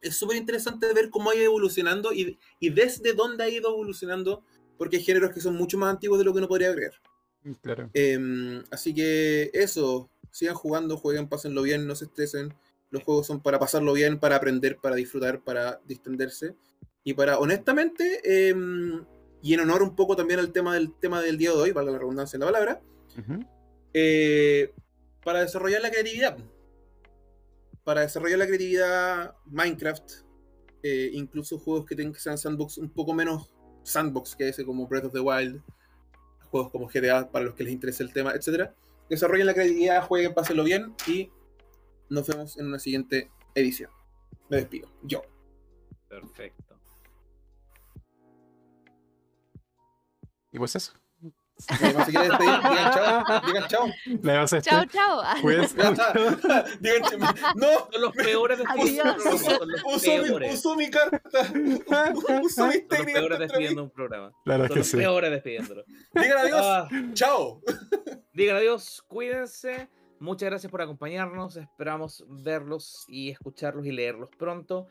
D: Es súper interesante ver cómo ha ido evolucionando y, y desde dónde ha ido evolucionando porque hay géneros que son mucho más antiguos de lo que uno podría creer.
A: Claro.
D: Em, así que eso, sigan jugando, jueguen, pásenlo bien, no se estresen. Los juegos son para pasarlo bien, para aprender, para disfrutar, para distenderse. Y para, honestamente, em, y en honor un poco también al tema del tema del día de hoy, valga la redundancia en la palabra, eh, para desarrollar la creatividad. Para desarrollar la creatividad, Minecraft, eh, incluso juegos que tengan que sean sandbox un poco menos sandbox que ese, como Breath of the Wild, juegos como GTA para los que les interese el tema, etc. Desarrollen la creatividad, jueguen, pásenlo bien y nos vemos en una siguiente edición. Me despido. Yo.
C: Perfecto.
A: Y pues eso.
D: Digan chao. Digan chao.
B: Chao, chao.
A: Cuídense
D: está. Digan chao. No.
C: Son los peores despidiendo
D: Usó mi, carta. Usó mi
C: Son los peores despidiendo un programa.
A: Claro
C: Son
A: que
C: los
A: sí.
C: peores despidiéndolo.
D: Digan adiós.
C: Ah,
D: Chao.
C: digan adiós, cuídense. Muchas gracias por acompañarnos. Esperamos verlos y escucharlos y leerlos pronto.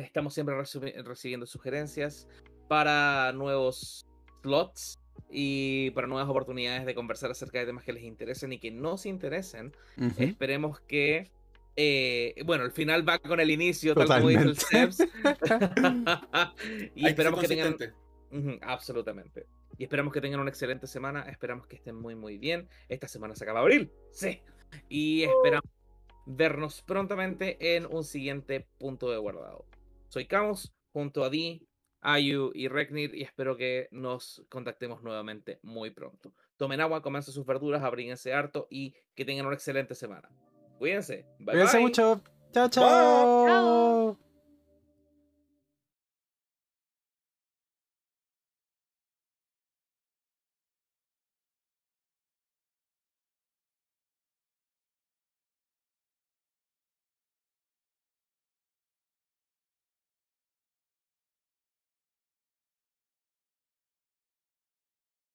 C: Estamos siempre recibi- recibiendo sugerencias para nuevos slots y para nuevas oportunidades de conversar acerca de temas que les interesen y que no se interesen. Esperemos que. eh, bueno, el final va con el inicio, tal como dice el. Sebs. y
D: Hay que ser
C: esperamos que tengan. absolutamente. Y esperamos que tengan una excelente semana. Esperamos que estén muy, muy bien. Esta semana se acaba abril. Sí. Y esperamos vernos prontamente en un siguiente punto de guardado. Soy Camus, junto a Di, Ayu y Regnir, y espero que nos contactemos nuevamente muy pronto. Tomen agua, comen sus verduras, abríguense harto y que tengan una excelente semana. Cuídense. Bye
A: Cuídense
C: bye.
A: mucho. Chao,
B: Chao.
A: chao.